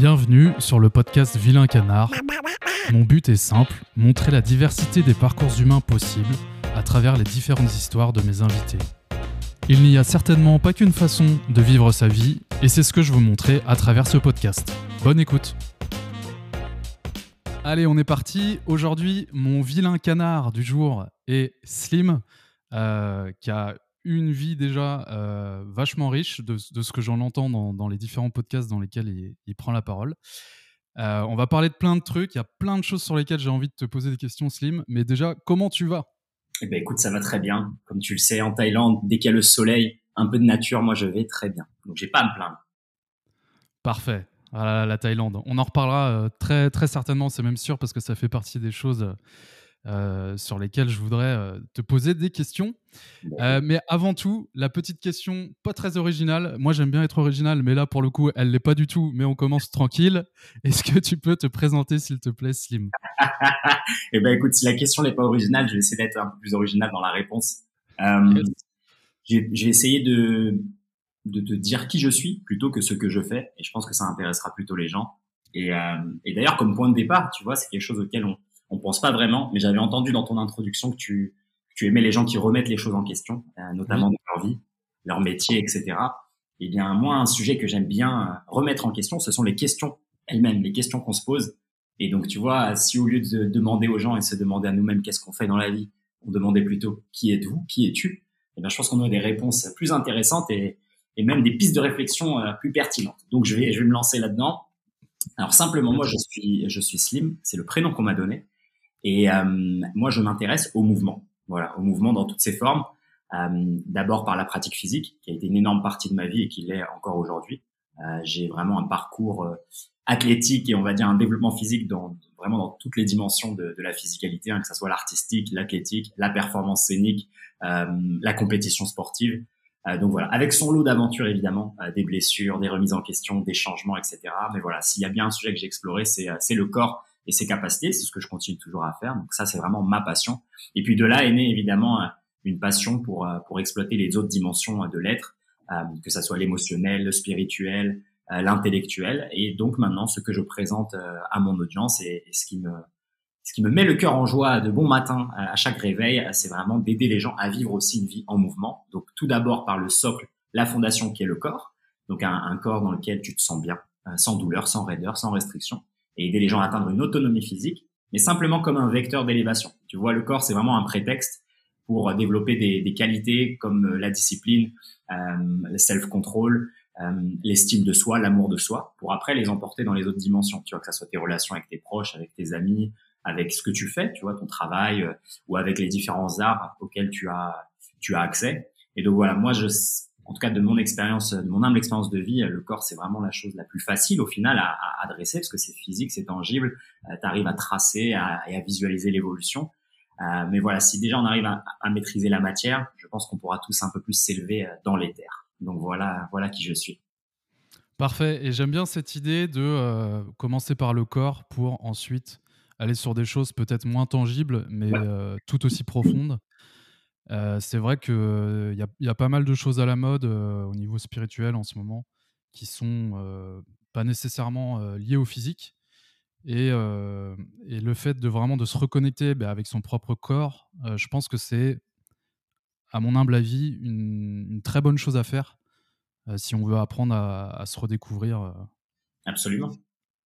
Bienvenue sur le podcast Vilain Canard. Mon but est simple, montrer la diversité des parcours humains possibles à travers les différentes histoires de mes invités. Il n'y a certainement pas qu'une façon de vivre sa vie, et c'est ce que je veux montrer à travers ce podcast. Bonne écoute Allez, on est parti. Aujourd'hui, mon vilain canard du jour est Slim, euh, qui a une vie déjà euh, vachement riche de, ce que j'en entends dans, les différents podcasts dans lesquels il, prend la parole. Euh, on va parler de plein de trucs, il y a plein de choses sur lesquelles j'ai envie de te poser des questions, Slim. Mais déjà, comment tu vas? Eh ben, écoute, ça va très bien. Comme tu le sais, en Thaïlande, dès qu'il y a le soleil, un peu de nature, moi je vais très bien. Donc j'ai pas à me plaindre. Parfait. Voilà, la Thaïlande. On en reparlera euh, très, très certainement, c'est même sûr, parce que ça fait partie des choses euh, sur lesquelles je voudrais euh, te poser des questions. Euh, mais avant tout, la petite question pas très originale. Moi, j'aime bien être original, mais là, pour le coup, elle l'est pas du tout. Mais on commence tranquille. Est-ce que tu peux te présenter, s'il te plaît, Slim? Eh ben, écoute, si la question n'est pas originale, je vais essayer d'être un peu plus original dans la réponse. J'ai essayé de de te dire qui je suis plutôt que ce que je fais, et je pense que ça intéressera plutôt les gens. Et, et d'ailleurs, comme point de départ, tu vois, c'est quelque chose auquel on on pense pas vraiment, mais j'avais entendu dans ton introduction que tu, tu aimais les gens qui remettent les choses en question, euh, notamment dans leur vie, leur métier, etc. Eh bien, moi, un sujet que j'aime bien euh, remettre en question, ce sont les questions elles-mêmes, les questions qu'on se pose. Et donc, tu vois, si au lieu de demander aux gens et se demander à nous-mêmes qu'est-ce qu'on fait dans la vie, on demandait plutôt qui êtes-vous, qui es-tu, eh bien, je pense qu'on aurait des réponses plus intéressantes et, et même des pistes de réflexion euh, plus pertinentes. Donc, je vais, je vais me lancer là-dedans. Alors, simplement, moi, je suis, je suis Slim, c'est le prénom qu'on m'a donné. Et euh, moi, je m'intéresse au mouvement, voilà, au mouvement dans toutes ses formes. Euh, D'abord par la pratique physique, qui a été une énorme partie de ma vie et qui l'est encore aujourd'hui. Euh, J'ai vraiment un parcours euh, athlétique et on va dire un développement physique dans vraiment dans toutes les dimensions de, de la physicalité, hein, que ce soit l'artistique, l'athlétique, la performance scénique, euh, la compétition sportive. Euh, donc voilà, avec son lot d'aventures évidemment, des blessures, des remises en question, des changements, etc. Mais voilà, s'il y a bien un sujet que j'ai exploré, c'est le corps et ses capacités. C'est ce que je continue toujours à faire. Donc ça, c'est vraiment ma passion. Et puis de là est née évidemment une passion pour euh, pour exploiter les autres dimensions de l'être, euh, que ça soit l'émotionnel, le spirituel, euh, l'intellectuel. Et donc maintenant, ce que je présente à mon audience et, ce qui me ce qui me met le cœur en joie de bon matin à chaque réveil, c'est vraiment d'aider les gens à vivre aussi une vie en mouvement. Donc tout d'abord par le socle, la fondation qui est le corps. Donc un corps dans lequel tu te sens bien, sans douleur, sans raideur, sans restriction et aider les gens à atteindre une autonomie physique, mais simplement comme un vecteur d'élévation. Tu vois, le corps, c'est vraiment un prétexte pour développer des, qualités comme euh, la discipline, euh, le self-control, euh, l'estime de soi, l'amour de soi, pour après les emporter dans les autres dimensions. Tu vois, que ça soit tes relations avec tes proches, avec tes amis, avec ce que tu fais, tu vois, ton travail, ou avec les différents arts auxquels tu as, tu as accès. Et donc voilà, moi, je, en tout cas de mon expérience, de mon humble expérience de vie, le corps c'est vraiment la chose la plus facile au final à, à adresser parce que c'est physique, c'est tangible, euh, tu arrives à tracer à, et à visualiser l'évolution. Euh, mais voilà, si déjà on arrive à, à maîtriser la matière, je pense qu'on pourra tous un peu plus s'élever euh, dans l'éther. Donc voilà, voilà qui je suis. Parfait. Et j'aime bien cette idée de euh, commencer par le corps pour ensuite aller sur des choses peut-être moins tangibles, mais tout aussi profondes. Euh, c'est vrai qu'il euh, y, y, a pas mal de choses à la mode euh, au niveau spirituel en ce moment qui sont pas nécessairement liées au physique. Et, le fait de vraiment de se reconnecter bah, avec son propre corps, je pense que c'est, à mon humble avis, une, très bonne chose à faire si on veut apprendre à, se redécouvrir. Absolument.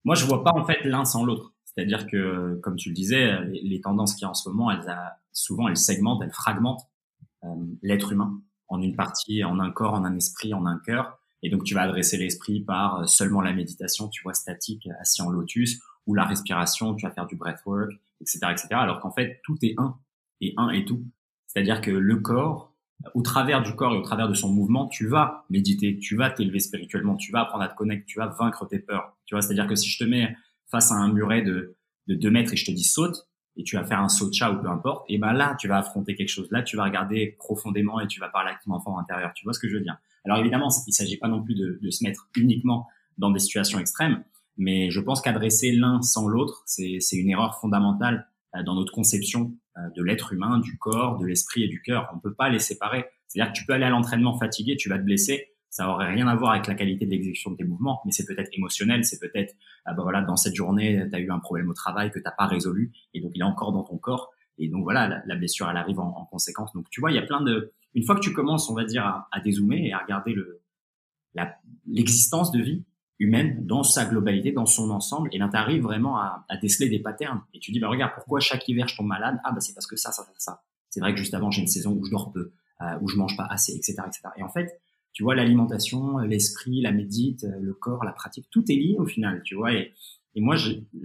Moi, je vois pas en fait l'un sans l'autre. C'est-à-dire que, comme tu le disais, les, tendances qu'il y a en ce moment, elles a, souvent elles segmentent, elles fragmentent euh, l'être humain en une partie, en un corps, en un esprit, en un cœur. Et donc, tu vas adresser l'esprit par euh, seulement la méditation, tu vois, statique, assis en lotus, ou la respiration, tu vas faire du breathwork, etc., etc. Alors qu'en fait, tout est un, et un est tout. C'est-à-dire que le corps, au travers du corps et au travers de son mouvement, tu vas méditer, tu vas t'élever spirituellement, tu vas apprendre à te connecter, tu vas vaincre tes peurs. Tu vois, c'est-à-dire que si je te mets face à un muret de, de deux mètres et je te dis saute, et tu vas faire un chat ou peu importe, et ben là, tu vas affronter quelque chose. Là, tu vas regarder profondément et tu vas parler avec ton enfant intérieur. Tu vois ce que je veux dire? Alors évidemment, il s'agit pas non plus de, de, se mettre uniquement dans des situations extrêmes, mais je pense qu'adresser l'un sans l'autre, c'est une erreur fondamentale euh, dans notre conception euh, de l'être humain, du corps, de l'esprit et du cœur. On peut pas les séparer. C'est-à-dire que tu peux aller à l'entraînement fatigué, tu vas te blesser. Ça aurait rien à voir avec la qualité de l'exécution de tes mouvements, mais c'est peut-être émotionnel, c'est peut-être, ah bah voilà, dans cette journée, tu as eu un problème au travail que t'as pas résolu, et donc il est encore dans ton corps, et donc voilà, la, blessure, elle arrive en, conséquence. Donc tu vois, il y a plein de, une fois que tu commences, on va dire, à, dézoomer et à regarder le, l'existence de vie humaine dans sa globalité, dans son ensemble, et là tu arrives vraiment à, à, déceler des patterns, et tu dis, bah regarde, pourquoi chaque hiver je tombe malade? Ah bah c'est parce que ça, ça, ça, ça. C'est vrai que juste avant j'ai une saison où je dors peu, euh, où je mange pas assez, etc., etc. Et en fait, tu vois, l'alimentation, l'esprit, la médite, le corps, la pratique, tout est lié au final, tu vois. Et, moi,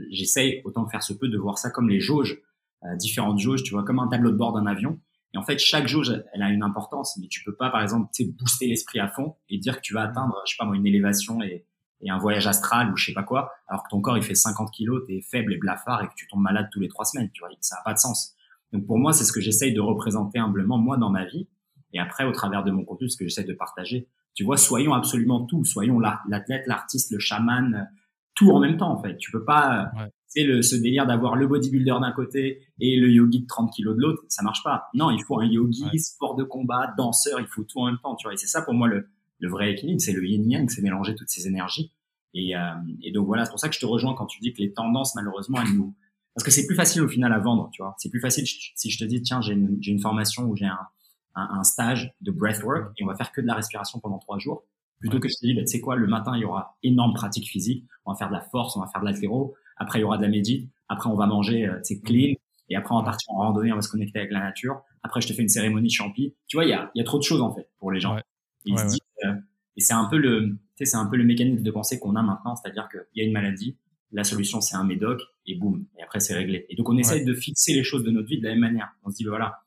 j'essaye autant faire ce peu de voir ça comme les jauges, euh, différentes jauges, tu vois, comme un tableau de bord d'un avion. Et en fait, chaque jauge, elle a une importance, mais tu peux pas, par exemple, booster l'esprit à fond et dire que tu vas atteindre, je sais pas moi, une élévation et, et un voyage astral ou je sais pas quoi, alors que ton corps il fait 50 kilos, t'es faible et blafard et que tu tombes malade tous les trois semaines, tu vois, ça a pas de sens. Donc pour moi, c'est ce que j'essaye de représenter humblement moi dans ma vie et après, au travers de mon contenu, ce que j'essaie de partager, tu vois, soyons absolument tout. Soyons l'athlète, l'artiste, le chaman, tout en même temps, en fait. Tu peux pas, c'est le, ce délire d'avoir le bodybuilder d'un côté et le yogi de 30 kilos de l'autre. Ça marche pas. Non, il faut un yogi, sport de combat, danseur, il faut tout en même temps, tu vois. Et c'est ça, pour moi, le, le vrai équilibre. C'est le yin yang, c'est mélanger toutes ces énergies. Et, euh, et donc voilà, c'est pour ça que je te rejoins quand tu dis que les tendances, malheureusement, elles nous, parce que c'est plus facile au final à vendre, tu vois. C'est plus facile si je te dis, tiens, j'ai une, j'ai une formation où j'ai un, un, stage de breathwork et on va faire que de la respiration pendant trois jours. Plutôt que je te dis, bah, tu sais quoi, le matin, il y aura énorme pratique physique. On va faire de la force, on va faire de l'athéro. Après, il y aura de la médite. Après, on va manger, c'est euh, clean. Et après, on va partir en randonnée, on va se connecter avec la nature. Après, je te fais une cérémonie champi. Tu vois, il y a, y a trop de choses, en fait, pour les gens. Et, euh, et c'est un peu le, c'est un peu le mécanisme de pensée qu'on a maintenant. C'est-à-dire qu'il y a une maladie. La solution, c'est un médoc et boum. Et après, c'est réglé. Et donc, on essaye de fixer les choses de notre vie de la même manière. On se dit, bah, voilà,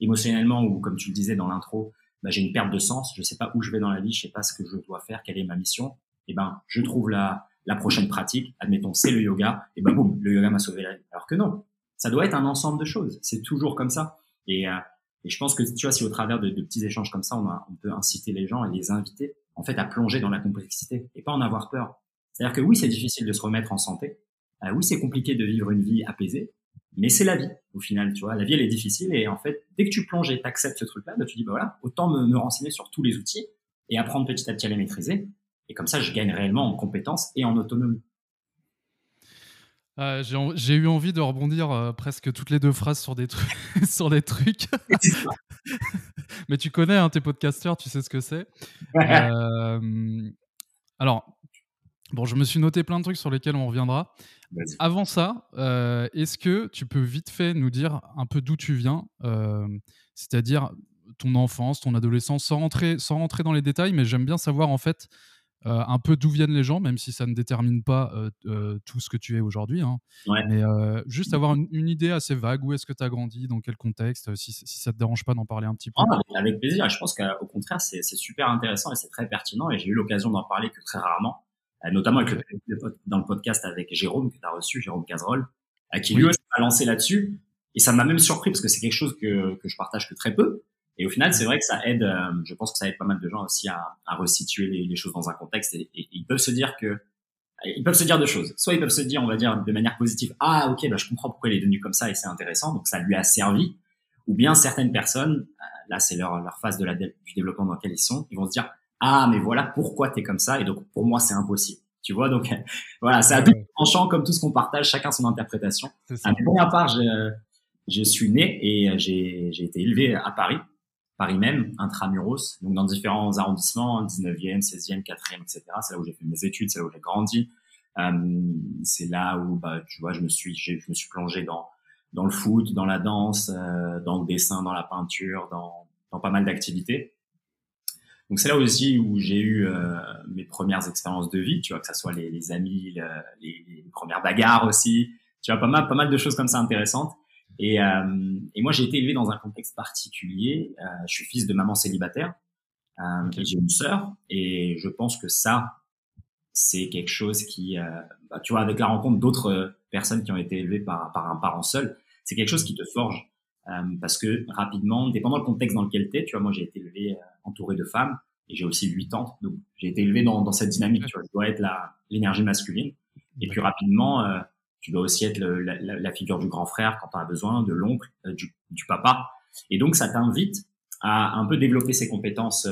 émotionnellement ou comme tu le disais dans l'intro, bah, j'ai une perte de sens, je sais pas où je vais dans la vie, je sais pas ce que je dois faire, quelle est ma mission. Et eh ben, je trouve la, la prochaine pratique, admettons, c'est le yoga, et ben boum, le yoga m'a sauvé la vie. Alors que non, ça doit être un ensemble de choses. C'est toujours comme ça. Et, euh, et je pense que tu vois, si au travers de, de petits échanges comme ça, on, a, on, peut inciter les gens et les inviter, en fait, à plonger dans la complexité et pas en avoir peur. C'est-à-dire que oui, c'est difficile de se remettre en santé. Euh, oui, c'est compliqué de vivre une vie apaisée mais c'est la vie au final, tu vois. La vie elle est difficile et en fait, dès que tu plonges et t'acceptes ce truc-là, bah, tu dis bah voilà, autant me, me, renseigner sur tous les outils et apprendre petit à petit à les maîtriser. Et comme ça, je gagne réellement en compétences et en autonomie. Euh, j'ai eu envie de rebondir euh, presque toutes les deux phrases sur des trucs. sur des trucs. Mais tu connais hein, tes podcasteurs, tu sais ce que c'est. Euh, alors, bon, je me suis noté plein de trucs sur lesquels on reviendra. Avant ça, euh, est-ce que tu peux vite fait nous dire un peu d'où tu viens, euh, c'est-à-dire ton enfance, ton adolescence, sans rentrer, sans rentrer dans les détails, mais j'aime bien savoir en fait euh, un peu d'où viennent les gens, même si ça ne détermine pas tout ce que tu es aujourd'hui. Hein. Mais juste avoir une, idée assez vague, où est-ce que tu as grandi, dans quel contexte, si, si ça te dérange pas d'en parler un petit peu. Ah, avec plaisir, je pense qu'au contraire, c'est super intéressant et c'est très pertinent, et j'ai eu l'occasion d'en parler que très rarement. Euh, notamment avec le, dans le podcast avec Jérôme que tu as reçu, Jérôme Cazerolle, euh, qui lui aussi m'a lancé là-dessus. Et ça m'a même surpris parce que c'est quelque chose que, que je partage que très peu. Et au final, c'est vrai que ça aide, euh, je pense que ça aide pas mal de gens aussi à, à resituer les, les, choses dans un contexte et, ils peuvent se dire que ils peuvent se dire deux choses. Soit ils peuvent se dire, on va dire de manière positive, ah ok, bah, je comprends pourquoi il est devenu comme ça et c'est intéressant, donc ça lui a servi. Ou bien certaines personnes, là c'est leur, leur phase de la, du développement dans lequel ils sont, ils vont se dire, ah mais voilà pourquoi tu es comme ça et donc pour moi c'est impossible. Tu vois donc voilà c'est à tout tranchant comme tout ce qu'on partage chacun son interprétation. À ma part je, je suis né et j'ai j'ai été élevé à Paris Paris même intramuros donc dans différents arrondissements 19e 16e 4e etc c'est là où j'ai fait mes études c'est là où j'ai grandi. Euh, c'est là où bah tu vois je me suis je me suis plongé dans dans le foot dans la danse euh, dans le dessin dans la peinture dans dans pas mal d'activités donc c'est là aussi où j'ai eu euh, mes premières expériences de vie, tu vois, que ça soit les, les amis, les, les, premières bagarres aussi, tu vois, pas mal, pas mal de choses comme ça intéressantes. Et, euh, et moi, j'ai été élevé dans un contexte particulier. Euh, je suis fils de maman célibataire. Euh, J'ai une sœur, et je pense que ça, c'est quelque chose qui, euh, bah, tu vois, avec la rencontre d'autres personnes qui ont été élevées par, par un parent seul, c'est quelque chose qui te forge. Euh, parce que rapidement, dépendant le contexte dans lequel tu es, tu vois, moi j'ai été élevé euh, entouré de femmes et j'ai aussi 8 ans, donc j'ai été élevé dans, dans cette dynamique, tu vois, je dois être l'énergie masculine. Et puis rapidement, euh, tu dois aussi être le, la, la, figure du grand frère quand tu as besoin, de l'oncle, du, du, papa. Et donc ça t'invite à un peu développer ces compétences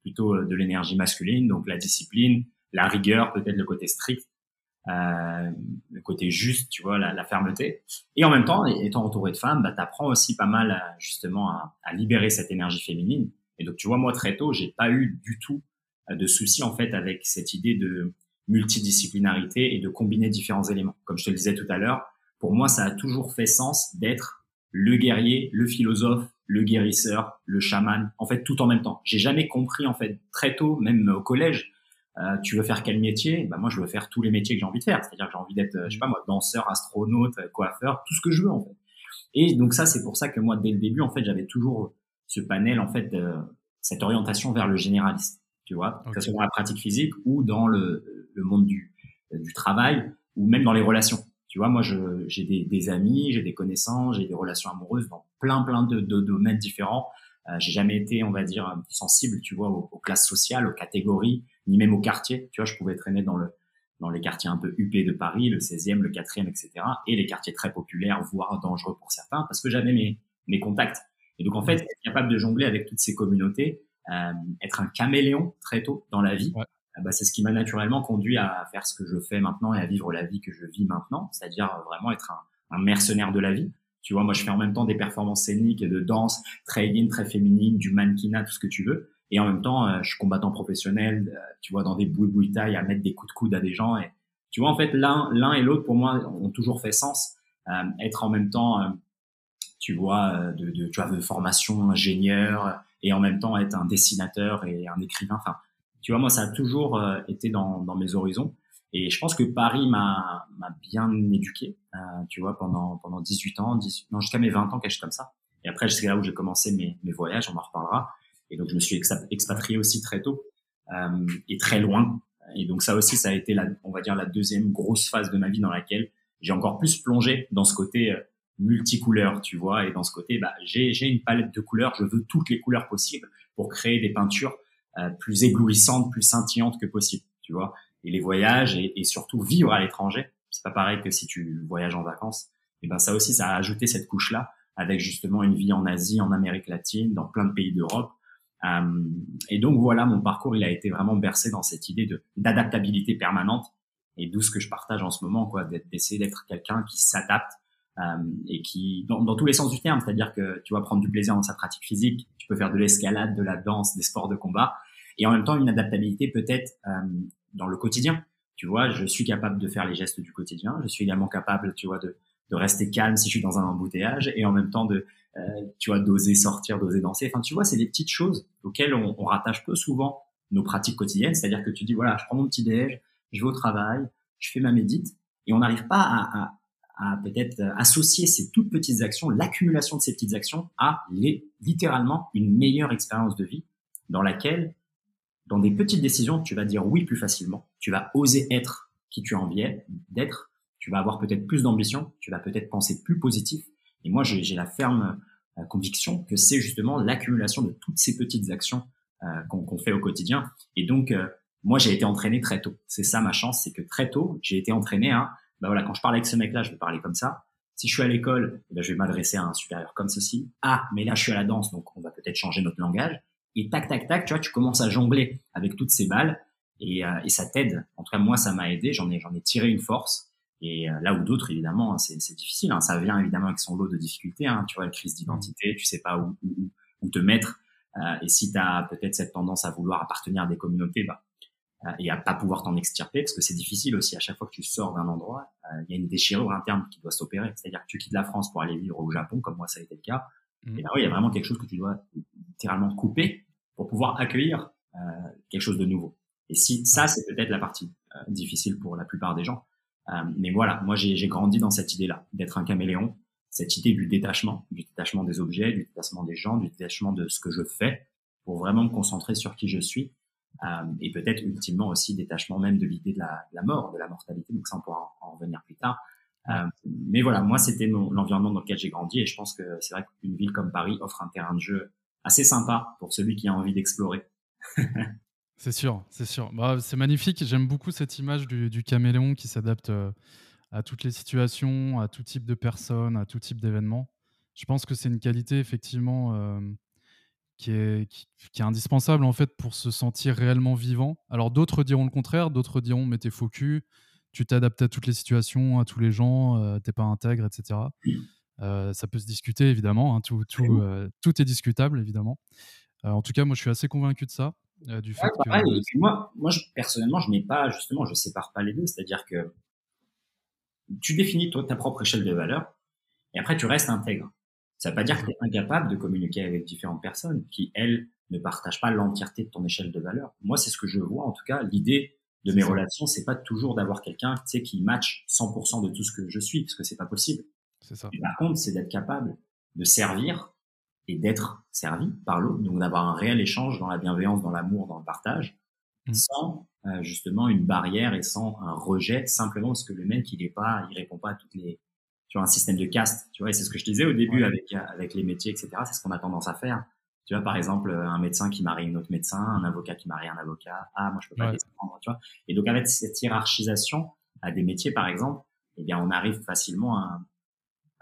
plutôt de l'énergie masculine, donc la discipline, la rigueur, peut-être le côté strict, euh, le côté juste, tu vois, la, la, fermeté. Et en même temps, étant entouré de femmes, bah, tu apprends aussi pas mal à, justement à, à, libérer cette énergie féminine. Et donc, tu vois, moi, très tôt, j'ai pas eu du tout euh, de souci, en fait, avec cette idée de multidisciplinarité et de combiner différents éléments. Comme je te le disais tout à l'heure, pour moi, ça a toujours fait sens d'être le guerrier, le philosophe, le guérisseur, le chaman, en fait, tout en même temps. J'ai jamais compris, en fait, très tôt, même au collège, euh, tu veux faire quel métier? Bah moi je veux faire tous les métiers que j'ai envie de faire. C'est-à-dire que j'ai envie d'être je sais pas moi danseur astronaute coiffeur tout ce que je veux en fait. Et donc ça c'est pour ça que moi dès le début en fait j'avais toujours ce panel en fait cette orientation vers le généraliste tu vois? Que ce soit dans la pratique physique ou dans le, le monde du du travail ou même dans les relations. Tu vois moi j'ai des, des amis j'ai des connaissances j'ai des relations amoureuses dans plein plein de, de domaines différents. euh, j'ai jamais été on va dire sensible tu vois aux, aux classes sociales aux catégories ni même au quartier. Tu vois, je pouvais traîner dans le dans les quartiers un peu huppés de Paris, le 16e, le 4e, etc. Et les quartiers très populaires, voire dangereux pour certains, parce que j'avais mes, mes contacts. Et donc, en fait, être capable de jongler avec toutes ces communautés, euh, être un caméléon très tôt dans la vie, euh, bah, c'est ce qui m'a naturellement conduit à faire ce que je fais maintenant et à vivre la vie que je vis maintenant, c'est-à-dire vraiment être un, un, mercenaire de la vie. Tu vois, moi, je fais en même temps des performances scéniques et de danse très yin, très féminine, du mannequinat, tout ce que tu veux. Et en même temps, euh, je suis combattant professionnel, euh, tu vois, dans des bouilles taille à mettre des coups de coude à des gens. Tu vois, en fait, l'un, l'un et l'autre, pour moi, ont toujours fait sens. Euh, être en même temps, tu vois, de, de, tu vois, de formation ingénieur et en même temps être un dessinateur et un écrivain. Enfin, tu vois, moi, ça a toujours été dans, dans mes horizons. Et je pense que Paris m'a, bien éduqué, euh, tu vois, pendant, pendant 18 ans, 18, non, jusqu'à mes 20 ans, quelque comme ça. Et après, c'est là où j'ai commencé mes, mes voyages, on en reparlera. Et donc, je me suis expatrié aussi très tôt euh, et très loin. Et donc, ça aussi, ça a été, la, on va dire, la deuxième grosse phase de ma vie dans laquelle j'ai encore plus plongé dans ce côté euh, multicouleur, tu vois, et dans ce côté, bah, j'ai, j'ai une palette de couleurs, je veux toutes les couleurs possibles pour créer des peintures euh, plus éblouissantes, plus scintillantes que possible, tu vois. Et les voyages et, et surtout vivre à l'étranger, c'est pas pareil que si tu voyages en vacances. Et ben ça aussi, ça a ajouté cette couche-là avec justement une vie en Asie, en Amérique latine, dans plein de pays d'Europe, euh, et donc voilà, mon parcours, il a été vraiment bercé dans cette idée de d'adaptabilité permanente, et d'où ce que je partage en ce moment, quoi, d'essayer d'être quelqu'un qui s'adapte euh, et qui, dans, dans, tous les sens du terme, c'est-à-dire que tu vas prendre du plaisir dans sa pratique physique, tu peux faire de l'escalade, de la danse, des sports de combat, et en même temps une adaptabilité peut-être euh, dans le quotidien. Tu vois, je suis capable de faire les gestes du quotidien, je suis également capable, tu vois, de, de rester calme si je suis dans un embouteillage, et en même temps de euh, tu vois, d'oser sortir, d'oser danser. Enfin, tu vois, c'est des petites choses auxquelles on, on, rattache peu souvent nos pratiques quotidiennes. C'est-à-dire que tu dis, voilà, je prends mon petit déj, je vais au travail, je fais ma médite, et on n'arrive pas à, à, à peut-être associer ces toutes petites actions, l'accumulation de ces petites actions, à les, littéralement une meilleure expérience de vie dans laquelle, dans des petites décisions, tu vas dire oui plus facilement, tu vas oser être qui tu as envie d'être, tu vas avoir peut-être plus d'ambition, tu vas peut-être penser plus positif, et moi, j'ai la ferme euh, conviction que c'est justement l'accumulation de toutes ces petites actions euh, qu'on fait au quotidien. Et donc, euh, moi, j'ai été entraîné très tôt. C'est ça ma chance, c'est que très tôt, j'ai été entraîné à, bah voilà, quand je parle avec ce mec-là, je vais parler comme ça. Si je suis à l'école, eh ben, je vais m'adresser à un supérieur comme ceci. Ah, mais là, je suis à la danse, donc on va peut-être changer notre langage. Et tac, tac, tac, tu vois, tu commences à jongler avec toutes ces balles et, euh, et ça t'aide. En tout cas, moi, ça m'a aidé. J'en ai, j'en ai tiré une force. Et euh, là où d'autres, évidemment, hein, c'est difficile. Hein. Ça vient évidemment avec son lot de difficultés. Hein. Tu vois, la crise d'identité, tu sais pas où, où, où te mettre. Euh, et si tu as peut-être cette tendance à vouloir appartenir à des communautés, bah, euh, et à pas pouvoir t'en extirper, parce que c'est difficile aussi. À chaque fois que tu sors d'un endroit, euh, il y a une déchirure interne qui doit s'opérer. C'est-à-dire que tu quittes la France pour aller vivre au Japon, comme moi ça a été le cas. Mmh. Et là, oui, il y a vraiment quelque chose que tu dois littéralement couper pour pouvoir accueillir euh, quelque chose de nouveau. Et si ça, c'est peut-être la partie difficile pour la plupart des gens. Euh, mais voilà, moi j'ai grandi dans cette idée-là, d'être un caméléon, cette idée du détachement, du détachement des objets, du détachement des gens, du détachement de ce que je fais, pour vraiment me concentrer sur qui je suis, euh, et peut-être ultimement aussi détachement même de l'idée de de la, mort, de la mortalité. Donc ça, on pourra en, revenir plus tard. Euh, mais voilà, moi c'était l'environnement dans lequel j'ai grandi, et je pense que c'est vrai qu'une ville comme Paris offre un terrain de jeu assez sympa pour celui qui a envie d'explorer. C'est sûr, c'est sûr. Bah, c'est magnifique. J'aime beaucoup cette image du, caméléon qui s'adapte euh, à toutes les situations, à tout type de personnes, à tout type d'événements. Je pense que c'est une qualité effectivement euh, qui est, indispensable en fait pour se sentir réellement vivant. Alors d'autres diront le contraire, d'autres diront mais t'es faux tu t'adaptes à toutes les situations, à tous les gens, euh, t'es pas intègre, etc. Ça peut se discuter évidemment, hein, tout, tout, tout, est discutable évidemment. en tout cas, moi je suis assez convaincu de ça. du fait que... moi, moi je, personnellement, je n'ai pas, justement, je sépare pas les deux. C'est-à-dire que tu définis toi ta propre échelle de valeur et après tu restes intègre. Ça ne veut pas dire que tu es incapable de communiquer avec différentes personnes qui, elles, ne partagent pas l'entièreté de ton échelle de valeur. Moi, c'est ce que je vois. En tout cas, l'idée de mes relations, c'est pas toujours d'avoir quelqu'un tu sais, qui match 100% de tout ce que je suis, parce que c'est pas possible. C'est ça. par contre, c'est d'être capable de servir et d'être servi par l'autre, donc d'avoir un réel échange dans la bienveillance, dans l'amour, dans le partage, mmh. sans euh, justement une barrière et sans un rejet, simplement parce que le mec, il est pas, il répond pas à toutes les, tu vois, un système de caste, tu vois, et c'est ce que je disais au début avec, avec les métiers, etc. C'est ce qu'on a tendance à faire. Tu vois, par exemple, un médecin qui marie une autre médecin, un avocat qui marie un avocat. Ah, moi, je peux pas descendre, tu vois. Et donc, avec cette hiérarchisation à des métiers, par exemple, eh bien, on arrive facilement à,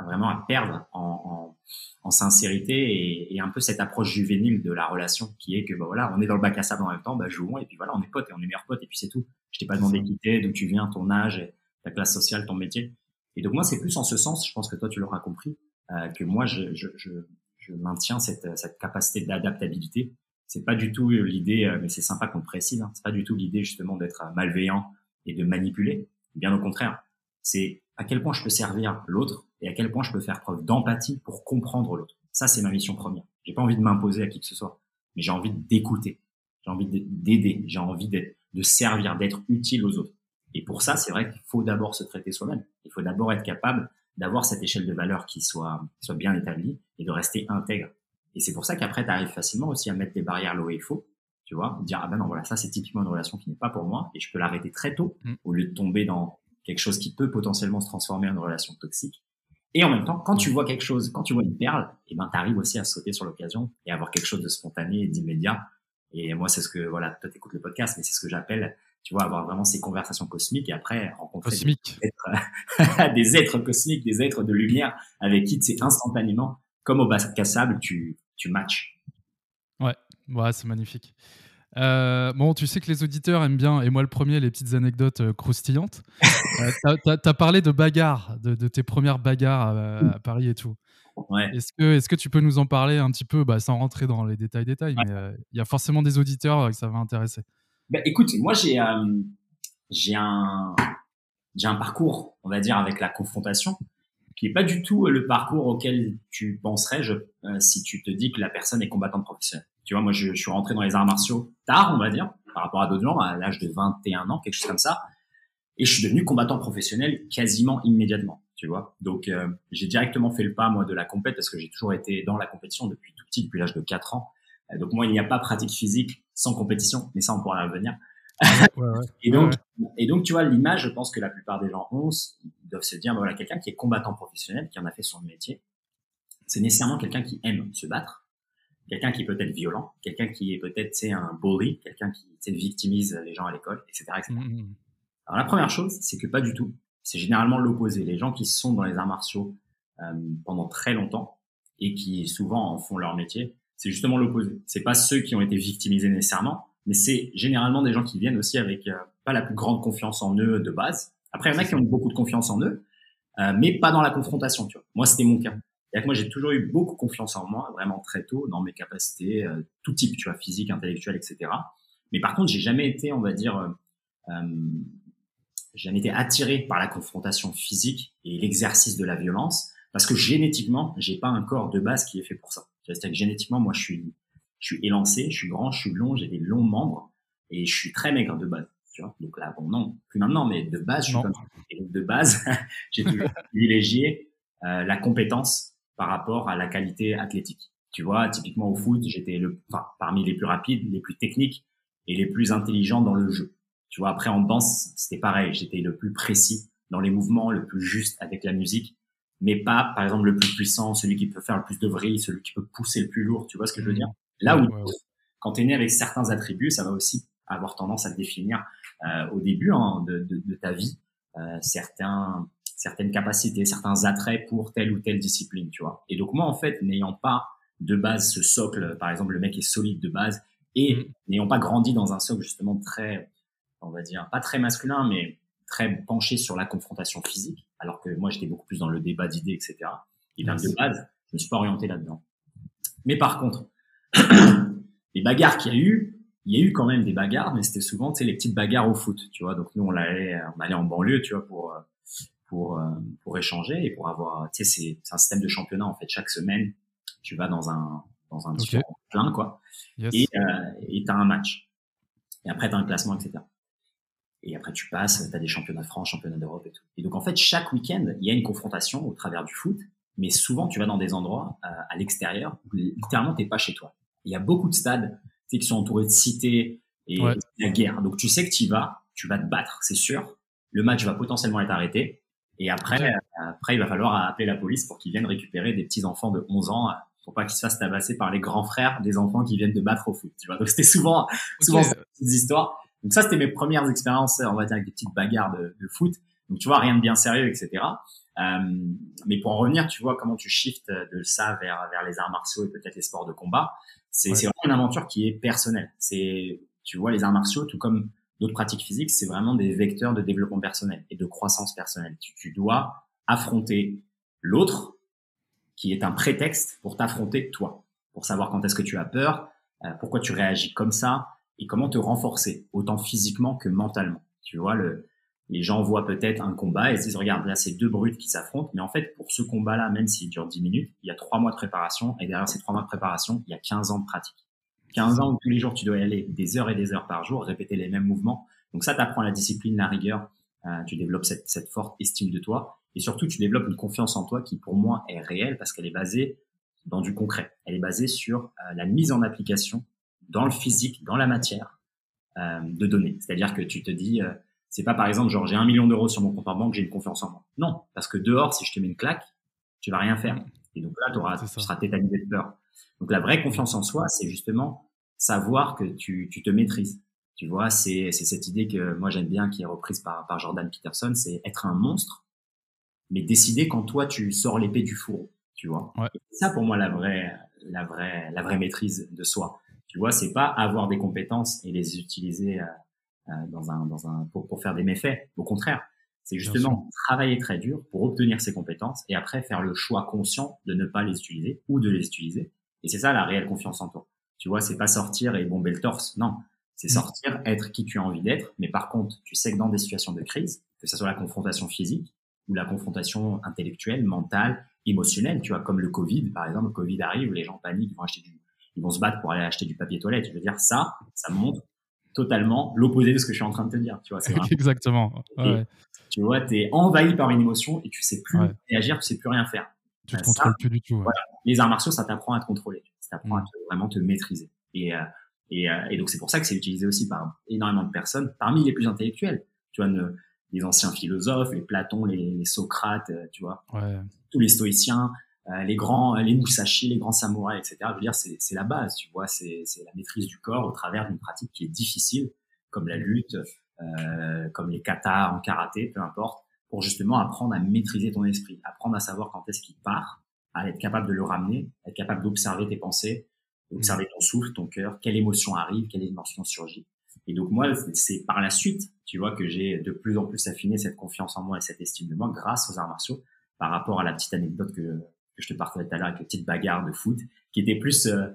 vraiment à perdre en, en, en sincérité et, et, un peu cette approche juvénile de la relation qui est que, bah voilà, on est dans le bac à sable en même temps, bah, jouons, et puis voilà, on est potes et on est meilleurs potes, et puis c'est tout. Je t'ai pas demandé de quitter, d'où tu viens, ton âge, ta classe sociale, ton métier. Et donc moi, c'est plus en ce sens, je pense que toi, tu l'auras compris, euh, que moi, je, je, je, je maintiens cette, cette capacité d'adaptabilité. C'est pas du tout l'idée, euh, mais c'est sympa qu'on le précise, hein, c'est pas du tout l'idée justement d'être malveillant et de manipuler. Bien au contraire, c'est à quel point je peux servir l'autre et à quel point je peux faire preuve d'empathie pour comprendre l'autre. Ça, c'est ma mission première. J'ai pas envie de m'imposer à qui que ce soit, mais j'ai envie d'écouter, j'ai envie d'aider, j'ai envie de servir, d'être utile aux autres. Et pour ça, c'est vrai qu'il faut d'abord se traiter soi-même. Il faut d'abord être capable d'avoir cette échelle de valeur qui soit, soit bien établie et de rester intègre. Et c'est pour ça qu'après, tu arrives facilement aussi à mettre des barrières là où il faut. Tu vois, dire, ah ben non, voilà, ça c'est typiquement une relation qui n'est pas pour moi et je peux l'arrêter très tôt mm. au lieu de tomber dans quelque chose qui peut potentiellement se transformer en une relation toxique. Et en même temps, quand tu vois quelque chose, quand tu vois une perle, et eh ben, tu arrives aussi à sauter sur l'occasion et avoir quelque chose de spontané et d'immédiat. Et moi, c'est ce que, voilà, toi, t'écoutes le podcast, mais c'est ce que j'appelle tu vois, avoir vraiment ces conversations cosmiques et après rencontrer Des, êtres, des êtres cosmiques, des êtres de lumière avec qui c'est instantanément, comme au bac à sable, tu, tu matches. Ouais, ouais c'est magnifique. Euh, bon, tu sais que les auditeurs aiment bien, et moi le premier, les petites anecdotes euh, croustillantes. euh, tu as, parlé de bagarres, de, de tes premières bagarres à, Paris et tout. Ouais. Est-ce que, est que tu peux nous en parler un petit peu, bah, sans rentrer dans les détails détails, mais euh, il y a forcément des auditeurs que ça va intéresser. Ben, écoute, moi j'ai j'ai un parcours, on va dire, avec la confrontation, qui est pas du tout le parcours auquel tu penserais je, si tu te dis que la personne est combattante professionnelle. Tu vois, moi je, je, suis rentré dans les arts martiaux tard, on va dire, par rapport à d'autres gens, à l'âge de 21 ans, quelque chose comme ça, et je suis devenu combattant professionnel quasiment immédiatement. Tu vois, donc euh, j'ai directement fait le pas moi de la compète parce que j'ai toujours été dans la compétition depuis tout petit, depuis l'âge de 4 ans. donc moi, il n'y a pas pratique physique sans compétition, mais ça, on pourra revenir. et donc, et donc, tu vois, l'image, je pense que la plupart des gens ont, ils doivent se dire, bah, voilà, quelqu'un qui est combattant professionnel, qui en a fait son métier, c'est nécessairement quelqu'un qui aime se battre, quelqu'un qui peut être violent, quelqu'un qui est peut-être, c'est un bully, quelqu'un qui victimise les gens à l'école, etc., etc. Mm, mm. Alors la première chose, c'est que pas du tout. C'est généralement l'opposé. Les gens qui sont dans les arts martiaux euh, pendant très longtemps et qui souvent en font leur métier, c'est justement l'opposé. C'est pas ceux qui ont été victimisés nécessairement, mais c'est généralement des gens qui viennent aussi avec euh, pas la plus grande confiance en eux de base. Après, il y en a qui ont beaucoup de confiance en eux, euh, mais pas dans la confrontation. Tu vois. Moi, c'était mon cas. Et moi, j'ai toujours eu beaucoup confiance en moi, vraiment très tôt, dans mes capacités, euh, tout type, tu vois, physique, intellectuel, etc. Mais par contre, j'ai jamais été, on va dire, euh, euh, j'ai jamais été attiré par la confrontation physique et l'exercice de la violence, parce que génétiquement, j'ai pas un corps de base qui est fait pour ça. C'est-à-dire que génétiquement, moi, je suis, je suis élancé, je suis grand, je suis long, j'ai des longs membres et je suis très maigre de base. Tu vois donc là, bon, non, plus maintenant, mais de base, je suis comme ça. Et de base, j'ai toujours privilégié euh, la compétence par rapport à la qualité athlétique. Tu vois, typiquement au foot, j'étais le, enfin, parmi les plus rapides, les plus techniques et les plus intelligents dans le jeu. Tu vois, après en danse, c'était pareil, j'étais le plus précis dans les mouvements, le plus juste avec la musique mais pas, par exemple, le plus puissant, celui qui peut faire le plus de vrille, celui qui peut pousser le plus lourd. Tu vois ce que je veux dire? Là où, quand tu es né avec certains attributs, ça va aussi avoir tendance à te définir euh, au début hein, de, de, de, ta vie euh, certains, certaines capacités, certains attraits pour telle ou telle discipline, tu vois. Et donc moi, en fait, n'ayant pas de base ce socle. Par exemple, le mec est solide de base et Mm. n'ayant pas grandi dans un socle justement très, on va dire, pas très masculin, mais très penché sur la confrontation physique, alors que moi j'étais beaucoup plus dans le débat d'idées, etc. Et bien de base, je me suis pas orienté là-dedans. Mais par contre, les bagarres qu'il y a eu, il y a eu quand même des bagarres, mais c'était souvent, tu sais, les petites bagarres au foot, tu vois. Donc nous, on allait, on allait en banlieue, tu vois, pour euh, pour euh, pour échanger et pour avoir, tu sais, c'est c'est un système de championnat en fait. Chaque semaine, tu vas dans un dans un Ok. différent plein quoi, Yes. et euh, et t'as un match. Et après t'as un classement, etc. Et après tu passes, t'as des championnats de France, championnats d'Europe et tout. Et donc en fait, chaque week-end, il y a une confrontation au travers du foot, mais souvent tu vas dans des endroits euh, à l'extérieur où littéralement t'es pas chez toi. Il y a beaucoup de stades tu sais, qui sont entourés de cités et Ouais. c'est la guerre. Donc tu sais que tu y vas, tu vas te battre, c'est sûr. Le match va potentiellement être arrêté. Et après, euh, après il va falloir appeler la police pour qu'ils viennent récupérer des petits enfants de 11 ans euh, pour pas qu'ils se fassent tabasser par les grands frères des enfants qui viennent de battre au foot. Tu vois. Donc c'était souvent, souvent Ok. ces petites histoires. Donc ça, c'était mes premières expériences, on va dire, avec des petites bagarres de, de foot. Donc tu vois, rien de bien sérieux, etc. Euh, mais pour en revenir, tu vois comment tu shifts de ça vers, vers les arts martiaux et peut-être les sports de combat. C'est Ouais. c'est vraiment une aventure qui est personnelle. C'est, tu vois, les arts martiaux, tout comme d'autres pratiques physiques, c'est vraiment des vecteurs de développement personnel et de croissance personnelle. Tu, dois affronter l'autre qui est un prétexte pour t'affronter toi, pour savoir quand est-ce que tu as peur, euh, pourquoi tu réagis comme ça et comment te renforcer, autant physiquement que mentalement. Tu vois, le, les gens voient peut-être un combat et se disent, regarde, là, c'est deux brutes qui s'affrontent, mais en fait, pour ce combat-là, même s'il dure 10 minutes, il y a trois mois de préparation et derrière ces trois mois de préparation, il y a 15 ans de pratique. 15 ans où tous les jours, tu dois y aller des heures et des heures par jour, répéter les mêmes mouvements. Donc ça, t'apprends la discipline, la rigueur, euh, tu développes cette, cette forte estime de toi et surtout, tu développes une confiance en toi qui, pour moi, est réelle parce qu'elle est basée dans du concret. Elle est basée sur euh, la mise en application dans le physique, dans la matière euh, de données. C'est-à-dire que tu te dis, euh, c'est pas par exemple genre j'ai un million d'euros sur mon compte en banque, j'ai une confiance en moi. Non, parce que dehors, si je te mets une claque, tu vas rien faire. Et donc là, auras, tu seras tétanisé de peur. Donc la vraie confiance en soi, c'est justement savoir que tu, tu te maîtrises. Tu vois, c'est c'est cette idée que moi j'aime bien, qui est reprise par, par Jordan Peterson, c'est être un monstre, mais décider quand toi tu sors l'épée du fourreau. Tu vois. Ouais. Ça pour moi la vraie la vraie la vraie maîtrise de soi. Tu vois, c'est pas avoir des compétences et les utiliser euh, euh, dans un dans un pour, pour faire des méfaits. Au contraire, c'est justement travailler très dur pour obtenir ces compétences et après faire le choix conscient de ne pas les utiliser ou de les utiliser. Et c'est ça la réelle confiance en toi. Tu vois, c'est pas sortir et bomber le torse. Non, c'est Mm. sortir, être qui tu as envie d'être. Mais par contre, tu sais que dans des situations de crise, que ce soit la confrontation physique ou la confrontation intellectuelle, mentale, émotionnelle, tu vois, comme le Covid, par exemple, le Covid arrive, les gens paniquent, ils vont acheter du, ils vont se battre pour aller acheter du papier toilette. Je veux dire, ça, ça montre totalement l'opposé de ce que je suis en train de te dire. Tu vois, c'est vraiment Exactement. Ouais, tu vois, t'es envahi par une émotion et tu sais plus Ouais. réagir, tu sais plus rien faire. Tu te ça, contrôles plus du tout. ouais. voilà. Les arts martiaux, ça t'apprend à te contrôler, ça t'apprend à Mm. te, vraiment te maîtriser. Et, euh, et, euh, et donc c'est pour ça que c'est utilisé aussi par énormément de personnes, parmi les plus intellectuels. Tu vois, ne- les anciens philosophes, les Platon, les, les Socrates, euh, tu vois, Ouais. tous les stoïciens, euh, les grands, les Musashi, les grands samouraïs, etc. Je veux dire, c'est la base, tu vois, c'est c'est la maîtrise du corps au travers d'une pratique qui est difficile, comme la lutte, euh, comme les katas en karaté, peu importe, pour justement apprendre à maîtriser ton esprit, apprendre à savoir quand est-ce qu'il part, à être capable de le ramener, être capable d'observer tes pensées, d'observer ton souffle, ton cœur, quelle émotion arrive, quelle émotion surgit. Et donc moi, c'est par la suite, tu vois, que j'ai de plus en plus affiné cette confiance en moi et cette estime de moi grâce aux arts martiaux par rapport à la petite anecdote que, que je te partageais tout à l'heure avec les petites bagarres de foot, qui était plus euh,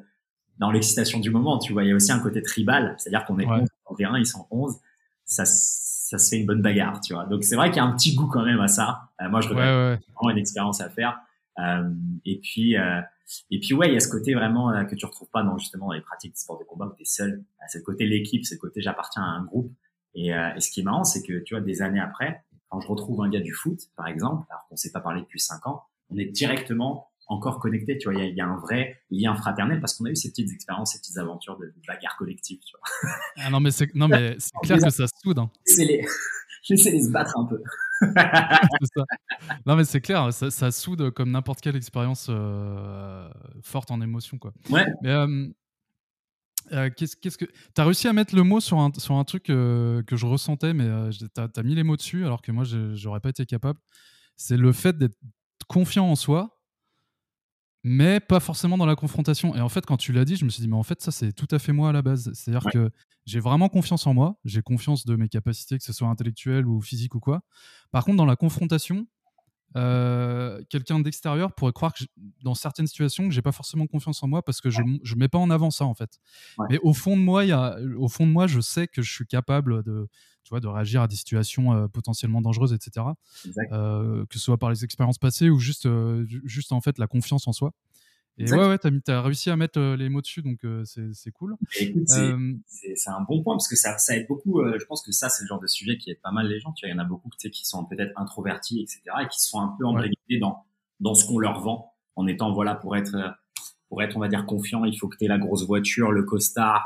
dans l'excitation du moment. Tu vois, il y a aussi un côté tribal, c'est-à-dire qu'on est Ouais. 11 en terrain, ils sont 11, ça, ça se fait une bonne bagarre, tu vois. Donc c'est vrai qu'il y a un petit goût quand même à ça. Euh, moi, je Ouais, regrette ouais. vraiment une expérience à faire. Euh, et puis, euh, et puis ouais, il y a ce côté vraiment euh, que tu retrouves pas dans justement dans les pratiques de sport de combat où tu es seul. Euh, C'est le côté l'équipe, c'est le côté j'appartiens à un groupe. Et, euh, et ce qui est marrant, c'est que tu vois, des années après, quand je retrouve un gars du foot, par exemple, alors qu'on s'est pas parlé depuis cinq ans, on est directement encore connecté. Tu vois, il y a, il y a un vrai lien fraternel parce qu'on a eu ces petites expériences, ces petites aventures de, de bagarre collective. Tu vois, Ah non, mais c'est non, mais c'est clair que ça soude. hein. laissez-les, laissez-les se battre un peu. Ça. Non, mais c'est clair, ça, ça soude comme n'importe quelle expérience euh, forte en émotion, quoi. Ouais. Mais euh, euh, qu'est-ce, qu'est-ce que t'as réussi à mettre le mot sur un sur un truc euh, que je ressentais, mais euh, t'as mis les mots dessus, alors que moi je- j'aurais pas été capable. C'est le fait d'être confiant en soi, mais pas forcément dans la confrontation. Et en fait, quand tu l'as dit, je me suis dit, mais en fait, ça, c'est tout à fait moi à la base. C'est-à-dire que j'ai vraiment confiance en moi, j'ai confiance de mes capacités, que ce soit intellectuelles ou physiques ou quoi. Par contre, dans la confrontation, euh, quelqu'un d'extérieur pourrait croire que dans certaines situations que j'ai pas forcément confiance en moi parce que je je mets pas en avant ça en fait. Mais au fond de moi, il y a, au fond de moi, je sais que je suis capable de tu vois de réagir à des situations euh, potentiellement dangereuses, etc. Euh, que ce soit par les expériences passées ou juste juste en fait la confiance en soi. Et ouais, ouais, t'as, as réussi à mettre les mots dessus, donc c'est, cool. Écoute, c'est, un bon point parce que ça, ça aide beaucoup. je pense que ça, c'est le genre de sujet qui aide pas mal les gens. Tu vois, il y en a beaucoup qui sont peut-être introvertis, etc., et qui sont un peu embryonnés dans dans ce qu'on leur vend, en étant voilà pour être pour être, on va dire, confiant, il faut que tu aies la grosse voiture, le costard,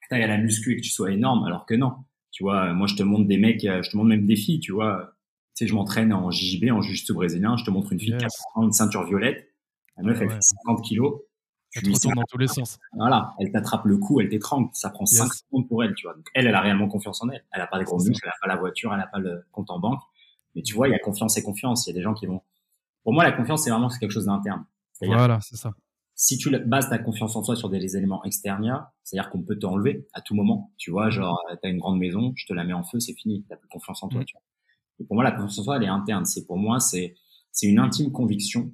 que tu ailles à la muscu et que tu sois énorme, alors que non. Tu vois, moi, je te montre des mecs, je te montre même des filles, tu vois. Tu sais, je m'entraîne en JJB, en jiu brésilien, je te montre une fille qui a une ceinture violette la meuf, elle fait 50 kilos. Elle te retourne dans tous les sens. Voilà, elle t'attrape le cou, elle t'étrangle. Ça prend 5 secondes pour elle, tu vois. Donc elle, elle a réellement confiance en elle. Elle a pas les gros muscles, elle a pas la voiture, elle a pas le compte en banque. Mais tu vois, il y a confiance et confiance. Il y a des gens qui vont. Pour moi, la confiance, c'est vraiment quelque chose d'interne. Voilà, c'est ça. Si tu bases ta confiance en toi sur des éléments extérieurs, c'est-à-dire qu'on peut t'enlever à tout moment. Tu vois, genre, t'as une grande maison, je te la mets en feu, c'est fini. T'as plus confiance en toi, mm. tu vois. Et pour moi, la confiance en toi, elle est interne. C'est pour moi, c'est, c'est une intime conviction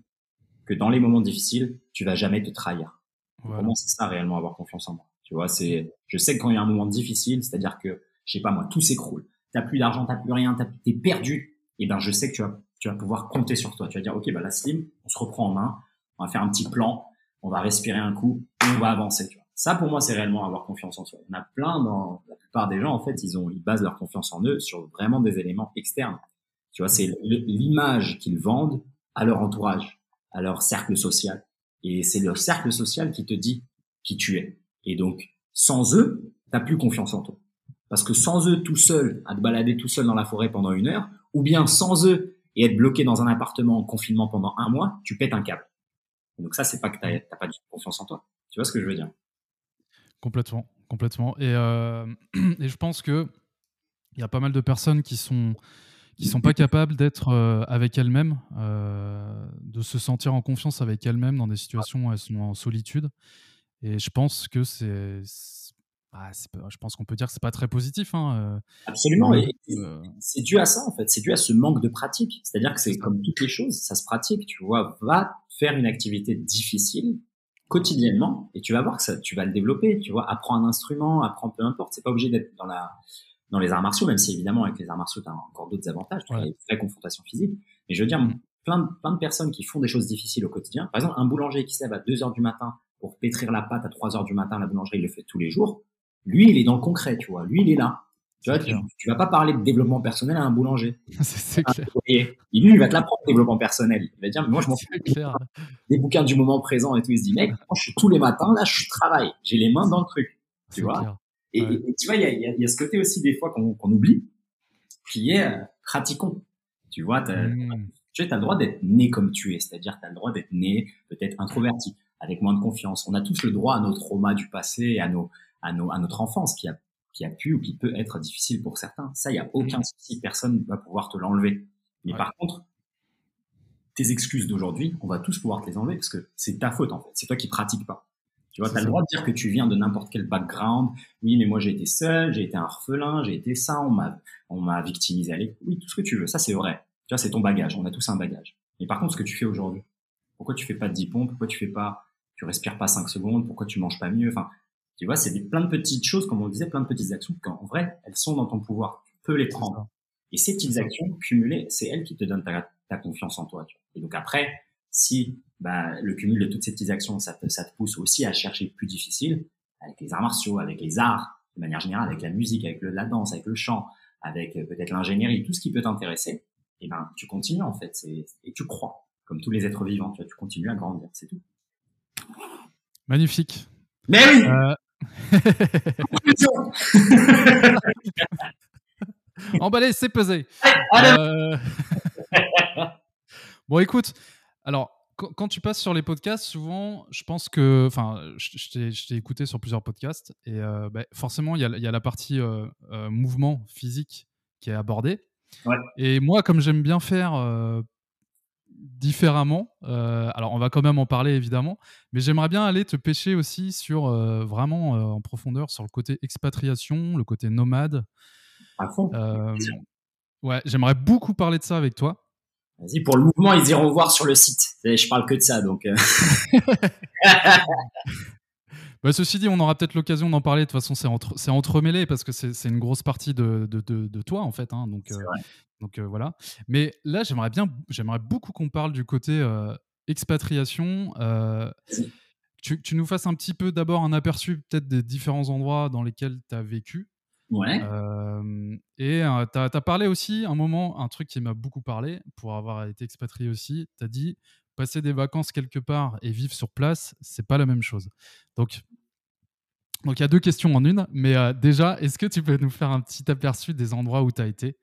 que dans les moments difficiles, tu vas jamais te trahir. Voilà. Pour c'est ça réellement avoir confiance en moi. Tu vois, c'est, je sais que quand il y a un moment difficile, c'est-à-dire que, je sais pas moi, tout s'écroule. T'as plus d'argent, t'as plus rien, t'es perdu. Et ben, je sais que tu vas, tu vas pouvoir compter sur toi. Tu vas dire, ok, bah la Slim, on se reprend en main, on va faire un petit plan, on va respirer un coup, et on va avancer. Tu vois. Ça, pour moi, c'est réellement avoir confiance en soi. En a plein dans la plupart des gens, en fait, ils ont, ils basent leur confiance en eux sur vraiment des éléments externes. Tu vois, c'est l'image qu'ils vendent à leur entourage à leur cercle social. Et c'est leur cercle social qui te dit qui tu es. Et donc, sans eux, t'as plus confiance en toi. Parce que sans eux tout seul, à te balader tout seul dans la forêt pendant une heure, ou bien sans eux et être bloqué dans un appartement en confinement pendant un mois, tu pètes un câble. donc ça, c'est pas que t'as pas du tout confiance en toi. Tu vois ce que je veux dire? Complètement, complètement. Et, euh, et je pense que il y a pas mal de personnes qui sont qui sont pas capables d'être euh, avec elles-mêmes, euh, de se sentir en confiance avec elles-mêmes dans des situations où elles sont en solitude. Et je pense que c'est, bah, je pense qu'on peut dire que c'est pas très positif. Hein, euh, Absolument. C'est dû à ça en fait. C'est dû à ce manque de pratique. C'est-à-dire que c'est comme toutes les choses, ça se pratique. Tu vois, va faire une activité difficile quotidiennement et tu vas voir que ça, tu vas le développer. Tu vois, apprends un instrument, apprends peu importe. C'est pas obligé d'être dans la dans les arts martiaux, même si évidemment avec les arts martiaux, tu as encore d'autres avantages, tu as une vraie confrontation physique. Mais je veux dire, mm. plein, de, plein de personnes qui font des choses difficiles au quotidien. Par exemple, un boulanger qui se lève à 2 heures du matin pour pétrir la pâte à 3 heures du matin, la boulangerie, il le fait tous les jours. Lui, il est dans le concret, tu vois. Lui, il est là. Tu vois, tu, vas pas parler de développement personnel à un boulanger. C'est clair. Et lui, il va te l'apprendre, développement personnel. Il va dire, moi, je m'en fous. Des bouquins du moment présent et tout. Il se dit, mec, moi, je suis tous les matins, là, je travaille. J'ai les mains dans le truc. Tu vois? Et, tu vois, il y a, y a, ce côté aussi des fois qu'on oublie, qui est euh, pratiquons. Tu vois, mmh. tu as le droit d'être né comme tu es, c'est-à-dire tu as le droit d'être né peut-être introverti, avec moins de confiance. On a tous le droit à nos traumas du passé, à nos, à nos, à notre enfance qui a, qui a pu ou qui peut être difficile pour certains. Ça, il y a aucun mmh. souci, personne ne va pouvoir te l'enlever. Mais par contre, tes excuses d'aujourd'hui, on va tous pouvoir te les enlever parce que c'est ta faute en fait. C'est toi qui pratiques pas. Tu vois, tu as le droit de dire que tu viens de n'importe quel background. Oui, mais moi j'ai été seul, j'ai été un orphelin, j'ai été ça, on m'a on m'a victimisé. Allez, oui, tout ce que tu veux, ça c'est vrai. Tu vois, c'est ton bagage, on a tous un bagage. Mais par contre, ce que tu fais aujourd'hui, pourquoi tu fais pas de 10 pompes, pourquoi tu fais pas tu respires pas 5 secondes, pourquoi tu manges pas mieux Enfin, tu vois, c'est des plein de petites choses comme on disait, plein de petites actions qu'en vrai, elles sont dans ton pouvoir. Tu peux les prendre. Et ces petites actions cumulées, c'est elles qui te donnent ta, ta confiance en toi. Tu vois. Et donc après, si bah, le cumul de toutes ces petites actions, ça te, ça te pousse aussi à chercher plus difficile avec les arts martiaux, avec les arts, de manière générale, avec la musique, avec le, la danse, avec le chant, avec euh, peut-être l'ingénierie, tout ce qui peut t'intéresser. Et ben, tu continues en fait, et tu crois, comme tous les êtres vivants, tu, vois, tu continues à grandir, c'est tout. Magnifique. Mais oui. Euh... Emballé, c'est pesé. Euh... bon, écoute, alors, quand tu passes sur les podcasts, souvent, je pense que. Enfin, je, t'ai écouté sur plusieurs podcasts et euh, bah, forcément, il y, a la partie euh, euh, mouvement physique qui est abordée. Et moi, comme j'aime bien faire différemment. alors, on va quand même en parler évidemment, mais j'aimerais bien aller te pêcher aussi sur vraiment en profondeur sur le côté expatriation, le côté nomade. À fond. ouais, j'aimerais beaucoup parler de ça avec toi. Vas-y, pour le mouvement, ils iront voir sur le site. Je parle que de ça, donc. Bah, ceci dit, on aura peut-être l'occasion d'en parler. De toute façon, c'est entre, entremêlé parce que c'est une grosse partie de, de, de, toi, en fait. Hein, donc, euh, donc euh, voilà. Mais là, j'aimerais bien, j'aimerais beaucoup qu'on parle du côté euh, expatriation. Tu, tu, nous fasses un petit peu d'abord un aperçu peut-être des différents endroits dans lesquels tu as vécu. Ouais. et tu as, parlé aussi un moment, un truc qui m'a beaucoup parlé pour avoir été expatrié aussi. Tu as dit passer des vacances quelque part et vivre sur place, c'est pas la même chose. Donc, donc il y a deux questions en une. Mais déjà, est-ce que tu peux nous faire un petit aperçu des endroits où tu as été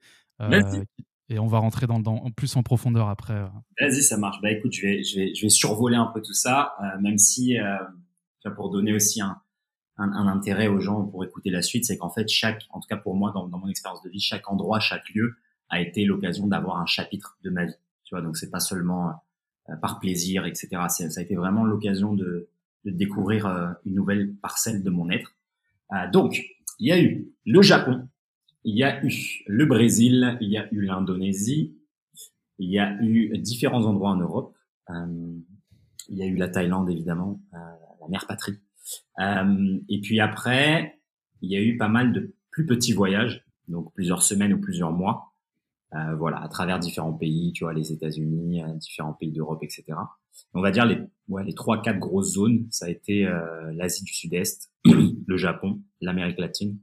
Et on va rentrer dans, dans, plus en profondeur après. Vas-y, ça marche. Bah écoute, je vais, je vais, je vais survoler un peu tout ça, même si, pour donner aussi un, un, intérêt aux gens pour écouter la suite, c'est qu'en fait, chaque, en tout cas pour moi, dans, dans mon expérience de vie, chaque endroit, chaque lieu a été l'occasion d'avoir un chapitre de ma vie. Tu vois, donc c'est pas seulement euh, par plaisir, etc. Ça a été vraiment l'occasion de, de, découvrir euh, une nouvelle parcelle de mon être. Euh, donc, il y a eu le Japon, il y a eu le Brésil, il y a eu l'Indonésie, il y a eu différents endroits en Europe. il y a eu la Thaïlande, évidemment, la mère patrie. Et puis après, il y a eu pas mal de plus petits voyages, donc plusieurs semaines ou plusieurs mois. Euh, voilà, à travers différents pays, tu vois, les États-Unis, euh, différents pays d'Europe, etc. On va dire les, ouais, les trois, quatre grosses zones, ça a été euh, l'Asie du Sud-Est, le Japon, l'Amérique latine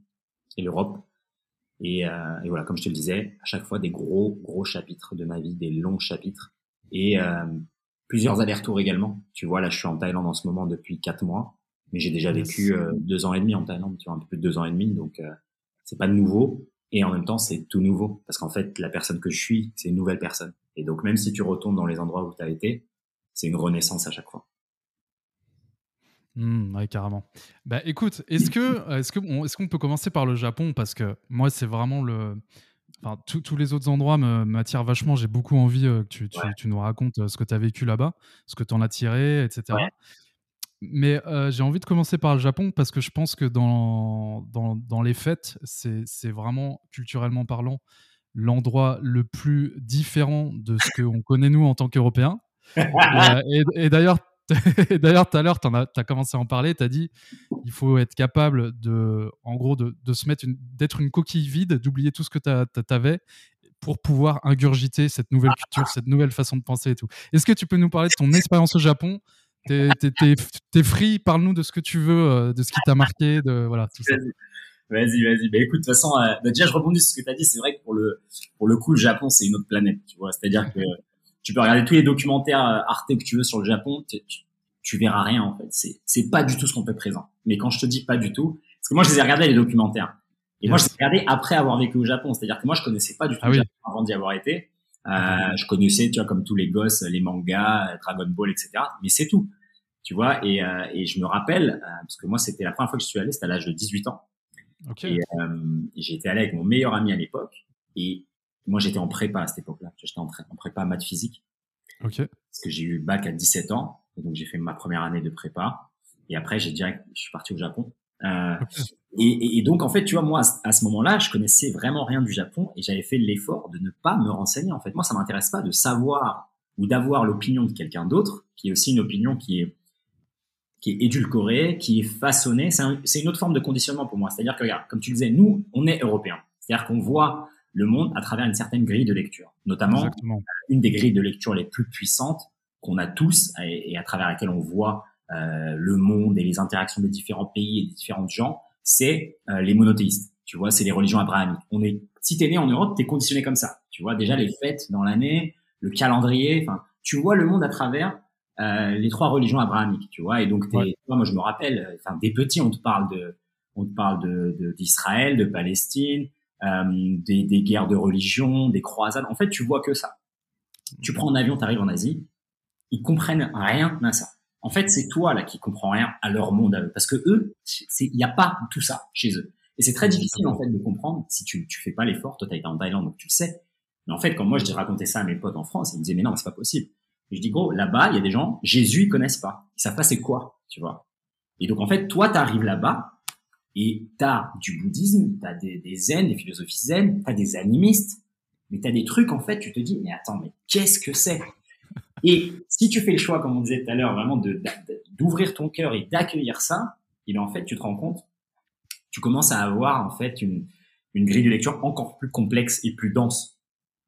et l'Europe. Et, et, voilà, comme je te le disais, à chaque fois des gros, gros chapitres de ma vie, des longs chapitres et plusieurs allers-retours également. Tu vois, là, je suis en Thaïlande en ce moment depuis quatre mois, mais j'ai déjà vécu deux ans et demi en Thaïlande, tu vois, un peu plus de deux ans et demi, donc c'est pas nouveau. Et en même temps, c'est tout nouveau parce qu'en fait, la personne que je suis, c'est une nouvelle personne. Et donc, même si tu retournes dans les endroits où tu as été, c'est une renaissance à chaque fois. Mmh, oui, carrément. Bah, écoute, est-ce que est-ce que est-ce qu'on peut commencer par le Japon? Parce que moi, c'est vraiment le Enfin, tous les autres endroits m'attirent vachement. J'ai beaucoup envie euh, que tu, tu, nous racontes euh, ce que tu as vécu là-bas, ce que tu en as tiré, etc. Mais j'ai envie de commencer par le Japon parce que je pense que dans, dans, dans les fêtes, c'est vraiment, culturellement parlant, l'endroit le plus différent de ce qu'on connaît nous en tant qu'Européens. et, et, d'ailleurs, D'ailleurs, tout à l'heure, tu as, commencé à en parler. Tu as dit il faut être capable de, en gros, de, de se mettre d'être une coquille vide, d'oublier tout ce que tu avais pour pouvoir ingurgiter cette nouvelle culture, cette nouvelle façon de penser et tout. Est-ce que tu peux nous parler de ton expérience au Japon T'es free, parle-nous de ce que tu veux, euh, de ce qui t'a marqué, de voilà, tout ça. Vas-y, vas-y. Bah écoute, de toute façon, euh, bah, déjà je rebondis sur ce que tu as dit. C'est vrai que pour le pour le coup, le Japon c'est une autre planète, tu vois. C'est-à-dire que tu peux regarder tous les documentaires euh, Arte que tu veux sur le Japon, tu, tu verras rien en fait. C'est c'est pas du tout ce qu'on peut présent. Mais quand je te dis pas du tout, parce que moi je les ai regardés les documentaires. Et moi je les ai regardés après avoir vécu au Japon. C'est-à-dire que moi je connaissais pas du tout ah le Japon avant d'y avoir été. Euh, je connaissais, tu vois, comme tous les gosses, les mangas, Dragon Ball, etc. Mais c'est tout, tu vois. Et, euh, et je me rappelle, euh, parce que moi, c'était la première fois que je suis allé, c'était à l'âge de 18 ans. Okay. Et euh, j'étais allé avec mon meilleur ami à l'époque. Et moi, j'étais en prépa à cette époque-là. J'étais en, en, prépa maths physique. Okay. Parce que j'ai eu le bac à 17 ans. Et donc, j'ai fait ma première année de prépa. Et après, j'ai direct, je suis parti au Japon. Euh, et, et, donc, en fait, tu vois, moi, à ce moment-là, je connaissais vraiment rien du Japon et j'avais fait l'effort de ne pas me renseigner. En fait, moi, ça m'intéresse pas de savoir ou d'avoir l'opinion de quelqu'un d'autre, qui est aussi une opinion qui est qui est édulcorée, qui est façonnée. C'est une autre forme de conditionnement pour moi. C'est-à-dire que, regarde, comme tu disais, nous, on est européens. C'est-à-dire qu'on voit le monde à travers une certaine grille de lecture, notamment une des grilles de lecture les plus puissantes qu'on a tous et, et, à travers laquelle on voit euh, le monde et les interactions des différents pays et des différents gens, c'est euh, les monothéistes. Tu vois, c'est les religions abrahamiques. On est, si t'es né en Europe, t'es conditionné comme ça. Tu vois déjà les fêtes dans l'année, le calendrier. Enfin, tu vois le monde à travers euh, les trois religions abrahamiques. Tu vois, et donc t'es, moi je me rappelle, enfin des petits, on te parle de, on te parle de d'Israël, de, Palestine, euh, des, des guerres de religion, des croisades. En fait, tu vois que ça. Tu prends un avion, t'arrives en Asie, ils comprennent rien à ça. En fait, c'est toi là qui comprends rien à leur monde à eux, parce que eux, il n'y a pas tout ça chez eux. Et c'est très difficile en fait de comprendre si tu tu fais pas l'effort. Toi, t'as été en Thaïlande, donc tu le sais. Mais en fait, quand moi je dis raconter ça à mes potes en France, ils me disaient mais non, c'est pas possible. Et je dis, gros, là-bas, il y a des gens, Jésus, ils connaissent pas. Ils savent pas c'est quoi, tu vois. Et donc, en fait, toi, tu arrives là-bas et tu as du bouddhisme, tu as des, des zen, des philosophies zen, tu as des animistes, mais tu as des trucs, en fait, tu te dis, mais attends, mais qu'est-ce que c'est? Et si tu fais le choix, comme on disait tout à l'heure, vraiment d'ouvrir ton cœur et d'accueillir ça, et en fait, tu te rends compte, tu commences à avoir, en fait, une, une grille de lecture encore plus complexe et plus dense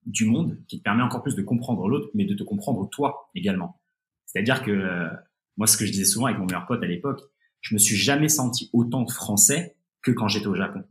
du monde, qui te permet encore plus de comprendre l'autre, mais de te comprendre toi également. C'est-à-dire que, euh, moi, ce que je disais souvent avec mon meilleur pote à l'époque, je me suis jamais senti autant français que quand j'étais au Japon.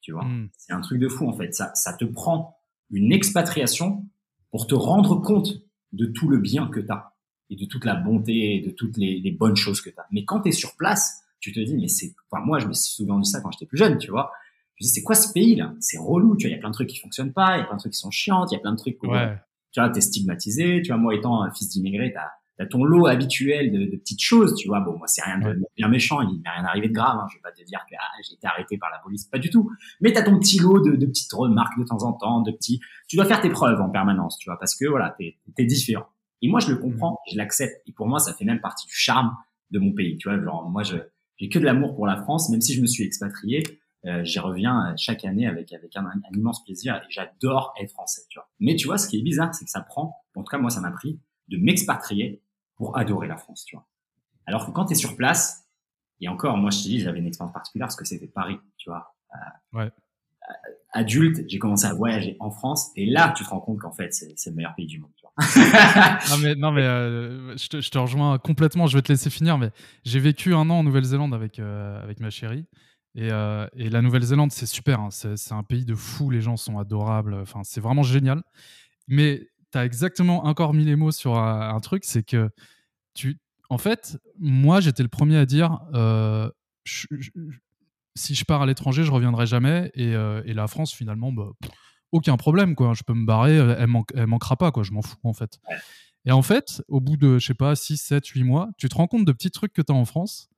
Tu vois, hmm. c'est un truc de fou en fait. Ça, ça te prend une expatriation pour te rendre compte de tout le bien que tu as et de toute la bonté et de toutes les, les bonnes choses que tu as. Mais quand tu es sur place, tu te dis mais c'est enfin moi je me suis souvent dit ça quand j'étais plus jeune, tu vois. Je me dis c'est quoi ce pays là? C'est relou, tu vois, il y a plein de trucs qui fonctionnent pas, il y a plein de trucs qui sont chiants, il y a plein de trucs ouais. tu vois, t'es stigmatisé, tu vois moi étant un fils d'immigré, t'as t'as ton lot habituel de, de, petites choses, tu vois. Bon, moi, c'est rien de bien méchant, il m'est rien arrivé de grave. Hein. Je vais pas te dire que ah, j'ai été arrêté par la police, pas du tout. Mais t'as ton petit lot de, de, petites remarques de temps en temps, de petits. Tu dois faire tes preuves en permanence, tu vois, parce que voilà, t'es es différent. Et moi, je le comprends, je l'accepte. Et pour moi, ça fait même partie du charme de mon pays, tu vois. Genre, moi, je j'ai que de l'amour pour la France, même si je me suis expatrié. Euh, j'y reviens euh, chaque année avec avec un, un immense plaisir et j'adore être français, tu vois. Mais tu vois, ce qui est bizarre, c'est que ça prend, en tout cas moi, ça m'a pris de m'expatrier pour adorer la France, tu vois. Alors que quand tu es sur place, et encore, moi je te dis, j'avais une expérience particulière parce que c'était Paris, tu vois. Euh, ouais. Euh, adulte, j'ai commencé à voyager en France, et là tu te rends compte qu'en fait c'est le meilleur pays du monde. Tu vois. non mais, non, mais euh, je, te, je, te, rejoins complètement, je vais te laisser finir, mais j'ai vécu un an en Nouvelle-Zélande avec, euh, avec ma chérie. Et, euh, et la Nouvelle-Zélande, c'est super. Hein. C'est un pays de fou. Les gens sont adorables. Enfin, c'est vraiment génial. Mais tu as exactement encore mis les mots sur un, truc, c'est que tu, en fait, moi, j'étais le premier à dire, euh, si je pars à l'étranger, je reviendrai jamais, et, euh, et la France, finalement, bah, aucun problème, quoi. Je peux me barrer, elle, elle manquera pas, quoi. Je m'en fous, en fait. Et en fait, au bout de, je sais pas, 6, 7, 8 mois, tu te rends compte de petits trucs que tu as en France,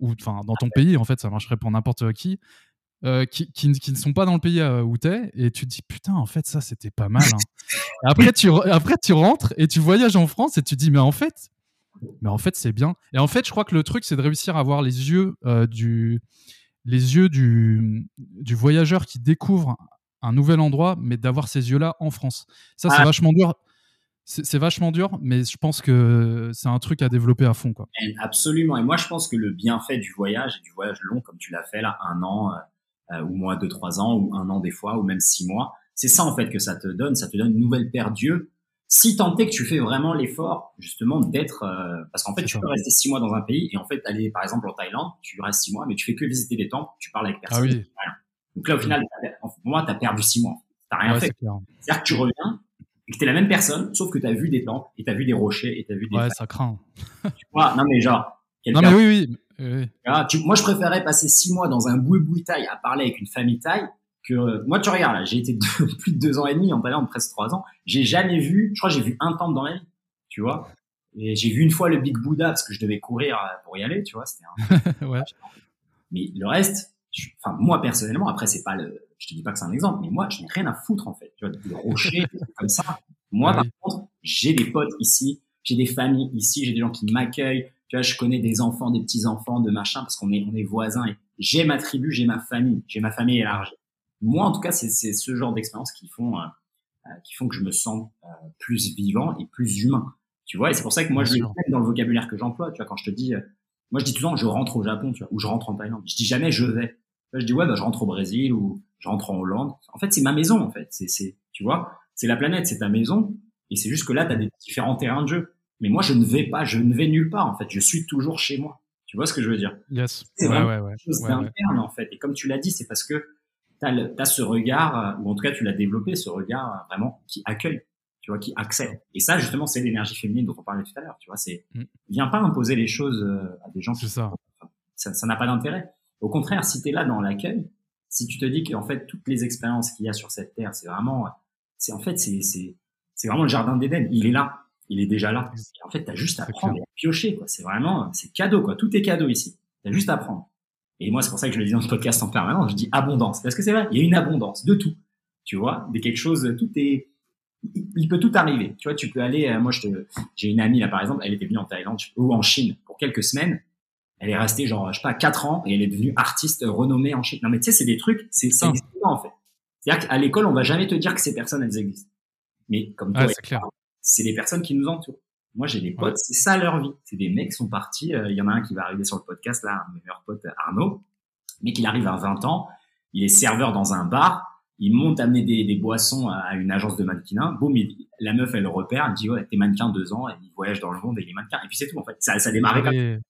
ou enfin dans ton pays, en fait, ça marcherait pour n'importe qui, euh, qui, qui, ne sont pas dans le pays euh, où t'es et tu te dis putain en fait ça c'était pas mal hein. après tu après tu rentres et tu voyages en France et tu te dis mais en fait mais en fait c'est bien et en fait je crois que le truc c'est de réussir à avoir les yeux euh, du les yeux du, du voyageur qui découvre un nouvel endroit mais d'avoir ces yeux là en France ça c'est ah. vachement dur c'est vachement dur, mais je pense que c'est un truc à développer à fond. Quoi. Absolument. Et moi, je pense que le bienfait du voyage, et du voyage long, comme tu l'as fait là, un an, ou moins deux trois ans ou un an des fois ou même six mois. C'est ça en fait que ça te donne, ça te donne une nouvelle paire d'yeux. Si tant est que tu fais vraiment l'effort justement d'être, euh, parce qu'en fait tu peux rester six mois dans un pays et en fait aller par exemple en Thaïlande, tu restes six mois mais tu fais que visiter les temples, tu parles avec ah personne. Donc là au final, pour moi t'as perdu six mois, t'as rien fait. C'est-à-dire que tu reviens et que t'es la même personne, sauf que t'as vu des temples et t'as vu des rochers et t'as vu des. Ouais, ça craint. tu vois, non mais genre. Non mais oui oui ah, moi, je préférais passer six mois dans un boui-boui taille à parler avec une famille taille que moi, tu regardes, là, j'ai été plus de deux ans et demi en Thaïlande, presque trois ans. J'ai jamais vu, je crois, j'ai vu un temple dans ma vie, tu vois. Et j'ai vu une fois le Big Buddha parce que je devais courir euh, pour y aller, tu vois. C'était un... ouais. Mais le reste, enfin, moi personnellement, après, c'est pas le, je te dis pas que c'est un exemple, mais moi, je n'ai rien à foutre en fait. Tu vois, des rochers, comme ça. Moi, par contre, j'ai des potes ici, j'ai des familles ici, j'ai des gens qui m'accueillent, tu vois, je connais des enfants, des petits enfants, de machin, parce qu'on est, on est voisins. Et j'ai ma tribu, j'ai ma famille, j'ai ma famille élargie. Moi, en tout cas, c'est, c'est ce genre d'expérience qui font, euh, euh, qui font que je me sens euh, plus vivant et plus humain. Tu vois, et c'est pour ça que moi, je le dans le vocabulaire que j'emploie. Tu vois, quand je te dis, moi, je dis tout le temps, je rentre au Japon, tu vois, ou je rentre en Thaïlande. Je dis jamais je vais. je dis ouais, bah, je rentre au Brésil ou je rentre en Hollande. En fait, c'est ma maison, en fait. C'est, c'est, tu vois, c'est la planète, c'est ta maison. Et c'est juste que là, tu as des différents terrains de jeu. Mais moi, je ne vais pas, je ne vais nulle part, en fait. Je suis toujours chez moi. Tu vois ce que je veux dire? Yes. C'est ouais, ouais, ouais, chose d'interne, en fait. Et comme tu l'as dit, c'est parce que tu as, ce regard, ou en tout cas, tu l'as développé, ce regard vraiment qui accueille, tu vois, qui accède. Et ça, justement, c'est l'énergie féminine dont on parlait tout à l'heure. Tu vois, c'est, mm. viens pas imposer les choses euh, à des gens. C'est ça. Ça n'a pas d'intérêt. Au contraire, si tu es là dans l'accueil, si tu te dis qu'en fait, toutes les expériences qu'il y a sur cette terre, c'est vraiment, c'est en fait, c'est, c'est, c'est vraiment le jardin d'Éden. Il est là il est déjà là. en fait, tu as juste à prendre et à piocher. Quoi. C'est vraiment, c'est cadeau. Quoi. Tout est cadeau ici. Tu as juste à prendre. Et moi, c'est pour ça que je le dis dans ce podcast en permanence. Je dis abondance. Parce que c'est vrai, il y a une abondance de tout. Tu vois, de quelque chose, tout est, il peut tout arriver. Tu vois, tu peux aller. Euh, moi, je j'ai une amie là, par exemple, elle était venue en Thaïlande ou en Chine pour quelques semaines. Elle est restée genre, je sais pas, quatre ans et elle est devenue artiste renommée en Chine. Non, mais tu sais, c'est des trucs, c'est c'est en fait. C'est-à-dire qu'à l'école, on va jamais te dire que ces personnes elles existent. Mais comme toi, c'est les personnes qui nous entourent. Moi, j'ai des potes, c'est ça leur vie. C'est des mecs qui sont partis. Euh, il y en a un qui va arriver sur le podcast là, un de mes meilleurs potes, Arnaud, mais qu'il arrive à 20 ans. Il est serveur dans un bar il monte amener des, des, boissons à une agence de mannequinat. Boum, la meuf, elle le repère, elle dit, ouais, t'es mannequin deux ans, et il voyage dans le monde et il est mannequin. Et puis c'est tout, en fait. Ça, ça démarrait comme, tu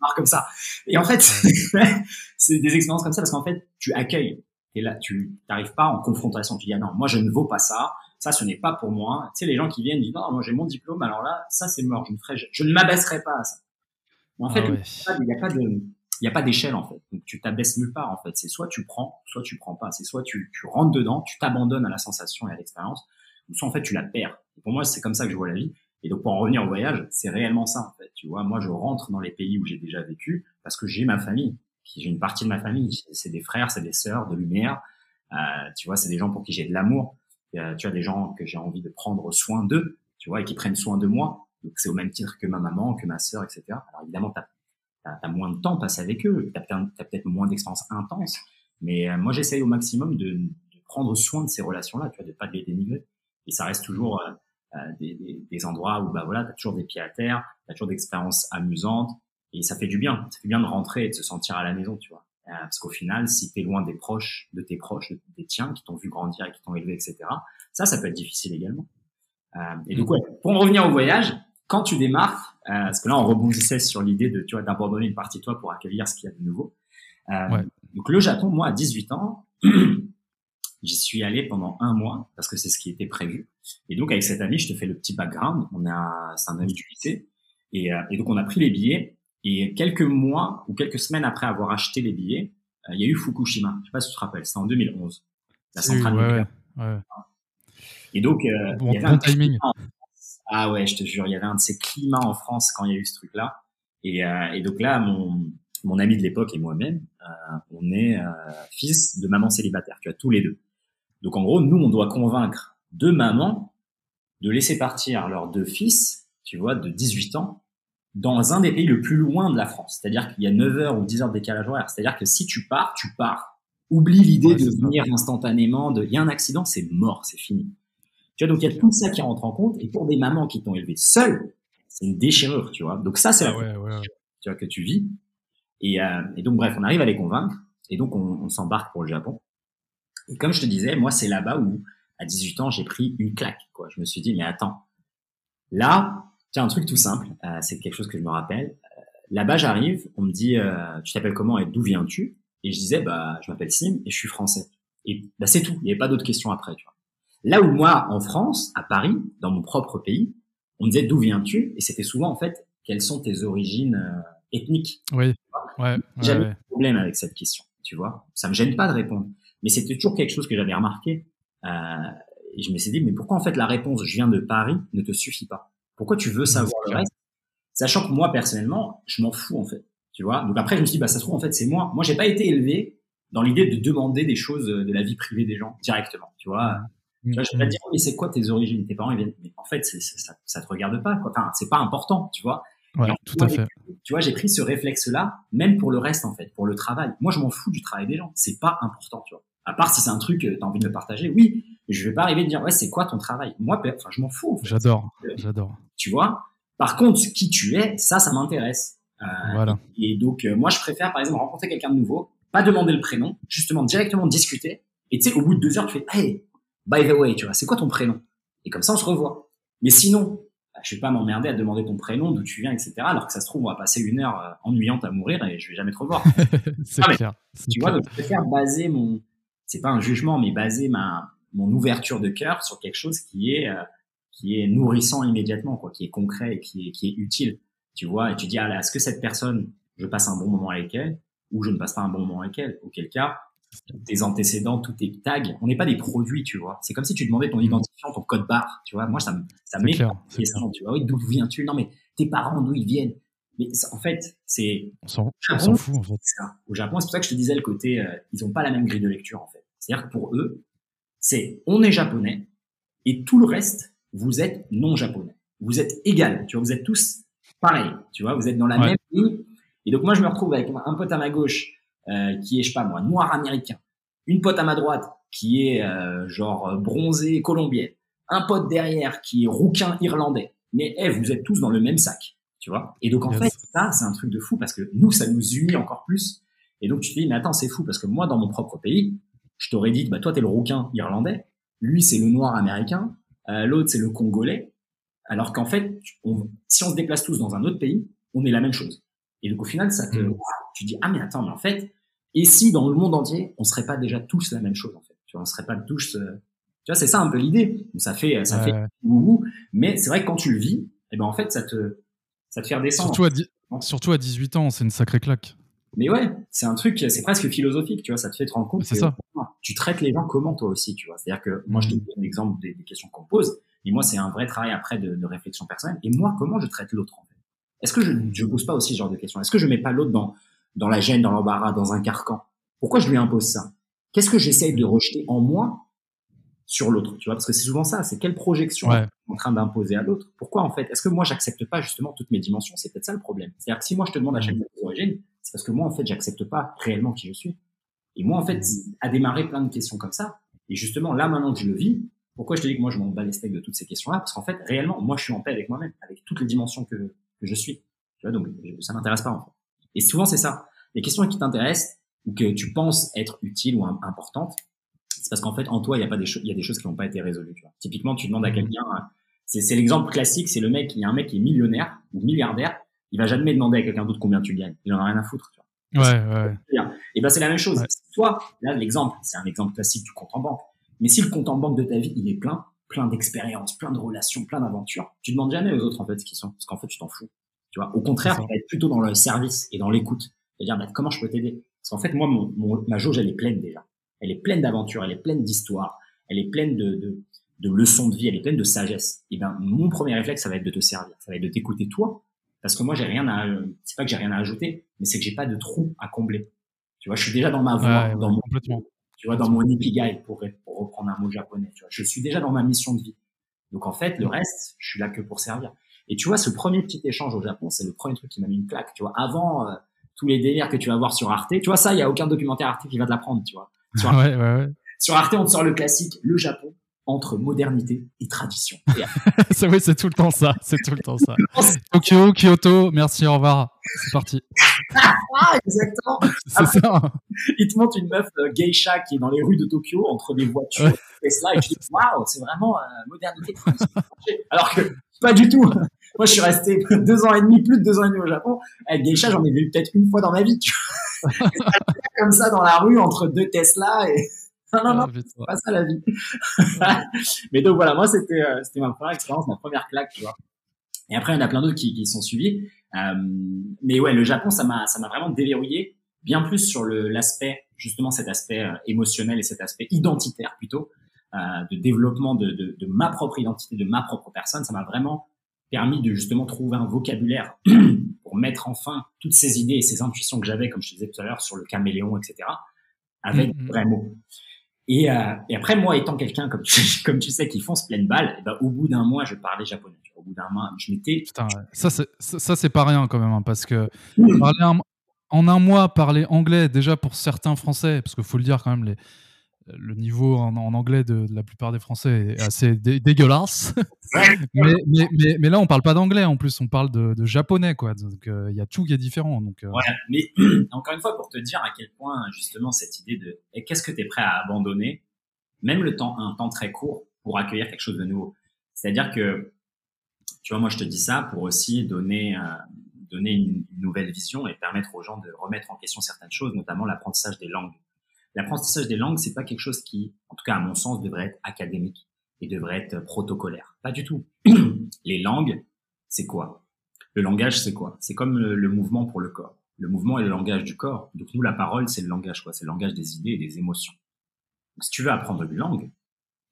vois, comme ça. Et en fait, c'est des expériences comme ça parce qu'en fait, tu accueilles. Et là, tu n'arrives pas en confrontation. Tu dis, ah non, moi, je ne vaux pas ça. Ça, ce n'est pas pour moi. Tu sais, les gens qui viennent disent, non, moi, j'ai mon diplôme. Alors là, ça, c'est mort. Je ne ferai, je, ne m'abaisserai pas à ça. En fait, ah il n'y a pas de, il n'y a pas d'échelle en fait. Donc tu t'abaisses nulle part en fait. C'est soit tu prends, soit tu prends pas. C'est soit tu, tu rentres dedans, tu t'abandonnes à la sensation et à l'expérience, ou soit en fait tu la perds. pour moi, c'est comme ça que je vois la vie. Et donc pour en revenir au voyage, c'est réellement ça en fait. Tu vois, moi je rentre dans les pays où j'ai déjà vécu parce que j'ai ma famille. J'ai une partie de ma famille. C'est des frères, c'est des sœurs de lumière. Euh, tu vois, c'est des gens pour qui j'ai de l'amour. Euh, tu as des gens que j'ai envie de prendre soin d'eux, tu vois, et qui prennent soin de moi. Donc c'est au même titre que ma maman, que ma sœur, etc. Alors évidemment, tu as, moins de temps passé avec eux, tu as, peut-être moins d'expérience intense, mais euh, moi j'essaye au maximum de, de, prendre soin de ces relations-là, tu vois, de pas les dénigrer. Et ça reste toujours euh, euh, des, des, des, endroits où bah voilà, tu as toujours des pieds à terre, tu as toujours des expériences amusantes, et ça fait du bien. Ça fait bien de rentrer et de se sentir à la maison, tu vois. Parce qu'au final, si tu es loin des proches, de tes proches, des tiens, qui t'ont vu grandir et qui t'ont élevé, etc., ça, ça peut être difficile également. Euh, et donc, ouais, pour en revenir au voyage, quand tu démarres, euh, parce que là on rebondissait sur l'idée de tu vois d'abandonner une partie de toi pour accueillir ce qu'il y a de nouveau. Euh, donc le Japon, moi à 18 ans, j'y suis allé pendant un mois parce que c'est ce qui était prévu. Et donc avec cet ami, je te fais le petit background. On a, c'est un ami du lycée, et, euh, et, donc on a pris les billets. Et quelques mois ou quelques semaines après avoir acheté les billets, euh, il y a eu Fukushima. Je sais pas si tu te rappelles, c'était en 2011. La centrale nucléaire. Ouais, et donc, euh, bon, il y avait un timing. Ah ouais, je te jure, il y avait un de ces climats en France quand il y a eu ce truc-là. Et, euh, et donc là, mon, mon ami de l'époque et moi-même, on est fils de maman célibataire. Tu as tous les deux. Donc en gros, nous, on doit convaincre deux mamans de laisser partir leurs deux fils, tu vois, de 18 ans, dans un des pays le plus loin de la France. C'est-à-dire qu'il y a 9 heures ou 10 heures de décalage horaire. C'est-à-dire que si tu pars, tu pars. Oublie l'idée de venir instantanément. De... Il y a un accident, c'est mort, c'est fini. Tu vois, donc il y a tout ça qui rentre en compte. Et pour des mamans qui t'ont élevé seule, c'est une déchirure, tu vois. Donc ça, c'est ah la tu vois, que tu vis. Et, euh, et, donc bref, on arrive à les convaincre. Et donc on, on s'embarque pour le Japon. Et comme je te disais, moi, c'est là-bas où, à 18 ans, j'ai pris une claque. Quoi. Je me suis dit, mais attends, là, tiens, un truc tout simple, euh, c'est quelque chose que je me rappelle. Euh, là-bas, j'arrive, on me dit, euh, tu t'appelles comment et d'où viens-tu? Et je disais, bah, je m'appelle Sim et je suis français. Et bah, c'est tout. Il n'y avait pas d'autres questions après. Tu vois. Là où moi, en France, à Paris, dans mon propre pays, on me disait d'où viens-tu? Et c'était souvent en fait quelles sont tes origines euh, ethniques? Oui. Ouais. J'avais ouais. problème avec cette question. Tu vois, ça me gêne pas de répondre, mais c'était toujours quelque chose que j'avais remarqué. Euh, et je me suis dit, mais pourquoi en fait la réponse "je viens de Paris" ne te suffit pas? Pourquoi tu veux savoir le reste? Sachant que moi personnellement, je m'en fous en fait. Tu vois? Donc après, je me suis dit, bah ça se trouve en fait c'est moi. Moi, j'ai pas été élevé dans l'idée de demander des choses de la vie privée des gens directement. Tu vois? Tu vois, je vais pas dire, mais c'est quoi tes origines? Tes parents, ils viennent. Mais en fait, ça, ça te regarde pas. Quoi. Enfin, c'est pas important, tu vois? Ouais, tout à fait. Tu vois, j'ai pris ce réflexe-là, même pour le reste, en fait, pour le travail. Moi, je m'en fous du travail des gens. C'est pas important, tu vois. À part si c'est un truc, t'as envie de me partager, oui. Je vais pas arriver à dire, ouais, c'est quoi ton travail? Moi, enfin, je m'en fous. En fait. J'adore, j'adore. Tu vois? Par contre, qui tu es, ça, ça m'intéresse. Euh, voilà. Et, donc, euh, moi, je préfère, par exemple, rencontrer quelqu'un de nouveau, pas demander le prénom, justement, directement discuter. Et tu sais, au bout de deux heures, tu fais, hey, by the way, tu vois, c'est quoi ton prénom? Et comme ça, on se revoit. Mais sinon, bah, je vais pas m'emmerder à demander ton prénom, d'où tu viens, etc. Alors que ça se trouve, on va passer une heure euh, ennuyante à mourir et je vais jamais te revoir. c'est ah, clair. Tu vois, donc je préfère baser mon, c'est pas un jugement, mais baser ma mon ouverture de cœur sur quelque chose qui est euh, qui est nourrissant immédiatement, quoi, qui est concret et qui est qui est utile. Tu vois, et tu dis, ah, est-ce que cette personne, je passe un bon moment avec elle ou je ne passe pas un bon moment avec elle? Auquel cas, tes antécédents, tous tes tags. On n'est pas des produits, tu vois. C'est comme si tu demandais ton mm. identifiant, ton code barre, tu vois. Moi, ça me, ça met question, tu vois. Oui, d'où viens-tu? Non, mais tes parents, d'où ils viennent? Mais en fait, c'est. On s'en fout, en fait. Au Japon, c'est pour ça que je te disais le côté, euh, ils ont pas la même grille de lecture, en fait. C'est-à-dire que pour eux, c'est, on est japonais, et tout le reste, vous êtes non japonais. Vous êtes égal, tu vois, vous êtes tous pareils, tu vois, vous êtes dans la même ligne. Et donc moi, je me retrouve avec un pote à ma gauche euh, qui est, je sais pas moi, noir américain, une pote à ma droite qui est euh, genre bronzé colombienne, un pote derrière qui est rouquin irlandais. Mais eh, vous êtes tous dans le même sac, tu vois. Et donc en fait, ça, c'est un truc de fou parce que nous, ça nous unit encore plus. Et donc tu te dis, mais attends, c'est fou parce que moi, dans mon propre pays, je t'aurais dit, bah toi, t'es le rouquin irlandais, lui, c'est le noir américain, euh, l'autre, c'est le congolais. Alors qu'en fait, si on se déplace tous dans un autre pays, on est la même chose. Et donc au final, ça te, mm. tu dis, ah mais attends, mais en fait, et si dans le monde entier, on serait pas déjà tous la même chose en fait, tu vois, on serait pas tous, euh, tu vois, c'est ça un peu l'idée. Ça fait, ça fait, mais c'est vrai que quand tu le vis, et eh ben en fait, ça te, ça te fait redescendre. Surtout à, surtout à 18 ans, c'est une sacrée claque. Mais ouais, c'est un truc, c'est presque philosophique, tu vois, ça te fait te rendre compte que ça. tu traites les gens comment toi aussi, tu vois? C'est-à-dire que moi, je te mm. donne l'exemple des, des, questions qu'on pose, et moi, c'est un vrai travail après de, de, réflexion personnelle. Et moi, comment je traite l'autre en fait? Est-ce que je ne pose pas aussi ce genre de questions? Est-ce que je mets pas l'autre dans, dans la gêne, dans l'embarras, dans un carcan? Pourquoi je lui impose ça? Qu'est-ce que j'essaye de rejeter en moi sur l'autre, tu vois, parce que c'est souvent ça, c'est quelle projection ouais. en train d'imposer à l'autre? Pourquoi en fait? Est-ce que moi j'accepte pas justement toutes mes dimensions? C'est peut-être ça le problème. C'est-à-dire que si moi je te demande à chaque fois tes origines, c'est parce que moi en fait j'accepte pas réellement qui je suis. Et moi en fait, à démarrer plein de questions comme ça, et justement là maintenant que je le vis, pourquoi je te dis que moi je m'en bats les steaks de toutes ces questions-là? Parce qu'en fait réellement, moi je suis en paix avec moi-même, avec toutes les dimensions que, que je suis. Tu vois, donc ça m'intéresse pas en fait. Et souvent c'est ça. Les questions qui t'intéressent ou que tu penses être utiles ou importantes, c'est parce qu'en fait, en toi, il y a pas des choses, il y a des choses qui n'ont pas été résolues. Tu vois. Typiquement, tu demandes à mmh. quelqu'un, c'est, c'est l'exemple classique, c'est le mec, il y a un mec qui est millionnaire ou milliardaire, il va jamais demander à quelqu'un d'autre combien tu gagnes. Il en a rien à foutre. Tu vois. Ouais, ouais. Et ben c'est la même chose. Toi, là, l'exemple, c'est un exemple classique du compte en banque. Mais si le compte en banque de ta vie, il est plein, plein d'expériences, plein de relations, plein d'aventures, tu demandes jamais aux autres en fait ce qu'ils sont, parce qu'en fait tu t'en fous. Tu vois. Au contraire, tu vas être plutôt dans le service et dans l'écoute. C'est-à-dire, bah, comment je peux t'aider? Parce qu'en fait, moi, mon, mon, ma jauge, elle est pleine déjà. Elle est pleine d'aventures, elle est pleine d'histoires, elle est pleine de, de, de, leçons de vie, elle est pleine de sagesse. Et ben, mon premier réflexe, ça va être de te servir, ça va être de t'écouter toi, parce que moi, j'ai rien à, c'est pas que j'ai rien à ajouter, mais c'est que j'ai pas de trou à combler. Tu vois, je suis déjà dans ma voie, dans mon, tu vois, dans mon ikigai pour, pour reprendre un mot japonais. Tu vois, je suis déjà dans ma mission de vie. Donc en fait, le reste, je suis là que pour servir. Et tu vois, ce premier petit échange au Japon, c'est le premier truc qui m'a mis une claque. Tu vois, avant euh, tous les délires que tu vas voir sur Arte, tu vois ça, il y a aucun documentaire Arte qui va te l'apprendre. Tu vois. Sur, ouais, ouais, sur Arte, on te sort le classique, le Japon entre modernité et tradition. c'est oui, c'est tout le temps ça, c'est tout le temps ça. Tokyo, Kyoto, merci, au revoir. C'est parti. ah, exactement. C'est ça. Il te montre une meuf euh, geisha qui est dans les rues de Tokyo entre des voitures Tesla et tu dis waouh, c'est vraiment euh, modernité. Alors que pas du tout. Moi, je suis resté deux ans et demi, plus de deux ans et demi au Japon. Avec geisha, j'en ai vu peut-être une fois dans ma vie. Tu vois. comme ça dans la rue entre deux Tesla et non, non, non, ah, c'est pas ça la vie. mais donc voilà, moi c'était euh, c'était ma première expérience, ma première claque, tu vois. Et après, il y en a plein d'autres qui, qui sont suivis. Euh, mais ouais, le Japon, ça m'a ça m'a vraiment déverrouillé, bien plus sur le l'aspect justement cet aspect euh, émotionnel et cet aspect identitaire plutôt euh, de développement de, de, de ma propre identité, de ma propre personne. Ça m'a vraiment permis de justement trouver un vocabulaire pour mettre enfin toutes ces idées et ces intuitions que j'avais, comme je te disais tout à l'heure, sur le caméléon, etc., avec mm, mm. vrais mots. Et, euh, et après, moi, étant quelqu'un, comme tu, comme tu sais, qui fonce pleine balle, et ben, au bout d'un mois, je parlais japonais. Au bout d'un mois, je m'étais. Putain, ça, c'est, ça, c'est pas rien quand même, hein, parce que parler un, en un mois, parler anglais, déjà pour certains Français, parce qu'il faut le dire quand même, les, le niveau en, anglais de, la plupart des Français est assez dégueulasse. mais, mais, mais, là, on parle pas d'anglais en plus, on parle de, japonais, quoi. Donc, euh, il y a tout qui est différent. Donc, euh. mais encore une fois, pour te dire à quel point, justement, cette idée de qu'est-ce que tu es prêt à abandonner, même le temps, un temps très court, pour accueillir quelque chose de nouveau. C'est-à-dire que, tu vois, moi, je te dis ça pour aussi donner, euh, donner une nouvelle vision et permettre aux gens de remettre en question certaines choses, notamment l'apprentissage des langues l'apprentissage des langues, c'est pas quelque chose qui, en tout cas à mon sens, devrait être académique et devrait être protocolaire. Pas du tout. Les langues, c'est quoi? Le langage, c'est quoi? C'est comme le, mouvement pour le corps. Le mouvement est le langage du corps. Donc nous, la parole, c'est le langage quoi? C'est le langage des idées et des émotions. Donc, si tu veux apprendre une langue,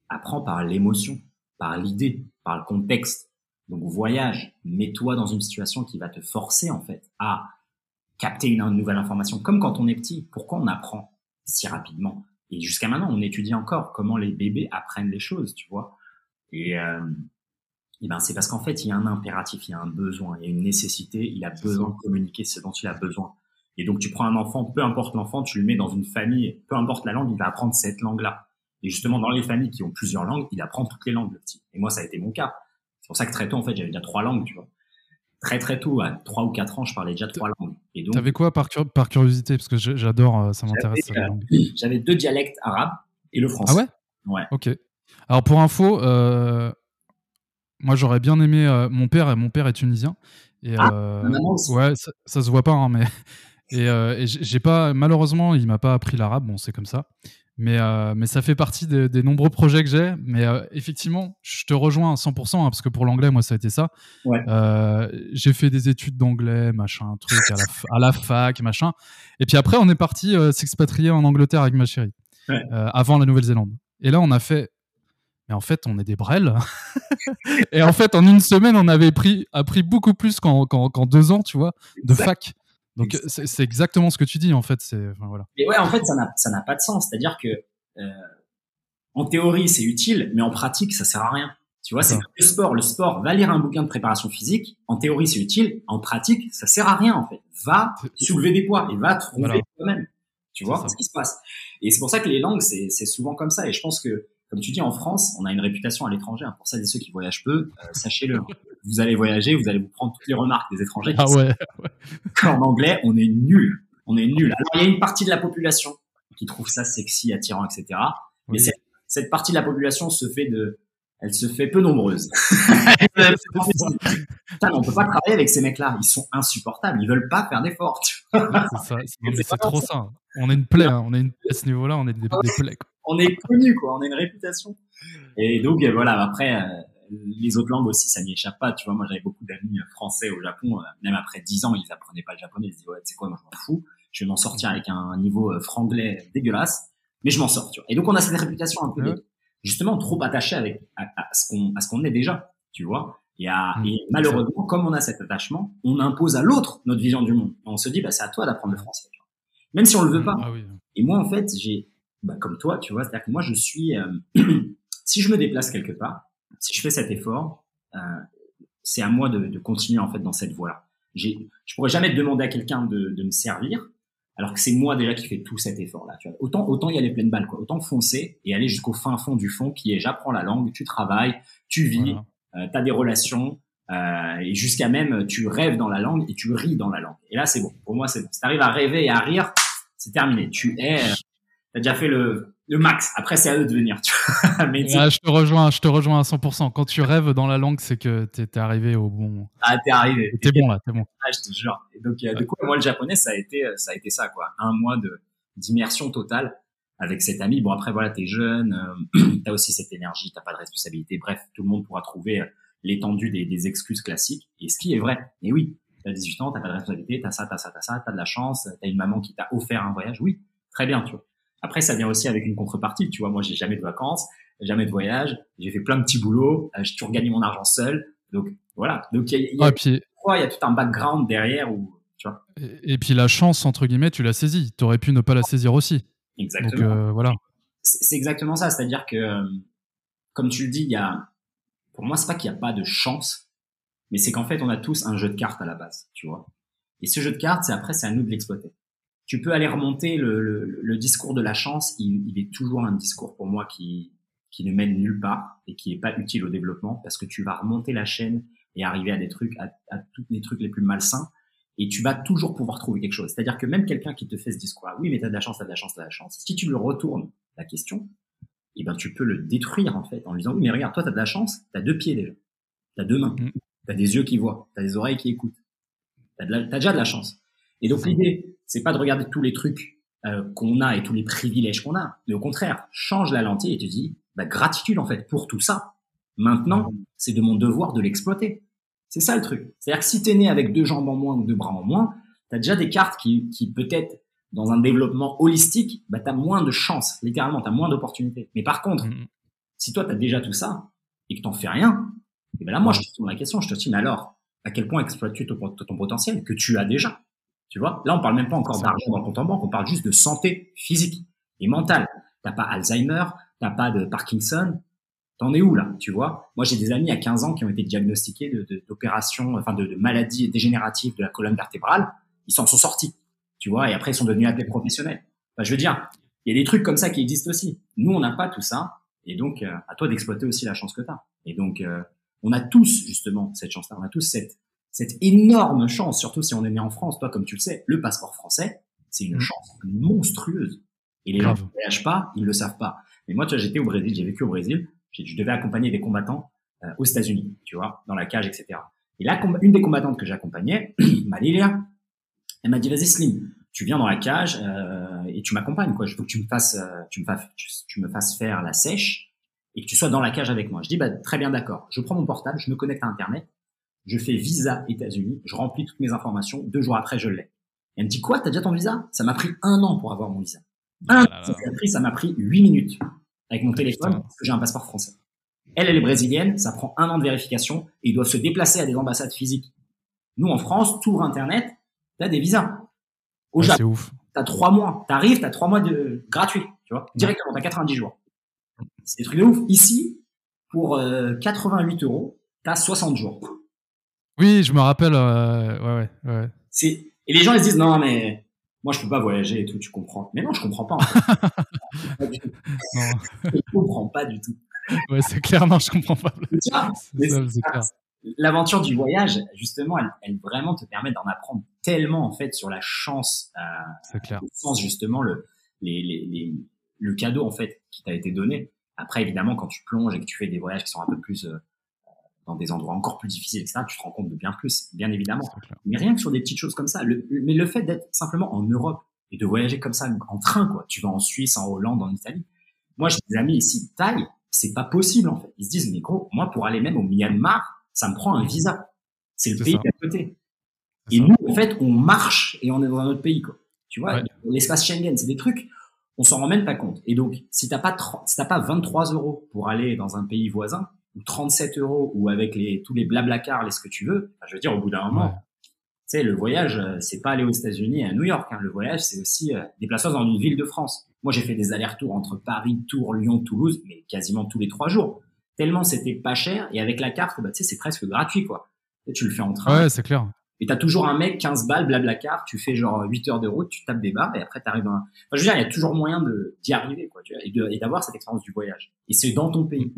apprends par l'émotion, par l'idée, par le contexte. Donc voyage, mets-toi dans une situation qui va te forcer en fait à capter une nouvelle information. Comme quand on est petit, pourquoi on apprend? Si rapidement. Et jusqu'à maintenant, on étudie encore comment les bébés apprennent les choses, tu vois. Et, euh, et ben c'est parce qu'en fait, il y a un impératif, il y a un besoin, il y a une nécessité, il a besoin de communiquer ce dont il a besoin. Et donc, tu prends un enfant, peu importe l'enfant, tu le mets dans une famille, peu importe la langue, il va apprendre cette langue-là. Et justement, dans les familles qui ont plusieurs langues, il apprend toutes les langues, le petit. Et moi, ça a été mon cas. C'est pour ça que très tôt, en fait, j'avais déjà trois langues, tu vois. Très, très tôt, à trois ou quatre ans, je parlais déjà trois langues. Et donc. T'avais quoi par, par, curiosité? Parce que j'adore, euh, ça m'intéresse. J'avais deux dialectes arabes et le français. Ah ouais? Ouais. Ok. Alors, pour info, euh, moi, j'aurais bien aimé. Euh, mon père, mon père est tunisien. Et, ah, euh, ouais, ça, ça, se voit pas, hein, mais. Et, euh, et j'ai pas, malheureusement, il m'a pas appris l'arabe. Bon, c'est comme ça. Mais, euh, mais ça fait partie des, des nombreux projets que j'ai. Mais euh, effectivement, je te rejoins à 100%, hein, parce que pour l'anglais, moi, ça a été ça. Ouais. Euh, j'ai fait des études d'anglais, machin, truc, à la, à la, fac, machin. Et puis après, on est parti s'expatrier en Angleterre avec ma chérie, ouais. Avant la Nouvelle-Zélande. Et là, on a fait. Mais en fait, on est des brels. et en fait, en une semaine, on avait pris, appris beaucoup plus qu'en qu qu deux ans, tu vois, de exact. fac. Donc c'est exactement ce que tu dis en fait. C'est enfin, voilà. Et ouais, en fait, ça n'a pas de sens. C'est-à-dire que euh, en théorie c'est utile, mais en pratique ça sert à rien. Tu vois, c'est le sport. Le sport, va lire un bouquin de préparation physique. En théorie c'est utile, en pratique ça sert à rien en fait. Va soulever des poids et va trouver voilà. toi-même. Tu vois ce qui se passe. Et c'est pour ça que les langues c'est c'est souvent comme ça. Et je pense que comme tu dis, en France, on a une réputation à l'étranger. Hein. Pour ça, et ceux qui voyagent peu, euh, sachez-le. Hein. Vous allez voyager, vous allez vous prendre toutes les remarques des étrangers. Ah ouais. En anglais, on est nul. On est nul. Alors, il y a une partie de la population qui trouve ça sexy, attirant, etc. Mais cette partie de la population se fait de, elle se fait peu nombreuse. Putain, on peut pas travailler avec ces mecs-là. Ils sont insupportables. Ils veulent pas faire d'efforts. C'est trop ça. On est une plaie. Hein. On est une... à ce niveau-là, on est des, des plaies. Quoi. On est connu, quoi. On a une réputation. Et donc voilà. Après, euh, les autres langues aussi, ça n'y échappe pas. Tu vois, moi, j'avais beaucoup d'amis français au Japon. Euh, même après 10 ans, ils apprenaient pas le japonais. Ils se disaient, ouais, c'est quoi, moi, je m'en fous. Je vais m'en sortir avec un niveau euh, franglais dégueulasse. Mais je m'en sors, tu vois. Et donc, on a cette réputation un peu ouais. justement trop attachée avec, à, à ce qu'on, à ce qu'on est déjà, tu vois. Et, à, mmh. et malheureusement, comme on a cet attachement, on impose à l'autre notre vision du monde. Et on se dit, bah, c'est à toi d'apprendre le français. Tu vois. Même si on le veut pas. Ah oui. Et moi, en fait, j'ai, bah, comme toi, tu vois, c'est-à-dire que moi, je suis, euh, si je me déplace quelque part, si je fais cet effort, euh, c'est à moi de, de, continuer en fait dans cette voie-là. J'ai, je pourrais jamais demander à quelqu'un de, de, me servir, alors que c'est moi déjà qui fais tout cet effort-là. Tu vois. Autant, autant y aller pleine balle, quoi. Autant foncer et aller jusqu'au fin fond du fond, qui est j'apprends la langue, tu travailles, tu vis, voilà. euh, tu as des relations, euh, et jusqu'à même tu rêves dans la langue et tu ris dans la langue. Et là, c'est bon. Pour moi, c'est bon. Si t'arrives à rêver et à rire, c'est terminé. Tu es, euh, t'as déjà fait le, le max. Après, c'est à eux de venir. Tu vois Mais je te rejoins, je te rejoins à 100%. Quand tu rêves dans la langue, c'est que t'es es arrivé au bon. Ah, t'es arrivé. T'es bon là, t'es bon. Ah, je te jure. Et donc, euh, ouais. du coup, moi, le japonais, ça a été, ça a été ça, quoi. Un mois de d'immersion totale avec cet ami. Bon, après, voilà, t'es jeune, euh, t'as aussi cette énergie, t'as pas de responsabilité. Bref, tout le monde pourra trouver l'étendue des, des, excuses classiques. Et ce qui est vrai. Et oui, t'as 18 ans, t'as pas de responsabilité, t'as ça, t'as ça, t'as ça, t'as de la chance, t'as une maman qui t'a offert un voyage. Oui, très bien, tu vois. Après, ça vient aussi avec une contrepartie. Tu vois, moi, j'ai jamais de vacances, jamais de voyage. J'ai fait plein de petits boulots. Euh, j'ai toujours gagné mon argent seul. Donc, voilà. Donc, il y a, y, a, puis... il y a tout un background derrière où, tu vois. Et, et puis, la chance, entre guillemets, tu l'as saisie. Tu aurais pu ne pas la saisir aussi. Exactement. Donc, euh, voilà. C'est exactement ça. C'est-à-dire que, euh, comme tu le dis, il y a, pour moi, c'est pas qu'il n'y a pas de chance, mais c'est qu'en fait, on a tous un jeu de cartes à la base, tu vois. Et ce jeu de cartes, c'est après, c'est à nous de l'exploiter tu peux aller remonter le, le, le discours de la chance. Il, il, est toujours un discours pour moi qui, qui ne mène nulle part et qui est pas utile au développement parce que tu vas remonter la chaîne et arriver à des trucs, à, à tous les trucs les plus malsains et tu vas toujours pouvoir trouver quelque chose. C'est-à-dire que même quelqu'un qui te fait ce discours, oui, mais t'as de la chance, t'as de la chance, t'as de la chance. Si tu le retournes la question, eh ben tu peux le détruire en fait en lui disant oui, mais regarde, toi t'as de la chance, t'as deux pieds déjà, t'as deux mains, mmh. t'as des yeux qui voient, t'as des oreilles qui écoutent, t'as, as déjà de la chance. Et donc l'idée, c'est pas de regarder tous les trucs euh, qu'on a et tous les privilèges qu'on a, mais au contraire, change la lentille et te dis, bah, gratitude en fait pour tout ça. Maintenant, c'est de mon devoir de l'exploiter. C'est ça le truc. C'est-à-dire que si t'es né avec deux jambes en moins ou deux bras en moins, t'as déjà des cartes qui, qui peut-être dans un développement holistique, bah t'as moins de chance, littéralement, t'as moins d'opportunités. Mais par contre, mmh. si toi t'as déjà tout ça et que t'en fais rien, et ben là moi je te pose la question, je te dis mais alors à quel point exploites-tu ton, ton potentiel que tu as déjà? Tu vois, là, on parle même pas encore d'argent dans le compte en banque, on parle juste de santé physique et mentale. T'as pas Alzheimer, t'as pas de Parkinson, T'en es où là, tu vois? Moi, j'ai des amis à 15 ans qui ont été diagnostiqués d'opérations, de, enfin de, de, maladies dégénératives de la colonne vertébrale. Ils s'en sont sortis, tu vois, et après ils sont devenus athlètes professionnels. Enfin, je veux dire, il y a des trucs comme ça qui existent aussi. Nous, on n'a pas tout ça, et donc euh, à toi d'exploiter aussi la chance que tu as. Et donc, euh, on a tous justement cette chance-là, on a tous cette cette énorme chance, surtout si on est né en France. Toi, comme tu le sais, le passeport français, c'est une mmh. chance monstrueuse. Et les gens qui ne voyagent pas, ils le savent pas. Mais moi, tu vois, j'étais au Brésil, j'ai vécu au Brésil je devais accompagner des combattants euh, aux États-Unis, tu vois, dans la cage, etc. Et là, une des combattantes que j'accompagnais, Malilia, elle m'a dit vas-y Slim, tu viens dans la cage euh, et tu m'accompagnes quoi. Je veux que tu me fasses, euh, tu me fasses, tu, me fasses faire la sèche et que tu sois dans la cage avec moi. Je dis bah très bien d'accord. Je prends mon portable, je me connecte à internet, je fais visa États-Unis, je remplis toutes mes informations. Deux jours après, je l'ai. Elle me dit quoi T'as déjà ton visa? Ça m'a pris un an pour avoir mon visa. Un ça m'a pris huit minutes avec mon téléphone parce que j'ai un passeport français. Elle, elle est brésilienne, ça prend un an de vérification et ils doivent se déplacer à des ambassades physiques. Nous, en France, tout Internet, t'as des visas. Au ouais, Japon, t'as trois mois. T'arrives, t'as trois mois de gratuit, tu vois, directement, t'as 90 jours. C'est des trucs de ouf. Ici, pour 88 euh, euros, t'as 60 jours. Oui, je me rappelle. Euh, ouais, ouais, ouais. C'est et les gens ils se disent non mais moi je peux pas voyager et tout, tu comprends. Mais non, je comprends pas. En fait. je comprends pas du tout. Ouais, c'est clair, non, je comprends pas. L'aventure du voyage, justement, elle, elle, vraiment te permet d'en apprendre tellement en fait sur la chance, euh, clair. le sens justement le les, les, les, le cadeau en fait qui t'a été donné. Après, évidemment, quand tu plonges et que tu fais des voyages qui sont un peu plus euh, dans des endroits encore plus difficiles, etc., tu te rends compte de bien plus, bien évidemment. Mais rien que sur des petites choses comme ça. Le, mais le fait d'être simplement en Europe et de voyager comme ça en train, quoi. Tu vas en Suisse, en Hollande, en Italie. Moi, j'ai des amis ici, Thaï, c'est pas possible, en fait. Ils se disent, mais gros, moi, pour aller même au Myanmar, ça me prend un visa. C'est le pays d'à côté. Et nous, en fait, on marche et on est dans un autre pays, quoi. Tu vois, l'espace Schengen, c'est des trucs, on s'en rend même pas compte. Et donc, si t'as pas, si t'as pas 23 euros pour aller dans un pays voisin, ou 37 euros ou avec les tous les blablacar, les ce que tu veux. je veux dire, au bout d'un moment, tu sais, le voyage, euh, c'est pas aller aux États-Unis et à New York. Hein. Le voyage, c'est aussi euh, déplacer dans une ville de France. Moi, j'ai fait des allers-retours entre Paris, Tours, Lyon, Toulouse, mais quasiment tous les trois jours. Tellement c'était pas cher et avec la carte, bah, tu sais, c'est presque gratuit, quoi. tu le fais en train. Ouais, c'est clair. Et t'as toujours un mec, 15 balles, blablacar, tu fais genre 8 heures de route, tu tapes des barres et après t'arrives dans un... Enfin, je veux dire, il y a toujours moyen de, d'y arriver, quoi, tu vois, et d'avoir cette expérience du voyage. Et c'est dans ton pays.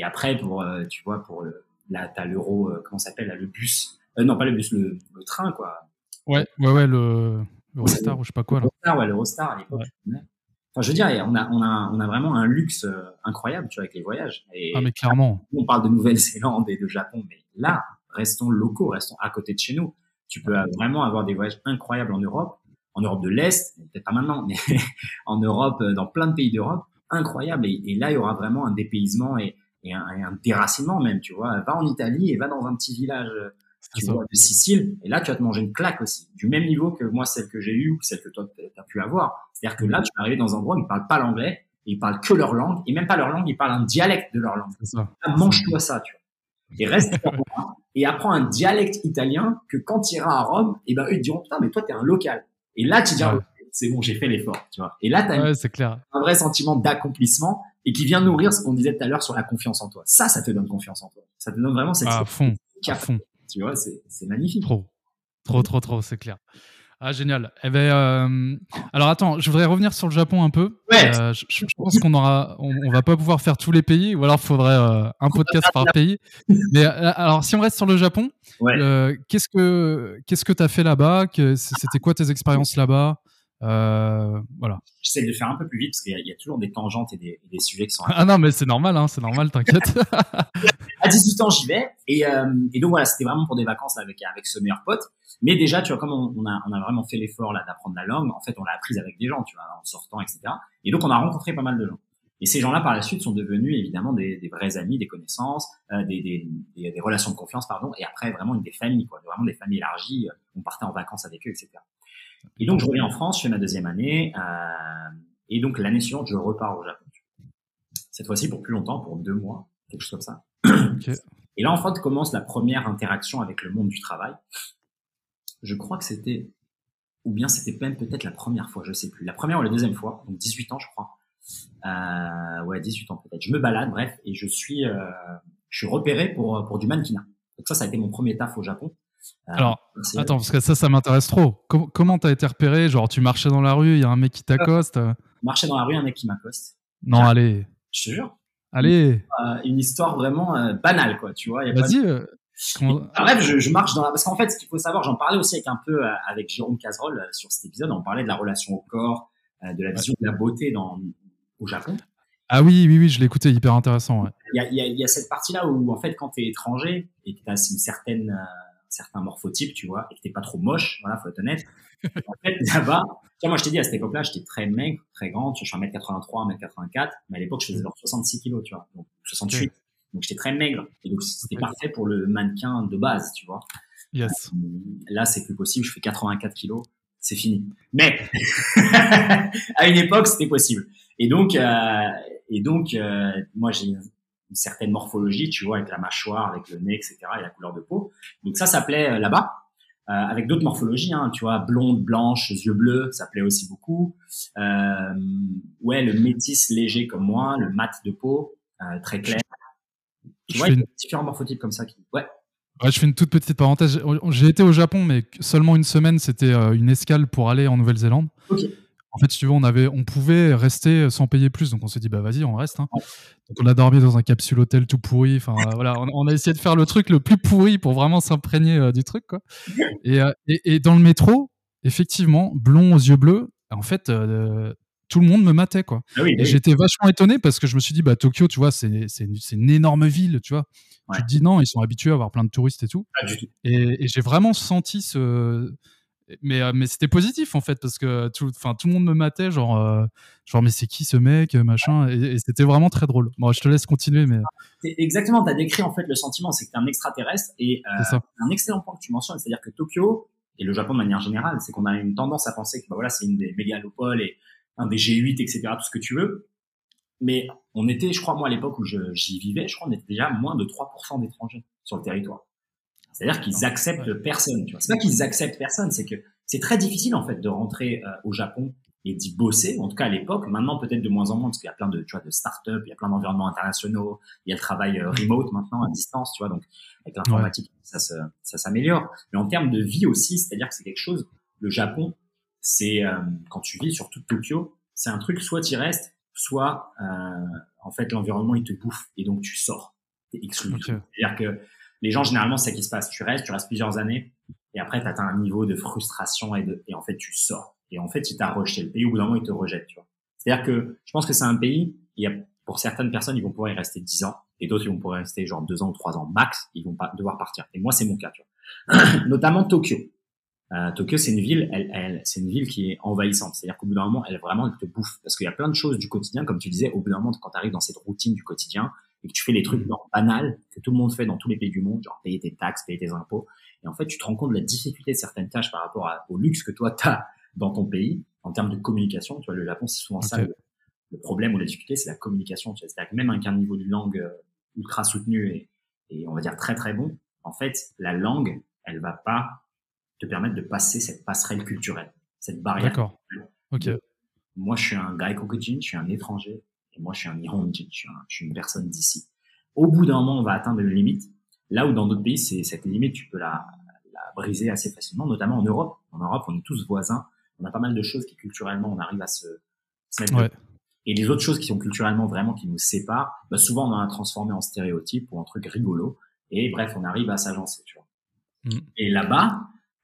Et après, pour, euh, tu vois, pour le, là, t'as l'euro, euh, comment s'appelle, le bus? Euh, non, pas le bus, le, le, train, quoi. Ouais, ouais, ouais, le Eurostar ou je sais pas quoi, là. Eurostar, ouais, l'Eurostar à l'époque. Enfin, je veux dire, on a, on a, on a vraiment un luxe incroyable, tu vois, avec les voyages. Et ah, mais clairement. On parle de Nouvelle-Zélande et de Japon, mais là, restons locaux, restons à côté de chez nous. Tu peux vraiment avoir des voyages incroyables en Europe, en Europe de l'Est, peut-être pas maintenant, mais en Europe, dans plein de pays d'Europe, incroyable. Et, et, là, il y aura vraiment un dépaysement et, et un, un, déracinement même, tu vois. Va en Italie et va dans un petit village tu vois, de Sicile, et là, tu vas te manger une claque aussi, du même niveau que moi, celle que j'ai eue ou celle que toi, tu as pu avoir. C'est-à-dire que là, tu vas arriver dans un endroit où ils parlent pas l'anglais, ils parlent que leur langue, et même pas leur langue, ils parlent un dialecte de leur langue. mange-toi ça, tu vois. Et reste et apprends un dialecte italien que quand tu iras à Rome, et eh ben eux ils te diront putain mais toi t'es un local. Et là tu diras c'est bon j'ai fait l'effort, tu vois. Et là t'as ouais, un vrai sentiment d'accomplissement et qui vient nourrir ce qu'on disait tout à l'heure sur la confiance en toi. Ça, ça te donne confiance en toi. Ça te donne vraiment cette à fond, à fond. Tu vois, c'est magnifique. Trop, trop, trop, trop, c'est clair. Ah génial. Eh ben, euh... alors attends, je voudrais revenir sur le Japon un peu. Ouais. Euh, je, je, pense qu'on aura, on, on, va pas pouvoir faire tous les pays, ou alors il faudrait euh, un podcast par pays. Mais euh, alors si on reste sur le Japon, ouais. qu'est-ce que qu'est-ce que t'as fait là-bas? C'était quoi tes expériences là-bas? Euh, voilà. J'essaie de faire un peu plus vite parce qu'il y, y, a toujours des tangentes et des, et des sujets qui sont. Ah non, mais c'est normal, hein, c'est normal, t'inquiète. à 18 ans, j'y vais et, euh, et donc voilà, c'était vraiment pour des vacances avec avec ce meilleur pote. Mais déjà, tu vois, comme on, on a on a vraiment fait l'effort là d'apprendre la langue, en fait, on l'a apprise avec des gens, tu vois, en sortant, etc. Et donc, on a rencontré pas mal de gens. Et ces gens-là, par la suite, sont devenus évidemment des, des vrais amis, des connaissances, euh, des, des, des, des, relations de confiance, pardon. Et après, vraiment des familles, quoi, vraiment des familles élargies. On partait en vacances avec eux, etc. Et donc, je reviens en France, je fais ma deuxième année. Euh, et donc, l'année suivante, je repars au Japon. Cette fois-ci, pour plus longtemps, pour deux mois, quelque chose comme ça. Okay. Et là, en fait, commence la première interaction avec le monde du travail. Je crois que c'était, ou bien c'était même peut-être la première fois, je sais plus. La première ou la deuxième fois, donc 18 ans, je crois. Euh, ouais, 18 ans peut-être. Je me balade, bref, et je suis, euh, je suis repéré pour pour du mannequinat. Donc ça, ça a été mon premier taf au Japon. Euh, Alors, attends, parce que ça, ça m'intéresse trop. comment comment t'as été repéré? Genre, tu marchais dans la rue, il y a un mec qui t'accoste? Marchais dans la rue, un mec qui m'accoste. Non, allez. Je te jure. Allez. Une, histoire vraiment banale, quoi, tu vois. Vas-y. Bref, je, je, marche dans la... Parce qu'en fait, ce qu'il faut savoir, j'en parlais aussi avec un peu avec Jérôme Cazerolle sur cet épisode, on parlait de la relation au corps, de la vision de la beauté dans, au Japon. Ah oui, oui, oui, je l'ai écouté, hyper intéressant. Il y, a, y, a, cette partie-là où, en fait, quand tu es étranger et que tu as une certaine, euh, certain morphotype, tu vois, et que t'es pas trop moche, voilà, faut être honnête. en fait, là-bas, moi, je t'ai dit, à cette époque-là, j'étais très maigre, très grande, je suis 1m83, 1m84, mais à l'époque, je faisais genre 66 kilos, tu vois, donc 68. Donc, j'étais très maigre. Et donc, c'était parfait pour le mannequin de base, tu vois. Yes. Euh, là, c'est plus possible, je fais 84 kilos, c'est fini. Mais, à une époque, c'était possible. Et donc, euh, et donc, euh, moi, j'ai une, certaine morphologie, tu vois, avec la mâchoire, avec le nez, etc., et la couleur de peau. Donc ça, ça plaît euh, là-bas. Euh, avec d'autres morphologies, hein, tu vois, blonde, blanche, yeux bleus, ça plaît aussi beaucoup. Euh, ouais, le métis léger comme moi, le mat de peau, euh, très clair. Tu vois, il y a différents morphotypes comme ça. Qui... Ouais. Ouais, je fais une toute petite parenthèse. J'ai été au Japon, mais seulement une semaine. C'était une escale pour aller en Nouvelle-Zélande. Ok. En fait, tu veux, on, avait, on pouvait rester sans payer plus. Donc, on s'est dit, bah vas-y, on reste. Hein. Donc, on a dormi dans un capsule hôtel tout pourri. Enfin, voilà, on, a essayé de faire le truc le plus pourri pour vraiment s'imprégner euh, du truc. Quoi. Euh, et, et, dans le métro, effectivement, blond aux yeux bleus, en fait, euh, tout le monde me matait. Quoi. Ah oui, et j'étais vachement étonné parce que je me suis dit, bah, Tokyo, tu vois, c'est une, une, énorme ville, tu vois. Tu te dis non, ils sont habitués à avoir plein de touristes et tout. Et, et j'ai vraiment senti ce, mais euh, mais c'était positif en fait parce que tout enfin tout le monde me matait genre euh, genre mais c'est qui ce mec machin et, c'était vraiment très drôle. Bon je te laisse continuer mais exactement tu as décrit en fait le sentiment c'est que tu es un extraterrestre et euh, un excellent point que tu mentionnes c'est-à-dire que Tokyo et le Japon de manière générale c'est qu'on a une tendance à penser que bah, voilà c'est une des mégalopoles et un des G8 etc tout ce que tu veux. Mais on était je crois moi à l'époque où j'y vivais je crois on était déjà moins de 3% d'étrangers sur le territoire c'est-à-dire qu'ils acceptent personne. Tu vois, c'est pas qu'ils acceptent personne, c'est que c'est très difficile en fait de rentrer euh, au Japon et d'y bosser. En tout cas à l'époque. Maintenant peut-être de moins en moins parce qu'il y a plein de tu vois de start-up, il y a plein d'environnements internationaux, il y a le travail euh, remote maintenant à distance, tu vois. Donc avec l'informatique ça ça s'améliore. Mais en termes de vie aussi, c'est-à-dire que c'est quelque chose. Le Japon, c'est euh, quand tu vis sur toute Tokyo, c'est un truc soit tu restes, soit en fait l'environnement il te bouffe et donc tu sors, t'es exclu. C'est-à-dire que les gens, généralement, c'est ce qui se passe. Tu restes, tu restes plusieurs années, et après, tu atteins un niveau de frustration et, de, et en fait, tu sors. Et en fait, il t'a rejeté. Le pays, au bout d'un moment, il te rejette, tu vois. C'est-à-dire que je pense que c'est un pays, il y a, pour certaines personnes, ils vont pouvoir y rester 10 ans, et d'autres, ils vont pouvoir y rester genre 2 ans ou 3 ans max, ils vont pas devoir partir. Et moi, c'est mon cas, tu vois. Notamment Tokyo. Euh, Tokyo, c'est une ville, elle, elle, c'est une ville qui est envahissante. C'est-à-dire qu'au bout d'un moment, elle vraiment, elle te bouffe. Parce qu'il y a plein de choses du quotidien, comme tu disais, au bout d'un moment, quand tu arrives dans cette routine du quotidien, et que tu fais les trucs genre banals que tout le monde fait dans tous les pays du monde, genre payer tes taxes, payer tes impôts, et en fait tu te rends compte de la difficulté de certaines tâches par rapport au luxe que toi tu as dans ton pays en termes de communication. Tu vois, le Japon c'est souvent ça le, problème ou la difficulté, c'est la communication. C'est-à-dire que même avec un niveau de langue euh, ultra soutenu et, et on va dire très très bon, en fait la langue elle va pas te permettre de passer cette passerelle culturelle, cette barrière. D'accord. Ok. Moi, je suis un gaikokujin, je suis un étranger moi, je suis un Nihonjin, je suis, je suis une personne d'ici. Au bout d'un moment, on va atteindre une limite. Là où dans d'autres pays, c'est cette limite, tu peux la, la briser assez facilement, notamment en Europe. En Europe, on est tous voisins. On a pas mal de choses qui culturellement, on arrive à se, se mettre. Ouais. Et les autres choses qui sont culturellement vraiment qui nous séparent, bah souvent on en a transformé en stéréotype ou en truc rigolo. Et bref, on arrive à s'agencer, tu vois. Mm. Et là-bas,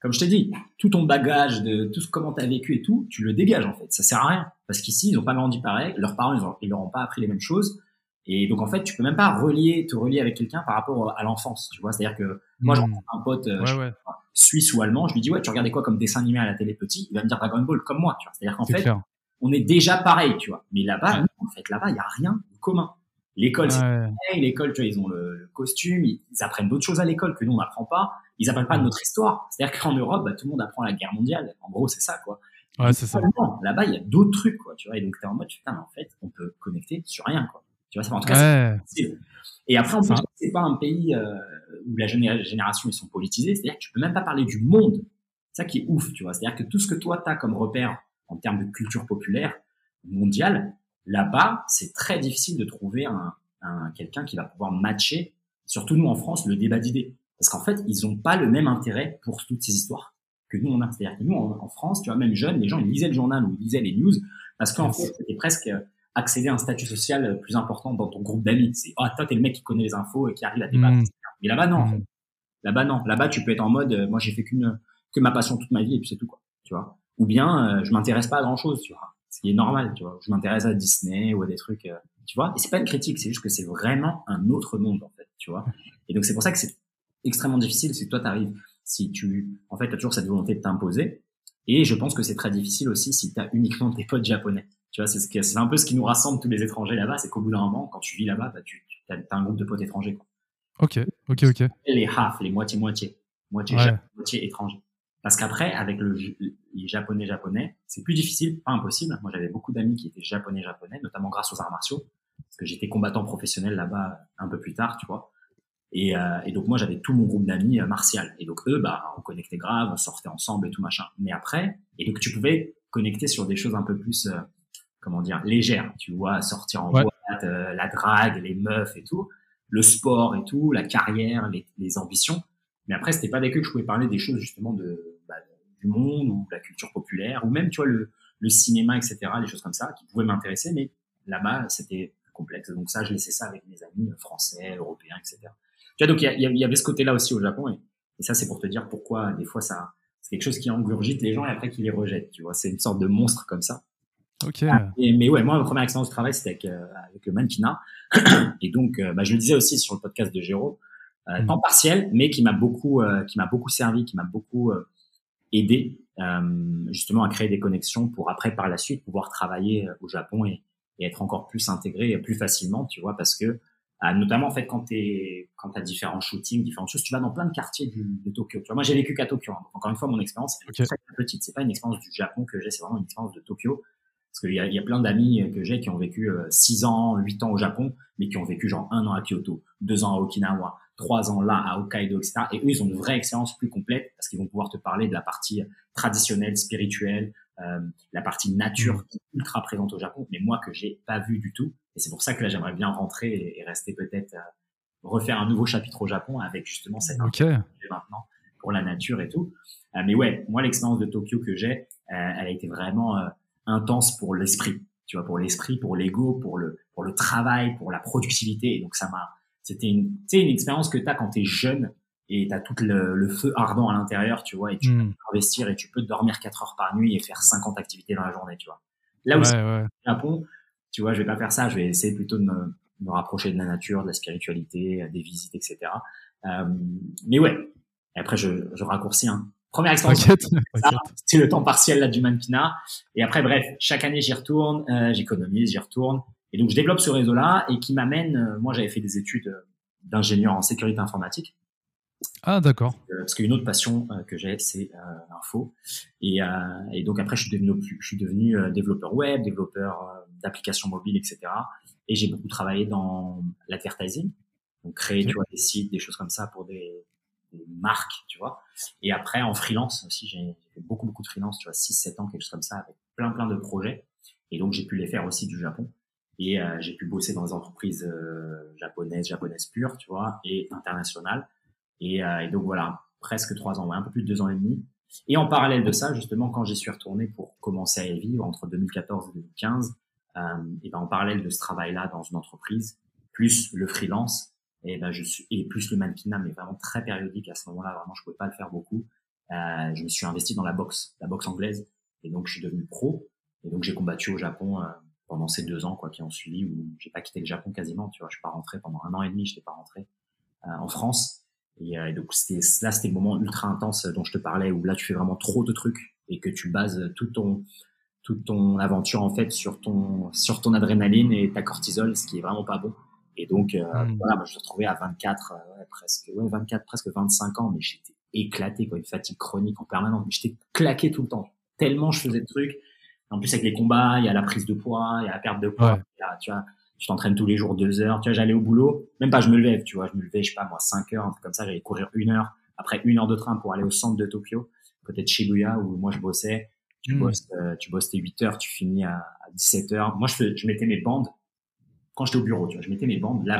comme je t'ai dit, tout ton bagage de tout ce comment tu as vécu et tout, tu le dégages en fait. Ça sert à rien parce qu'ici ils ont pas grandi pareil, leurs parents ils, ont, ils leur ont pas appris les mêmes choses et donc en fait tu peux même pas relier te relier avec quelqu'un par rapport à l'enfance, tu vois. C'est-à-dire que moi j'ai hmm. un pote euh, suisse ou allemand, je lui dis ouais tu regardais quoi comme dessin animé à la télé petit, il va me dire Dragon Ball comme moi, tu vois. C'est-à-dire qu'en fait on est déjà pareil, tu vois. Mais là-bas, en fait là-bas il y a rien de commun. L'école, c'est l'école, tu vois, ils ont le, costume, ils, apprennent d'autres choses à l'école que nous on n'apprend pas ils apprennent pas de notre histoire. C'est-à-dire qu'en Europe, bah, tout le monde apprend la guerre mondiale. En gros, c'est ça, quoi. Ouais, c'est ça. Là-bas, il y a d'autres trucs, quoi. Tu vois, et donc t'es en mode, putain, mais en fait, on peut connecter sur rien, quoi. Tu vois, ça, en tout cas, ouais. c'est Et après, en plus, c'est pas un pays euh, où la génération ils sont politisés. C'est-à-dire que tu peux même pas parler du monde. C'est ça qui est ouf, tu vois. C'est-à-dire que tout ce que toi t'as comme repère en termes de culture populaire mondiale, Là-bas, c'est très difficile de trouver un, un quelqu'un qui va pouvoir matcher, surtout nous en France, le débat d'idées. Parce qu'en fait, ils n'ont pas le même intérêt pour toutes ces histoires que nous on a. C'est-à-dire que nous en, France, tu vois, même jeunes, les gens ils lisaient le journal ou ils lisaient les news parce qu'en fait, c'était presque accéder à un statut social plus important dans ton groupe d'amis. C'est ah toi t'es le mec qui connaît les infos et qui arrive à débattre. Mmh. Mais là-bas non. Mmh. Là-bas non. Là-bas tu peux être en mode euh, moi j'ai fait qu'une que ma passion toute ma vie et puis c'est tout quoi. Tu vois? Ou bien euh, je m'intéresse pas à grand chose. Tu vois. Ce qui est normal. Tu vois. Je m'intéresse à Disney ou à des trucs. Euh, tu vois. Et c'est pas une critique. C'est juste que c'est vraiment un autre monde en fait. Tu vois. Et donc c'est pour ça que c'est extrêmement difficile. C'est que toi t'arrives si tu en fait as toujours cette volonté de t'imposer. Et je pense que c'est très difficile aussi si tu as uniquement des potes japonais. Tu vois, c'est ce c'est un peu ce qui nous rassemble tous les étrangers là-bas, c'est qu'au bout d'un moment, quand tu vis là-bas, bah, tu, as, un groupe de potes étrangers. Quoi. Ok, ok, ok. Les half, les moitié-moitié, moitié, moitié, moitié étrangers. Parce qu'après, avec le, les japonais japonais, c'est plus difficile, pas impossible. Moi, j'avais beaucoup d'amis qui étaient japonais japonais, notamment grâce aux arts martiaux, parce que j'étais combattant professionnel là-bas un peu plus tard, tu vois. Et, euh, et donc moi, j'avais tout mon groupe d'amis euh, martial. Et donc eux, bah, on connectait grave, on sortait ensemble et tout machin. Mais après, et donc tu pouvais connecter sur des choses un peu plus euh, comment dire, légère, tu vois, sortir en boîte, euh, la drague, les meufs et tout, le sport et tout, la carrière, les, les ambitions. Mais après, c'était pas avec eux que je pouvais parler des choses justement de du monde ou la culture populaire ou même tu vois le, le cinéma, etc. Les choses comme ça qui pouvaient m'intéresser, mais là-bas c'était complexe. Donc ça, je laissais ça avec mes amis français, européens, etc. Tu vois, donc il y, y, avait ce côté-là aussi au Japon et, et ça c'est pour te dire pourquoi des fois ça c'est quelque chose qui engurgite les gens et après qui les rejette. Tu vois, c'est une sorte de monstre comme ça. Ok. Ah, mais ouais, moi, ma première expérience de travail, c'était avec, euh, avec le mannequinat. et donc, euh, bah, je le disais aussi sur le podcast de Géraud, euh, mm. temps partiel, mais qui m'a beaucoup, euh, qui m'a beaucoup servi, qui m'a beaucoup aidé justement à créer des connexions pour après, par la suite, pouvoir travailler au Japon et, et être encore plus intégré plus facilement, tu vois, parce que notamment en fait quand tu quand as différents shootings, différentes choses, tu vas dans plein de quartiers du, de Tokyo. Tu vois, moi j'ai vécu qu'à Tokyo. Hein. encore une fois, mon expérience est très petite. C'est pas une expérience du Japon que j'ai, c'est vraiment une expérience de Tokyo. Parce qu'il y a, y a plein d'amis que j'ai qui ont vécu 6 euh, ans, 8 ans au Japon, mais qui ont vécu genre un an à Kyoto, deux ans à Okinawa, trois ans là à Hokkaido, etc. Et eux, ils ont une vraie expérience plus complète parce qu'ils vont pouvoir te parler de la partie traditionnelle, spirituelle, euh, la partie nature qui est ultra présente au Japon, mais moi que j'ai pas vu du tout. Et c'est pour ça que là, j'aimerais bien rentrer et, rester peut-être euh, refaire un nouveau chapitre au Japon avec justement cette okay. maintenant pour la nature et tout. Euh, mais ouais, moi l'expérience de Tokyo que j'ai, euh, elle a été vraiment intense pour l'esprit, tu vois, pour l'esprit, pour l'ego, pour le, pour le travail, pour la productivité. Et donc ça m'a, c'était une, une expérience que tu as quand tu es jeune et tu as tout le, le, feu ardent à l'intérieur, tu vois, et tu mm. peux investir et tu peux dormir 4 heures par nuit et faire 50 activités dans la journée, tu vois. Là où ouais, ouais. au Japon, tu vois, je vais pas faire ça, je vais essayer plutôt de me, me rapprocher de la nature, de la spiritualité, des visites, etc. Euh, mais ouais, et après je, je raccourcis, hein. Première expérience, c'est le temps partiel là du mannequinat. Et après, bref, chaque année j'y retourne, euh, j'économise, j'y retourne. Et donc je développe ce réseau-là et qui m'amène. Euh, moi, j'avais fait des études euh, d'ingénieur en sécurité informatique. Ah d'accord. Euh, parce qu'une autre passion que j'ai, c'est l'info. Et, et, donc après, je suis devenu, je suis devenu développeur web, développeur d'applications mobiles, etc. Et j'ai beaucoup travaillé dans l'advertising, donc créer okay. tu vois, des sites, des choses comme ça pour des, marque, tu vois. Et après, en freelance aussi, j'ai fait beaucoup, beaucoup de freelance, tu vois, 6, 7 ans, quelque chose comme ça, avec plein, plein de projets. Et donc, j'ai pu les faire aussi du Japon. Et euh, j'ai pu bosser dans des entreprises euh, japonaises, japonaises pures, tu vois, et internationales. Et, euh, et donc, voilà, presque trois ans, ouais, un peu plus de deux ans et demi. Et en parallèle de ça, justement, quand j'y suis retourné pour commencer à vivre entre 2014 et 2015, euh, et ben en parallèle de ce travail-là dans une entreprise, plus le freelance, et ben je suis et plus le mannequinat mais vraiment très périodique à ce moment-là vraiment je pouvais pas le faire beaucoup euh, je me suis investi dans la boxe la boxe anglaise et donc je suis devenu pro et donc j'ai combattu au Japon euh, pendant ces deux ans quoi qui ont suivi où j'ai pas quitté le Japon quasiment tu vois je suis pas rentré pendant un an et demi je n'étais pas rentré euh, en France et, euh, et donc c'était là c'était le moment ultra intense dont je te parlais où là tu fais vraiment trop de trucs et que tu bases tout ton toute ton aventure en fait sur ton sur ton adrénaline et ta cortisol ce qui est vraiment pas bon et donc, euh, mmh. voilà, moi, je me retrouvais à 24, euh, presque, ouais, 24, presque 25 ans, mais j'étais éclaté, quoi, une fatigue chronique en permanence. J'étais claqué tout le temps. Tellement je faisais de trucs. En plus, avec les combats, il y a la prise de poids, il y a la perte de poids. Ouais. tu vois, tu t'entraînes tous les jours deux heures. Tu vois, j'allais au boulot, même pas, je me levais, tu vois, je me levais, je sais pas, moi, 5 heures, un truc comme ça, j'allais courir une heure. Après une heure de train pour aller au centre de Tokyo, peut-être Shibuya, où moi je bossais. Tu, mmh. bosses, euh, tu bosses tes 8 heures, tu finis à, 17 heures. Moi, je, je mettais mes bandes quand j'étais au bureau, tu vois, je mettais mes bandes. Là,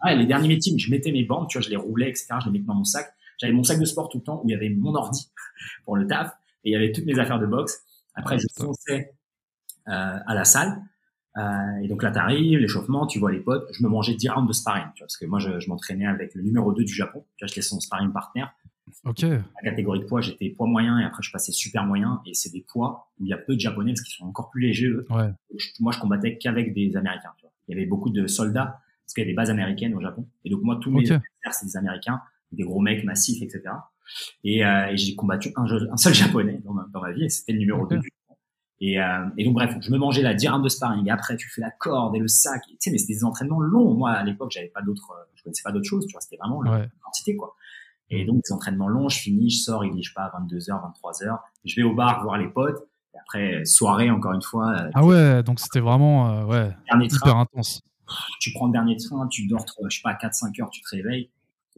ah ouais, Les derniers meetings, je mettais mes bandes, tu vois, je les roulais, etc. Je les mettais dans mon sac. J'avais mon sac de sport tout le temps où il y avait mon ordi pour le taf et il y avait toutes mes affaires de boxe. Après, je fonçais euh, à la salle. Euh, et donc là, t'arrives, l'échauffement, tu vois les potes. Je me mangeais 10 rounds de sparring, tu vois, parce que moi, je, je m'entraînais avec le numéro 2 du Japon. Tu vois, j'étais son sparring partner. Ok. La catégorie de poids, j'étais poids moyen et après je passais super moyen. Et c'est des poids où il y a peu de japonais parce qu'ils sont encore plus légers eux. Ouais. moi, je combattais qu'avec des américains. Tu vois. Il y avait beaucoup de soldats parce qu'il y a des bases américaines au Japon. Et donc moi, tous mes adversaires, c'est des américains, des gros mecs massifs, etc. Et, euh, et j'ai combattu un, un, seul japonais dans ma, dans ma vie et c'était le numéro 2 et, euh, et, donc bref, je me mangeais la dirham de sparring. Et après, tu fais la corde et le sac. Tu sais, mais c'était des entraînements longs. Moi, à l'époque, j'avais pas d'autres, je connaissais pas d'autres choses. Tu vois, c'était vraiment la quantité, quoi. Et donc, des entraînements longs, je finis, je sors, il dit, je sais pas, 22h, 23h. Je vais au bar voir les potes. Et après, soirée, encore une fois. Euh, ah ouais, donc c'était vraiment, euh, ouais, hyper train, intense. Tu prends le dernier train, tu dors, je sais pas, 4-5 heures, tu te réveilles.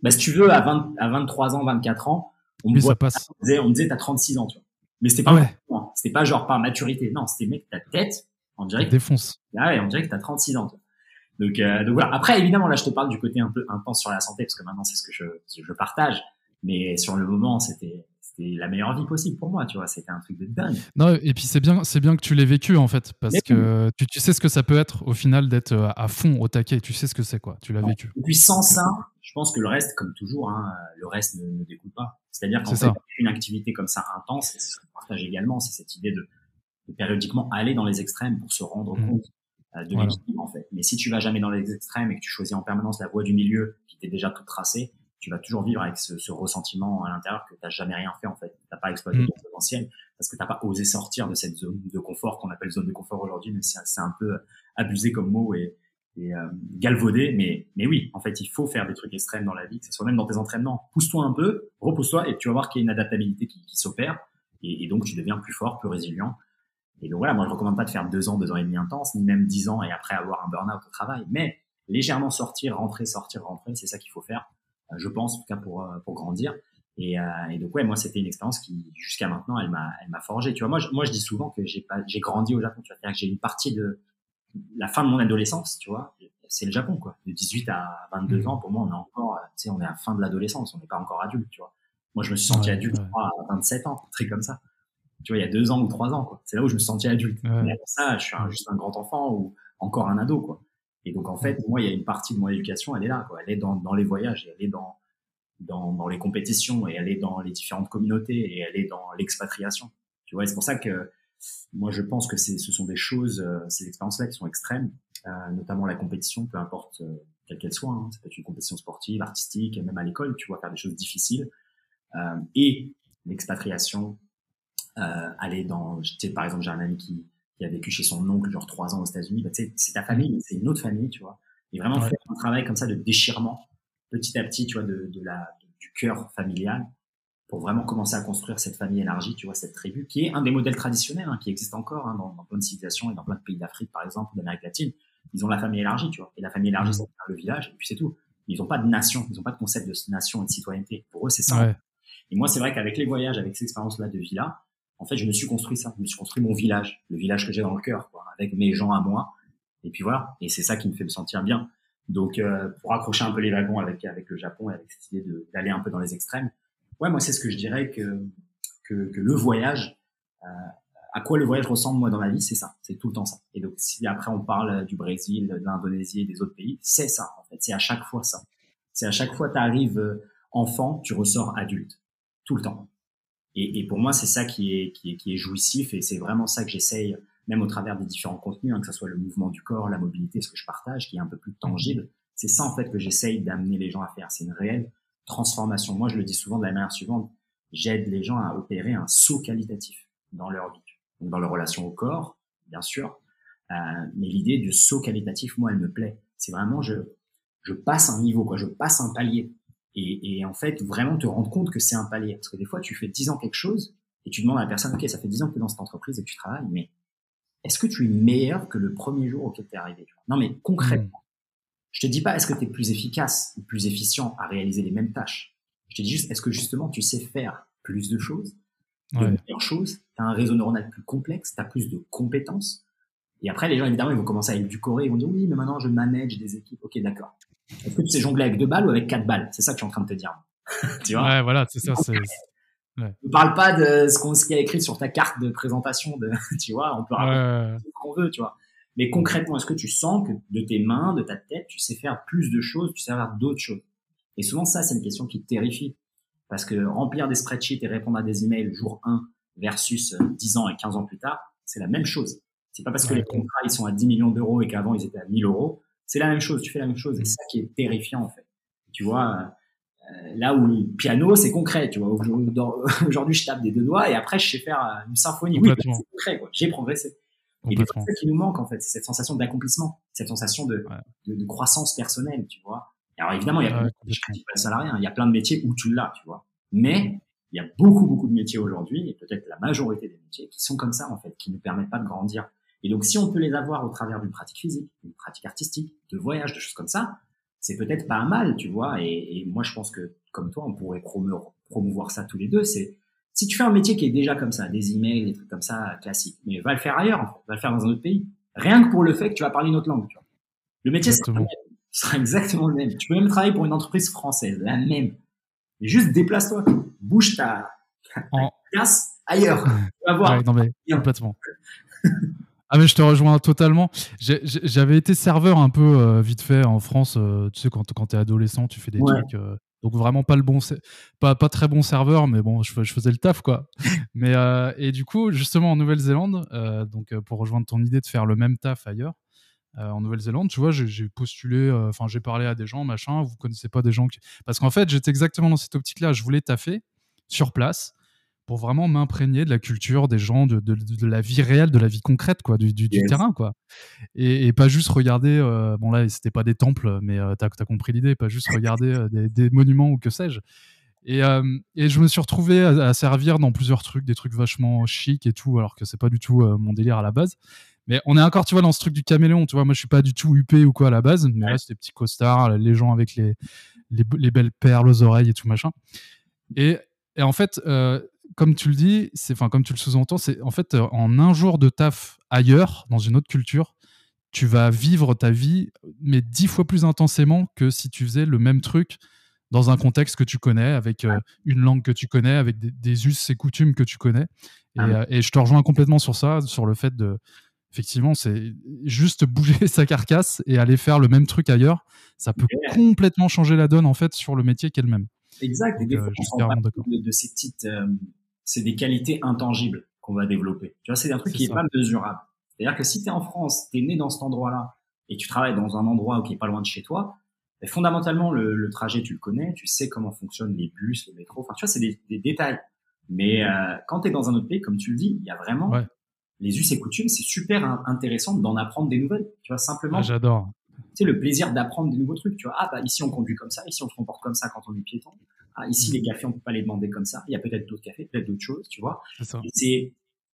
Bah, si tu veux, à, 20, à 23 ans, 24 ans, on me, voit, passe. On, disait, on me disait, t'as 36 ans, tu vois. Mais c'était pas, ah ouais. c'était pas genre par maturité. Non, c'était mec, ta tête, on dirait que, défonce. Ah ouais, on dirait que t'as 36 ans, toi. Donc, euh, donc voilà. Après, évidemment, là, je te parle du côté un peu intense sur la santé, parce que maintenant, c'est ce que je, je partage. Mais sur le moment, c'était c'était la meilleure vie possible pour moi, tu vois. C'était un truc de dingue. Non, et puis c'est bien, c'est bien que tu l'aies vécu en fait, parce que tu, tu, sais ce que ça peut être au final d'être euh, à fond au taquet. Tu sais ce que c'est quoi. Tu l'as vécu. Et puis sans ça, je pense que le reste, comme toujours, hein, le reste ne, ne découle pas. C'est-à-dire qu'en fait, une activité comme ça intense, c'est ce je partage également, c'est cette idée de, de, périodiquement aller dans les extrêmes pour se rendre mmh. compte euh, de l'équilibre en fait. Mais si tu vas jamais dans les extrêmes et que tu choisis en permanence la voie du milieu qui t'est déjà toute tracée, tu vas toujours vivre avec ce, ce ressentiment à l'intérieur que tu n'as jamais rien fait en fait. Tu n'as pas exploité mmh. ton potentiel parce que tu n'as pas osé sortir de cette zone de confort qu'on appelle zone de confort aujourd'hui, mais c'est un peu abusé comme mot et, et euh, galvaudé. Mais, mais oui, en fait, il faut faire des trucs extrêmes dans la vie, que ce soit même dans tes entraînements. Pousse-toi un peu, repousse-toi et tu vas voir qu'il y a une adaptabilité qui, qui s'opère et, et, donc tu deviens plus fort, plus résilient. Et donc voilà, moi je recommande pas de faire deux ans, deux ans et demi intense, ni même dix ans et après avoir un burn-out au travail, mais légèrement sortir, rentrer, sortir, rentrer, c'est ça qu'il faut faire je pense en tout cas pour euh, pour grandir. Et, euh, et, donc ouais, moi c'était une expérience qui jusqu'à maintenant elle m'a elle m'a forgé. Tu vois, moi je, moi je dis souvent que j'ai pas j'ai grandi au Japon. Tu vois, que j'ai une partie de la fin de mon adolescence, tu vois, c'est le Japon quoi. De 18 à 22 mmh. ans, pour moi on est encore, tu sais, on est à la fin de l'adolescence, on n'est pas encore adulte, tu vois. Moi je me suis senti adulte à 27 ans, un truc comme ça. Tu vois, il y a deux ans ou trois ans quoi. C'est là où je me suis senti adulte. Mais après ça, je suis juste un grand enfant ou encore un ado quoi. Et donc en fait, moi il y a une partie de mon éducation, elle est là quoi. Elle est dans dans les voyages, elle est dans dans, dans, les compétitions et elle est dans les différentes communautés et elle est dans l'expatriation. Tu vois, c'est pour ça que moi je pense que ce sont des choses, euh, ces expériences-là qui sont extrêmes, euh, notamment la compétition, peu importe euh, quelle qu'elle soit. Hein. Ça peut être une compétition sportive, artistique, même à l'école, tu vois, faire des choses difficiles. Euh, et l'expatriation, aller dans, tu sais, par exemple, j'ai un ami qui, qui a vécu chez son oncle genre trois ans aux États-Unis, bah, c'est ta famille, c'est une autre famille, tu vois. Et vraiment faire un travail comme ça de déchirement petit à petit, tu vois, de, de la, du cœur familial pour vraiment commencer à construire cette famille élargie, tu vois, cette tribu, qui est un des modèles traditionnels, hein, qui existe encore hein, dans, dans, plein de civilisations et dans plein de pays d'Afrique, par exemple, d'Amérique latine. Ils ont la famille élargie, tu vois. Et la famille élargie, mmh. c'est le village, et puis c'est tout. Ils n'ont pas de nation, ils n'ont pas de concept de nation et de citoyenneté. Pour eux, c'est ça. Ouais. Et moi, c'est vrai qu'avec les voyages, avec cette expérience-là de villa, en fait, je me suis construit ça. Je me suis construit mon village, le village que j'ai dans le cœur, quoi, avec mes gens à moi. Et puis voilà. Et c'est ça qui me fait me sentir bien. Donc, euh, pour accrocher un peu les wagons avec avec le Japon et avec cette idée d'aller un peu dans les extrêmes, ouais, moi c'est ce que je dirais que que, que le voyage, euh, à quoi le voyage ressemble moi dans ma vie, c'est ça, c'est tout le temps ça. Et donc si après on parle du Brésil, de l'Indonésie et des autres pays, c'est ça en fait, c'est à chaque fois ça. C'est à chaque fois tu arrives euh, enfant, tu ressors adulte, tout le temps. Et, et pour moi c'est ça qui est, qui est qui est jouissif et c'est vraiment ça que j'essaye même au travers des différents contenus, hein, que ce soit le mouvement du corps, la mobilité, ce que je partage, qui est un peu plus tangible. C'est ça en fait que j'essaye d'amener les gens à faire. C'est une réelle transformation. Moi, je le dis souvent de la manière suivante j'aide les gens à opérer un saut qualitatif dans leur vie, donc dans leur relation au corps, bien sûr. Euh, mais l'idée du saut qualitatif, moi, elle me plaît. C'est vraiment je je passe un niveau, quoi. Je passe un palier. Et, et en fait, vraiment te rendre compte que c'est un palier. Parce que des fois, tu fais 10 ans quelque chose et tu demandes à la personne, OK, ça fait 10 ans que tu es dans cette entreprise et que tu travailles, mais est-ce que tu es meilleur que le premier jour auquel tu es arrivé Non, mais concrètement, mmh. je te dis pas est-ce que tu es plus efficace ou plus efficient à réaliser les mêmes tâches? Je te dis juste est-ce que justement tu sais faire plus de choses de meilleures choses, tu as un réseau neuronal plus complexe, tu as plus de compétences? Et après, les gens, évidemment, ils vont commencer à éducorer, ils vont dire oui, mais maintenant je manage des équipes. Ok, d'accord. Est-ce que tu sais jongler avec deux balles ou avec quatre balles? C'est ça que je suis en train de te dire. tu vois? Ouais, voilà, c'est ça. Ouais. Ne parle pas de ce qu'on ce qui a écrit sur ta carte de présentation, de, tu vois. On peut raconter ce qu'on veut, tu vois. Mais concrètement, est-ce que tu sens que de tes mains, de ta tête, tu sais faire plus de choses, tu sais faire d'autres choses? Et souvent, ça, c'est une question qui te terrifie. Parce que remplir des spreadsheets et répondre à des emails jour 1 versus 10 ans et 15 ans plus tard, c'est la même chose. C'est pas parce que les contrats, ils sont à 10 millions d'euros et qu'avant, ils étaient à 1000 euros. C'est la même chose. Tu fais la même chose. Et c'est ça qui est terrifiant, en fait. Tu vois, euh, là où le piano, c'est concret. Tu vois, aujourd'hui, je tape des deux doigts et après, je sais faire euh, une symphonie. Oui, c'est concret, quoi. J'ai progressé. Et c'est ça qui nous manque, en fait, c'est cette sensation d'accomplissement, cette sensation de, de, de, croissance personnelle, tu vois. Alors évidemment, il y a ouais, pas salarié, hein. il y a plein de métiers où tu l'as, tu vois. Mais il y a beaucoup, beaucoup de métiers aujourd'hui, et peut-être la majorité des métiers, qui sont comme ça, en fait, qui ne permettent pas de grandir. Et donc, si on peut les avoir au travers d'une pratique physique, d'une pratique artistique, de voyage, de choses comme ça, c'est peut-être pas mal, tu vois. Et, et, moi, je pense que, comme toi, on pourrait promouvoir ça tous les deux. C'est si tu fais un métier qui est déjà comme ça, des emails, des trucs comme ça, classiques, mais va le faire ailleurs, en fait, va le faire dans un autre pays. Rien que pour le fait que tu vas parler une autre langue, tu vois. Le métier sera, exactement le même. Tu peux même travailler pour une entreprise française, la même. Mais juste déplace-toi, bouge ta, ta, classe ailleurs. Tu vas voir. non mais, complètement. Ah mais je te rejoins totalement. J'avais été serveur un peu euh, vite fait en France. Euh, tu sais quand quand t'es adolescent, tu fais des trucs. Euh, donc vraiment pas le bon, pas, pas très bon serveur, mais bon, je, faisais le taf quoi. mais et du coup, justement en Nouvelle-Zélande, donc pour rejoindre ton idée de faire le même taf ailleurs, en Nouvelle-Zélande, tu vois, j'ai postulé, enfin j'ai parlé à des gens, machin. Vous connaissez pas des gens qui, parce qu'en fait, j'étais exactement dans cette optique-là. Je voulais taffer sur place pour vraiment m'imprégner de la culture des gens, de, de, de, la vie réelle, de la vie concrète, quoi, du, du, du terrain, quoi. Et, et, pas juste regarder, euh, bon là, c'était pas des temples, mais euh, t'as as compris l'idée, pas juste regarder euh, des, des, monuments ou que sais-je. Et, et, je me suis retrouvé à, à, servir dans plusieurs trucs, des trucs vachement chics et tout, alors que c'est pas du tout mon délire à la base. Mais on est encore, tu vois, dans ce truc du caméléon, tu vois, moi je suis pas du tout huppé ou quoi à la base, mais là c'était petits costards, les gens avec les, les, les, belles perles aux oreilles et tout machin. Et, et en fait, euh, comme tu le dis, c'est, enfin, comme tu le sous-entends, c'est en fait euh, en un jour de taf ailleurs, dans une autre culture, tu vas vivre ta vie, mais dix fois plus intensément que si tu faisais le même truc dans un contexte que tu connais, avec euh, une langue que tu connais, avec des, us et coutumes que tu connais. Et, ah euh, et, je te rejoins complètement sur ça, sur le fait de, effectivement, c'est juste bouger sa carcasse et aller faire le même truc ailleurs. Ça peut complètement changer la donne en fait sur le métier qu'elle même. Exact. Et des fois, on de, de, ces petites, c'est des qualités intangibles qu'on va développer. Tu vois, c'est un truc qui est pas mesurable. C'est-à-dire que si tu es en France, tu es né dans cet endroit-là et tu travailles dans un endroit qui est pas loin de chez toi, ben, fondamentalement, le, le, trajet, tu le connais, tu sais comment fonctionnent les bus, le métro. Enfin, tu vois, c'est des, des, détails. Mais euh, quand tu es dans un autre pays, comme tu le dis, il y a vraiment les us et coutumes. C'est super intéressant d'en apprendre des nouvelles. Tu vois, simplement. Ah, j'adore. Tu sais, le plaisir d'apprendre des nouveaux trucs. Tu vois, ah bah ici on conduit comme ça, ici on se comporte comme ça quand on est piéton. Ah, ici, les cafés, on peut pas les demander comme ça. Il y a peut-être d'autres cafés, peut-être d'autres choses, tu vois. C'est,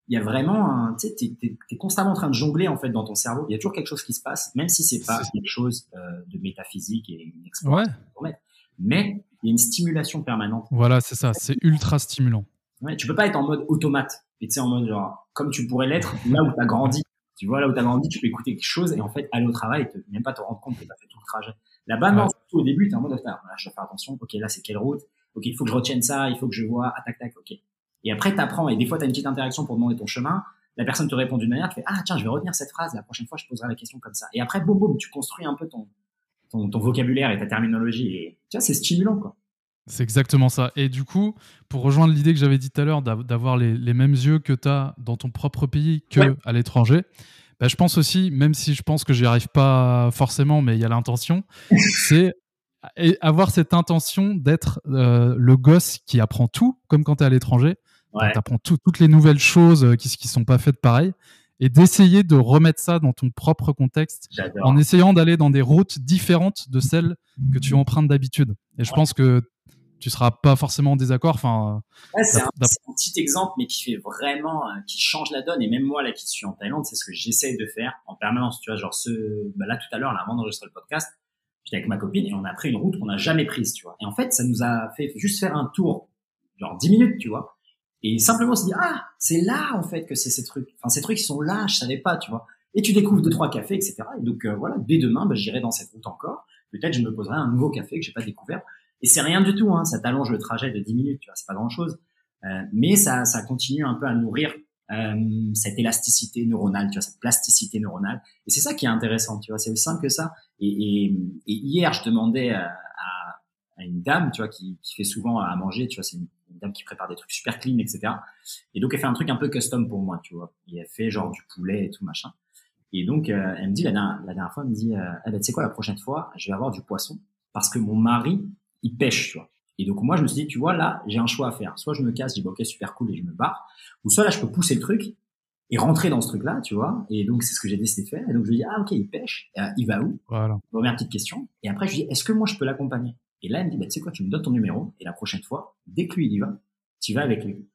il y a vraiment un, tu sais, t'es, es, constamment en train de jongler, en fait, dans ton cerveau. Il y a toujours quelque chose qui se passe, même si c'est pas quelque chose euh, de métaphysique et une exploration. Ouais. Mais il y a une stimulation permanente. Voilà, c'est ça. C'est ultra stimulant. Ouais, tu peux pas être en mode automate. Et tu sais, en mode genre, comme tu pourrais l'être là où tu as grandi. Tu vois, là où tu as grandi, tu peux écouter quelque chose et en fait, aller au travail et même pas te rendre compte que tu as fait tout le trajet. Là-bas, non, au début, tu es en mode, là, je dois faire attention, ok, là, c'est quelle route, ok, il faut que je retienne ça, il faut que je vois, ah, tac, tac, ok. Et après, tu apprends, et des fois, tu as une petite interaction pour demander ton chemin, la personne te répond d'une manière, tu fais, ah, tiens, je vais retenir cette phrase, la prochaine fois, je poserai la question comme ça. Et après, boum, boum, tu construis un peu ton, ton, ton vocabulaire et ta terminologie, et tu vois, c'est stimulant, quoi. C'est exactement ça. Et du coup, pour rejoindre l'idée que j'avais dit tout à l'heure d'avoir les, les, mêmes yeux que tu as dans ton propre pays que à l'étranger, bah, je pense aussi, même si je pense que j'y arrive pas forcément, mais il y a l'intention, c'est avoir cette intention d'être euh, le gosse qui apprend tout, comme quand tu es à l'étranger. Ouais. Tu apprends toutes les nouvelles choses euh, qui ne sont pas faites pareil. Et d'essayer de remettre ça dans ton propre contexte en essayant d'aller dans des routes différentes de celles que tu empruntes d'habitude. Et je pense que tu seras pas forcément en désaccord. Enfin, ouais, c'est un, un, petit exemple, mais qui fait vraiment, euh, qui change la donne. Et même moi là, qui suis en Thaïlande, c'est ce que j'essaye de faire en permanence. Tu vois, genre ce, bah, là tout à l'heure, là, avant d'enregistrer le podcast, j'étais avec ma copine et on a pris une route qu'on n'a jamais prise, tu vois. Et en fait, ça nous a fait juste faire un tour, genre 10 minutes, tu vois. Et simplement se dire, ah, c'est là, en fait, que c'est ces trucs. Enfin, ces trucs, ils sont là, je savais pas, tu vois. Et tu découvres deux, trois cafés, etc. Et donc, euh, voilà, dès demain, bah, j'irai dans cette route encore. Peut-être je me poserai un nouveau café que j'ai pas découvert. Et c'est rien du tout, hein. Ça t'allonge le trajet de 10 minutes, tu vois. C'est pas grand chose. Euh, mais ça, ça continue un peu à nourrir euh, cette élasticité neuronale, tu vois, cette plasticité neuronale. Et c'est ça qui est intéressant, tu vois. C'est aussi simple que ça. Et, et, et hier, je demandais à, à, une dame, tu vois, qui, qui fait souvent à manger, tu vois, c'est une, dame qui prépare des trucs super clean, etc. Et donc, elle fait un truc un peu custom pour moi, tu vois. Et elle fait genre du poulet et tout machin. Et donc, euh, elle me dit, la dernière, la dernière fois, elle me dit, euh, eh ben, tu sais quoi, la prochaine fois, je vais avoir du poisson parce que mon mari, il pêche, tu vois. Et donc, moi, je me suis dit, tu vois, là, j'ai un choix à faire. Soit je me casse, je dis, bon, ok, super cool, et je me barre. Ou soit là, je peux pousser le truc et rentrer dans ce truc-là, tu vois. Et donc, c'est ce que j'ai décidé de faire. Et donc, je lui dis, ah, ok, il pêche. Euh, il va où? Voilà. Première petite question. Et après, je lui dis, est-ce que moi, je peux l'accompagner? Et là, elle me dit, bah, tu sais quoi, tu me donnes ton numéro. Et la prochaine fois, dès que lui, il y va, tu vas avec lui.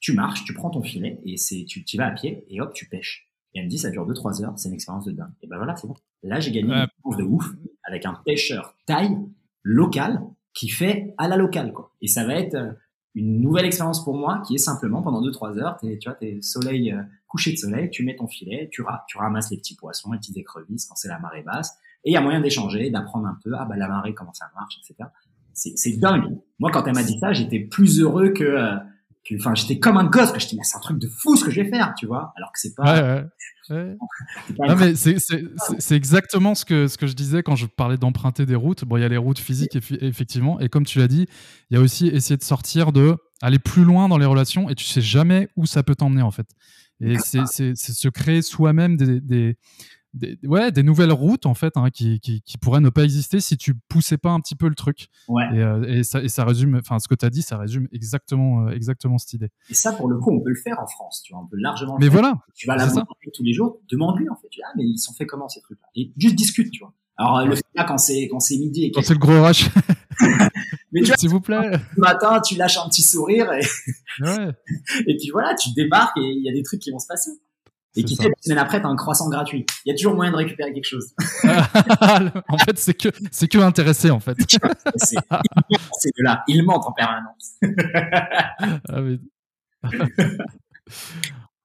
Tu marches, tu prends ton filet et c'est, tu, tu vas à pied et hop, tu pêches. Et elle me dit, ça dure 2-3 heures, c'est une expérience de dingue. Et ben voilà, c'est bon. Là, j'ai gagné une expérience de ouf avec un pêcheur taille local qui fait à la locale, quoi. Et ça va être euh, une nouvelle expérience pour moi qui est simplement pendant 2-3 heures, tu vois, t'es soleil, euh, coucher de soleil, tu mets ton filet, tu, tu ramasses les petits poissons, les petites écrevisses quand c'est la marée basse. Et il y a moyen d'échanger, d'apprendre un peu, ah bah la marée, comment ça marche, etc. C'est dingue. Moi, quand elle m'a dit ça, j'étais plus heureux que, euh, enfin, j'étais comme un gosse que je dis, mais c'est un truc de fou ce que je vais faire, tu vois. Alors que c'est pas. Ouais, ouais. mais c'est exactement ce que, ce que je disais quand je parlais d'emprunter des routes. Bon, il y a les routes physiques, effectivement. Et comme tu l'as dit, il y a aussi essayer de sortir de, aller plus loin dans les relations et tu sais jamais où ça peut t'emmener, en fait. Et c'est se créer soi-même des, des, des, ouais, des nouvelles routes en fait hein, qui, qui, qui, pourraient ne pas exister si tu poussais pas un petit peu le truc. Ouais. Et, euh, et, ça, et ça résume, enfin ce que tu as dit, ça résume exactement, euh, exactement cette idée. Et ça, pour le coup, on peut le faire en France. Tu vois, on peut largement. Le mais faire. voilà. Tu vas la tous les jours, demande-lui en fait. Tu dis, ah mais ils sont faits comment ces trucs-là? Et juste discute, tu vois. Alors le fait là quand c'est quand c'est midi et quand c'est le gros rush. mais tu s'il vous plaît. Le matin, tu lâches un petit sourire et ouais. et puis voilà, tu débarques et il y a des trucs qui vont se passer. Et qui fait, une semaine après, t'as un croissant gratuit. Il y a toujours moyen de récupérer quelque chose. en fait, c'est que, c'est que intéressé, en fait. c'est de là. Il ment en permanence. ah, mais...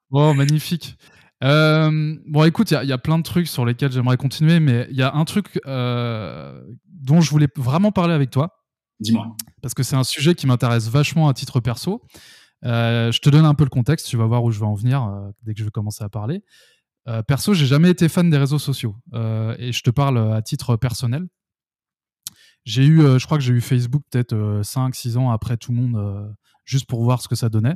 bon, magnifique. Euh, bon, écoute, il y, y, a plein de trucs sur lesquels j'aimerais continuer, mais il y a un truc euh, dont je voulais vraiment parler avec toi. Dis-moi. Parce que c'est un sujet qui m'intéresse vachement à titre perso. Euh, je te donne un peu le contexte, tu vas voir où je vais en venir euh, dès que je vais commencer à parler. Euh, perso, j'ai jamais été fan des réseaux sociaux euh, et je te parle à titre personnel. J'ai eu, je crois que j'ai eu Facebook peut-être 5-6 ans après tout le monde, juste pour voir ce que ça donnait.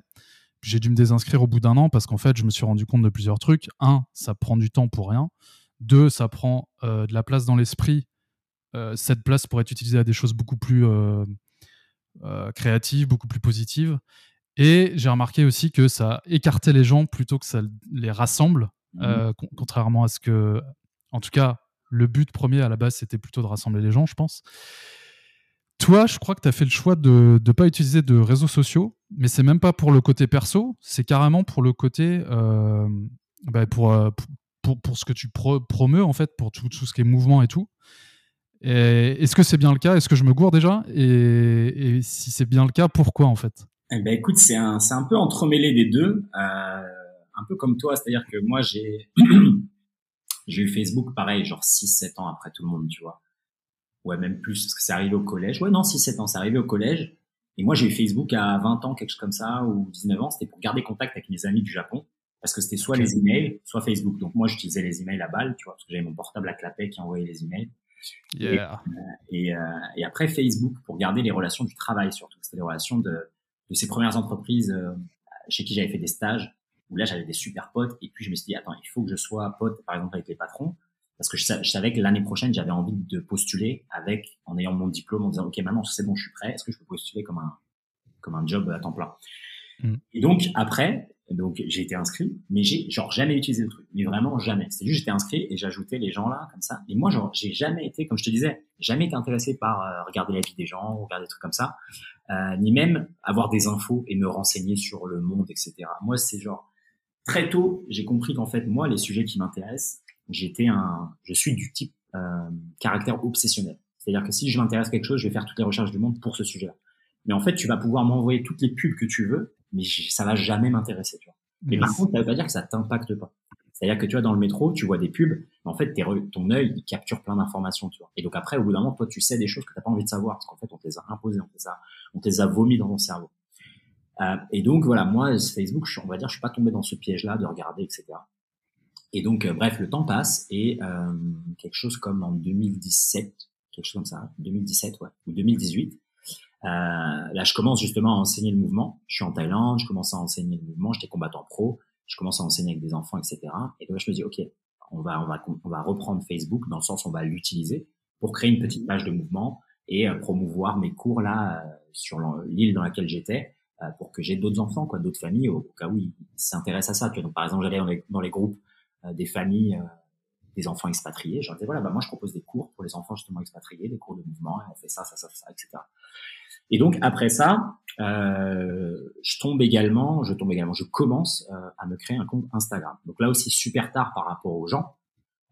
J'ai dû me désinscrire au bout d'un an parce qu'en fait, je me suis rendu compte de plusieurs trucs. Un, ça prend du temps pour rien. Deux, ça prend de la place dans l'esprit. cette place pourrait être utilisée à des choses beaucoup plus créatives, beaucoup plus positives. Et j'ai remarqué aussi que ça écartait les gens plutôt que ça les rassemble, mmh euh, contrairement à ce que, en tout cas, le but premier à la base, c'était plutôt de rassembler les gens, je pense. Toi, je crois que tu as fait le choix de ne pas utiliser de réseaux sociaux, mais c'est même pas pour le côté perso, c'est carrément pour le côté, euh, bah euh, pour, pour, pour, ce que tu pro promeus, en fait, pour tout, tout, ce qui est mouvement et tout. Est-ce que c'est bien le cas? Est-ce que je me gourre déjà? Et, et si c'est bien le cas, pourquoi en fait? Eh ben écoute, c'est un, c'est un peu entremêlé des deux, euh, un peu comme toi, c'est-à-dire que moi j'ai, j'ai eu Facebook pareil, genre 6-7 ans après tout le monde, tu vois. Ouais, même plus, parce que c'est arrivé au collège. Ouais, non, 6-7 ans, c'est arrivé au collège. Et moi, j'ai eu Facebook à 20 ans, quelque chose comme ça, ou 19 ans, c'était pour garder contact avec mes amis du Japon, parce que c'était soit les emails, soit Facebook. Donc moi, j'utilisais les emails à balle, tu vois, parce que j'avais mon portable à clapet qui envoyait les emails. Yeah. Et, euh, et, après Facebook pour garder les relations du travail surtout. C'était les relations de de ces premières entreprises euh, chez qui j'avais fait des stages, où là j'avais des super potes, et puis je me suis dit, attends, il faut que je sois pote, par exemple, avec les patrons, parce que je, savais que l'année prochaine, j'avais envie de postuler avec, en ayant mon diplôme, en disant, OK, maintenant, c'est bon, je suis prêt, est-ce que je peux postuler comme un, comme un job à temps plein? Mm. Et donc, après, donc, j'ai été inscrit, mais j'ai, genre, jamais utilisé le truc. Mais vraiment jamais. C'est juste, j'étais inscrit et j'ajoutais les gens là, comme ça. Et moi, genre, j'ai jamais été, comme je te disais, jamais été intéressé par euh, regarder la vie des gens, regarder des trucs comme ça, euh, ni même avoir des infos et me renseigner sur le monde, etc. Moi, c'est genre, très tôt, j'ai compris qu'en fait, moi, les sujets qui m'intéressent, j'étais un, je suis du type euh, caractère obsessionnel. C'est-à-dire que si je m'intéresse à quelque chose, je vais faire toutes les recherches du monde pour ce sujet-là. Mais en fait, tu vas pouvoir m'envoyer toutes les pubs que tu veux mais ça va jamais m'intéresser, tu vois. Mais par contre, ça veut pas dire que ça t'impacte pas. C'est-à-dire que tu vois, dans le métro, tu vois des pubs, mais en fait, ton œil, il capture plein d'informations, tu vois. Et donc après, au bout d'un moment, toi, tu sais des choses que t'as pas envie de savoir, parce qu'en fait, on te les a imposées, on te les a, on te les a vomi dans ton cerveau. Euh, et donc, voilà, moi, Facebook, je, on va dire, je suis pas tombé dans ce piège-là de regarder, etc. Et donc, euh, bref, le temps passe et euh, quelque chose comme en 2017, quelque chose comme ça, 2017, ouais, ou 2018, euh, là, je commence justement à enseigner le mouvement. Je suis en Thaïlande, je commence à enseigner le mouvement, j'étais combattant pro, je commence à enseigner avec des enfants, etc. Et donc, je me dis, OK, on va, on va, on va reprendre Facebook dans le sens où on va l'utiliser pour créer une petite page de mouvement et euh, promouvoir mes cours là euh, sur l'île dans laquelle j'étais pour que j'ai d'autres enfants, quoi, d'autres familles au, cas où ils s'intéressent à ça. Donc, par exemple, j'allais dans les, dans les groupes des familles des enfants expatriés. Je leur disais, voilà, bah, moi, je propose des cours pour les enfants justement expatriés, des cours de mouvement, et on fait ça, ça, ça, ça, etc. Et donc après ça, euh, je tombe également, je tombe également, je commence euh, à me créer un compte Instagram. Donc là aussi super tard par rapport aux gens,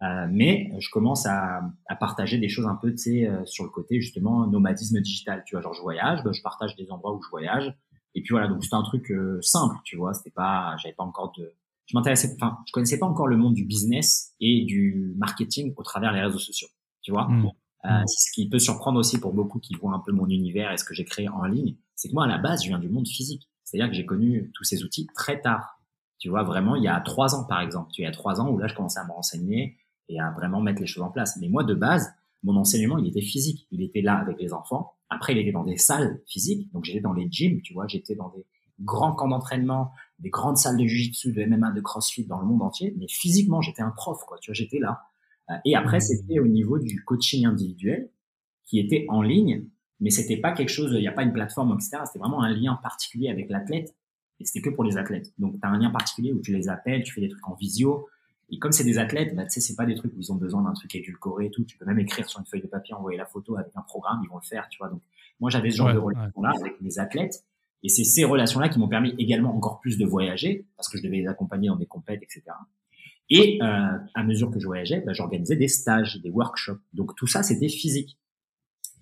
euh, mais je commence à, à, partager des choses un peu, tu sais, euh, sur le côté justement nomadisme digital. Tu vois, genre je voyage, bah, je partage des endroits où je voyage, et puis voilà. Donc c'était un truc euh, simple, tu vois. C'était pas, j'avais pas encore de, je m'intéressais, enfin, je connaissais pas encore le monde du business et du marketing au travers des réseaux sociaux, tu vois. Mmh. Euh, ce qui peut surprendre aussi pour beaucoup qui voient un peu mon univers et ce que j'ai créé en ligne, c'est que moi, à la base, je viens du monde physique. C'est-à-dire que j'ai connu tous ces outils très tard. Tu vois, vraiment, il y a trois ans, par exemple. Tu il y a trois ans où là, je commençais à me renseigner et à vraiment mettre les choses en place. Mais moi, de base, mon enseignement, il était physique. Il était là avec les enfants. Après, il était dans des salles physiques. Donc, j'étais dans les gyms, tu vois, j'étais dans des grands camps d'entraînement, des grandes salles de jiu-jitsu, de MMA, de crossfit dans le monde entier. Mais physiquement, j'étais un prof, quoi. Tu vois, j'étais là. Euh, et après, mmh. c'était au niveau du coaching individuel qui était en ligne, mais c'était pas quelque chose, il n'y a pas une plateforme, etc. C'était vraiment un lien particulier avec l'athlète et c'était que pour les athlètes. Donc, tu as un lien particulier où tu les appelles, tu fais des trucs en visio. Et comme c'est des athlètes, bah, tu sais, c'est pas des trucs où ils ont besoin d'un truc édulcoré et tout. Tu peux même écrire sur une feuille de papier, envoyer la photo avec un programme, ils vont le faire, tu vois. Donc, moi, j'avais ce genre de relation-là avec mes athlètes. Et c'est ces relations-là qui m'ont permis également encore plus de voyager parce que je devais les accompagner dans des compètes, etc. Et euh, à mesure que je voyageais, bah, j'organisais des stages, des workshops. Donc tout ça, c'était physique,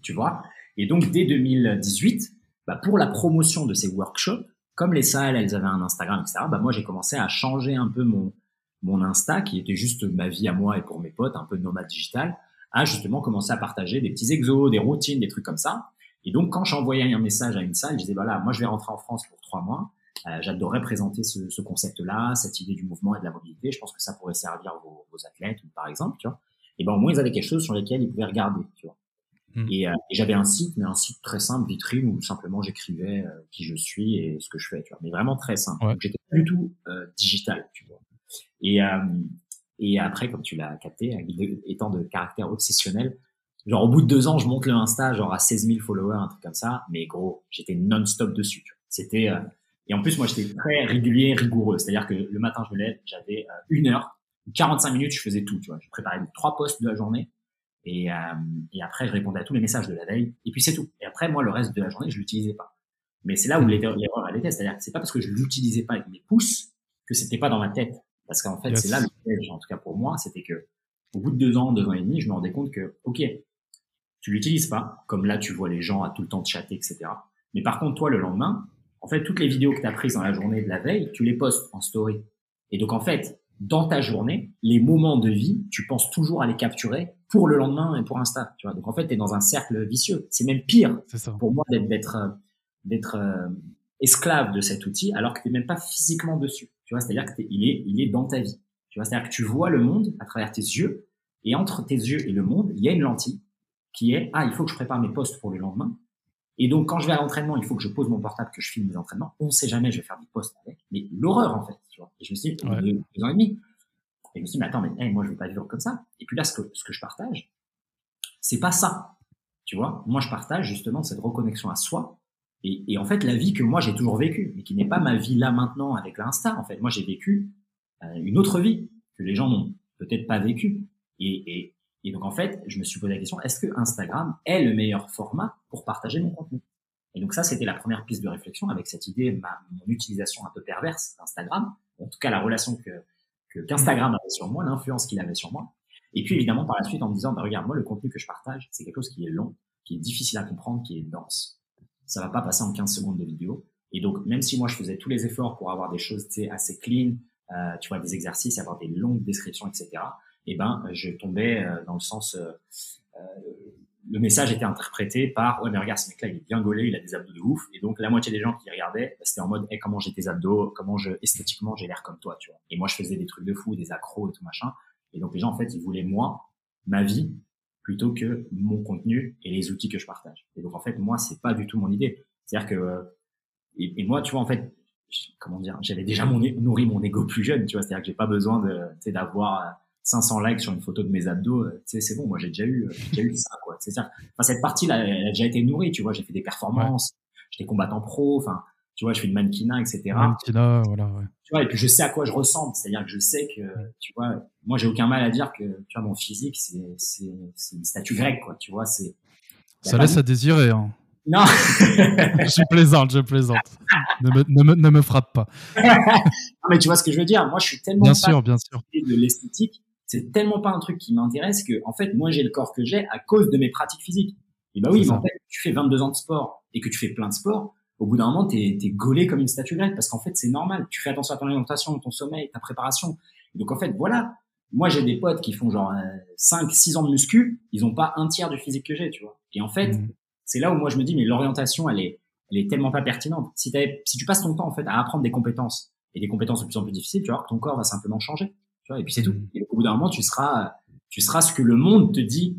tu vois? Et donc dès 2018, bah, pour la promotion de ces workshops, comme les salles, elles avaient un Instagram, etc. Bah, moi, j'ai commencé à changer un peu mon mon Insta, qui était juste ma vie à moi et pour mes potes, un peu nomade digital, à justement commencer à partager des petits exos, des routines, des trucs comme ça. Et donc, quand j'envoyais un message à une salle, je disais, voilà, moi, je vais rentrer en France pour trois mois. Euh, j'adorerais présenter ce, ce concept-là, cette idée du mouvement et de la mobilité. Je pense que ça pourrait servir vos, vos athlètes, par exemple, tu vois. Et ben au moins ils avaient quelque chose sur lequel ils pouvaient regarder, tu vois. Hmm. Et, euh, et j'avais un site, mais un site très simple, vitrine, où simplement j'écrivais euh, qui je suis et ce que je fais, tu vois. Mais vraiment très simple. Ouais. j'étais pas du tout digital, tu vois. Et et après, comme tu l'as capté, étant de caractère obsessionnel, genre au bout de deux ans, je monte le Insta, genre à 16 000 followers, un truc comme ça. Mais gros, j'étais non-stop dessus. C'était et en plus, moi, j'étais très régulier, rigoureux. C'est-à-dire que le matin, je me lève, j'avais euh, une heure, 45 minutes, je faisais tout. Tu vois, je préparais trois postes de la journée. Et, euh, et après, je répondais à tous les messages de la veille. Et puis, c'est tout. Et après, moi, le reste de la journée, je l'utilisais pas. Mais c'est là où l'erreur, elle était. C'est-à-dire que c'est pas parce que je l'utilisais pas avec mes pouces que c'était pas dans ma tête. Parce qu'en fait, c'est là le piège, en tout cas pour moi, c'était que au bout de deux ans, deux ans et demi, je me rendais compte que, OK, tu l'utilises pas, comme là, tu vois les gens à tout le temps de chatter, etc. Mais par contre, toi, le lendemain, en fait, toutes les vidéos que tu as prises dans la journée de la veille, tu les postes en story. Et donc, en fait, dans ta journée, les moments de vie, tu penses toujours à les capturer pour le lendemain et pour Insta. Tu vois donc, en fait, tu es dans un cercle vicieux. C'est même pire pour moi d'être d'être euh, esclave de cet outil alors que tu n'es même pas physiquement dessus. Tu vois, c'est-à-dire que il est il est dans ta vie. Tu vois, c'est-à-dire que tu vois le monde à travers tes yeux et entre tes yeux et le monde, il y a une lentille qui est ah, il faut que je prépare mes posts pour le lendemain. Et donc, quand je vais à l'entraînement, il faut que je pose mon portable, que je filme mes entraînements. On ne sait jamais, je vais faire des posts avec. Mais l'horreur, en fait, tu vois. Et je me suis dit, ouais. deux, ans et demi. Et je me suis dit, mais attends, mais moi, je vais pas vivre comme ça. Et puis là, ce que, ce que je partage, c'est pas ça. Tu vois, moi, je partage justement cette reconnexion à soi. Et, et en fait, la vie que moi, j'ai toujours vécue, mais qui n'est pas ma vie là maintenant avec l'Insta. En fait, moi, j'ai vécu euh, une autre vie que les gens n'ont peut-être pas vécue. Et, et, et donc, en fait, je me suis posé la question, est-ce que Instagram est le meilleur format pour partager mon contenu? Et donc, ça, c'était la première piste de réflexion avec cette idée, ma, mon utilisation un peu perverse d'Instagram, en tout cas la relation que qu'Instagram avait sur moi, l'influence qu'il avait sur moi. Et puis, évidemment, par la suite, en me disant, bah, regarde, moi, le contenu que je partage, c'est quelque chose qui est long, qui est difficile à comprendre, qui est dense. Ça va pas passer en 15 secondes de vidéo. Et donc, même si moi, je faisais tous les efforts pour avoir des choses assez clean, euh, tu vois, des exercices, avoir des longues descriptions, etc., eh ben, je tombais euh, dans le sens... Euh, euh, le message était interprété par ouais mais regarde ce mec là il est bien gaulé il a des abdos de ouf. Et donc la moitié des gens qui regardaient c'était en mode hey, comment j'ai tes abdos comment je esthétiquement j'ai l'air comme toi tu vois. Et moi je faisais des trucs de fou des accros et tout machin. Et donc les gens en fait ils voulaient moi ma vie plutôt que mon contenu et les outils que je partage. Et donc en fait moi c'est pas du tout mon idée. C'est à dire que et, moi, tu vois, en fait, comment dire, j'avais déjà mon, nourri mon ego plus jeune, tu vois, c'est-à-dire que j'ai pas besoin de, d'avoir 500 likes sur une photo de mes abdos, tu sais, c'est bon, moi j'ai déjà eu, j'ai déjà eu ça, quoi. C'est ça. Enfin, cette partie-là, elle a déjà été nourrie, tu vois, j'ai fait des performances, j'étais combattant pro, enfin, tu vois, je fais du mannequinat, etc. Mannequinat, voilà, ouais. Tu vois, et puis je sais à quoi je ressemble, c'est-à-dire que je sais que, tu vois, moi j'ai aucun mal à dire que, tu vois, mon physique, c'est, c'est, c'est une statue grecque, quoi, tu vois, c'est. Ça laisse à désirer, hein. Non. je plaisante, je plaisante. Ne me, ne me, ne me frappe pas. non, mais tu vois ce que je veux dire. Moi, je suis tellement bien sûr, bien sûr. de l'esthétique. C'est tellement pas un truc qui m'intéresse que, en fait, moi, j'ai le corps que j'ai à cause de mes pratiques physiques. Et bah oui, mais en fait, tu fais 22 ans de sport et que tu fais plein de sport, au bout d'un moment, t'es es gaulé comme une statue grecque parce qu'en fait, c'est normal. Tu fais attention à ton alimentation, ton sommeil, ta préparation. donc, en fait, voilà. Moi, j'ai des potes qui font genre 5, euh, 6 ans de muscu, ils ont pas un tiers du physique que j'ai, tu vois. Et en fait, mmh c'est là où moi je me dis mais l'orientation elle est elle est tellement pas pertinente. Si, si tu passes ton temps en fait à apprendre des compétences et des compétences de plus en plus difficiles, tu vois que ton corps va simplement changer. Tu vois, et puis c'est tout. Mmh. Et au bout d'un moment, tu seras tu seras ce que le monde te dit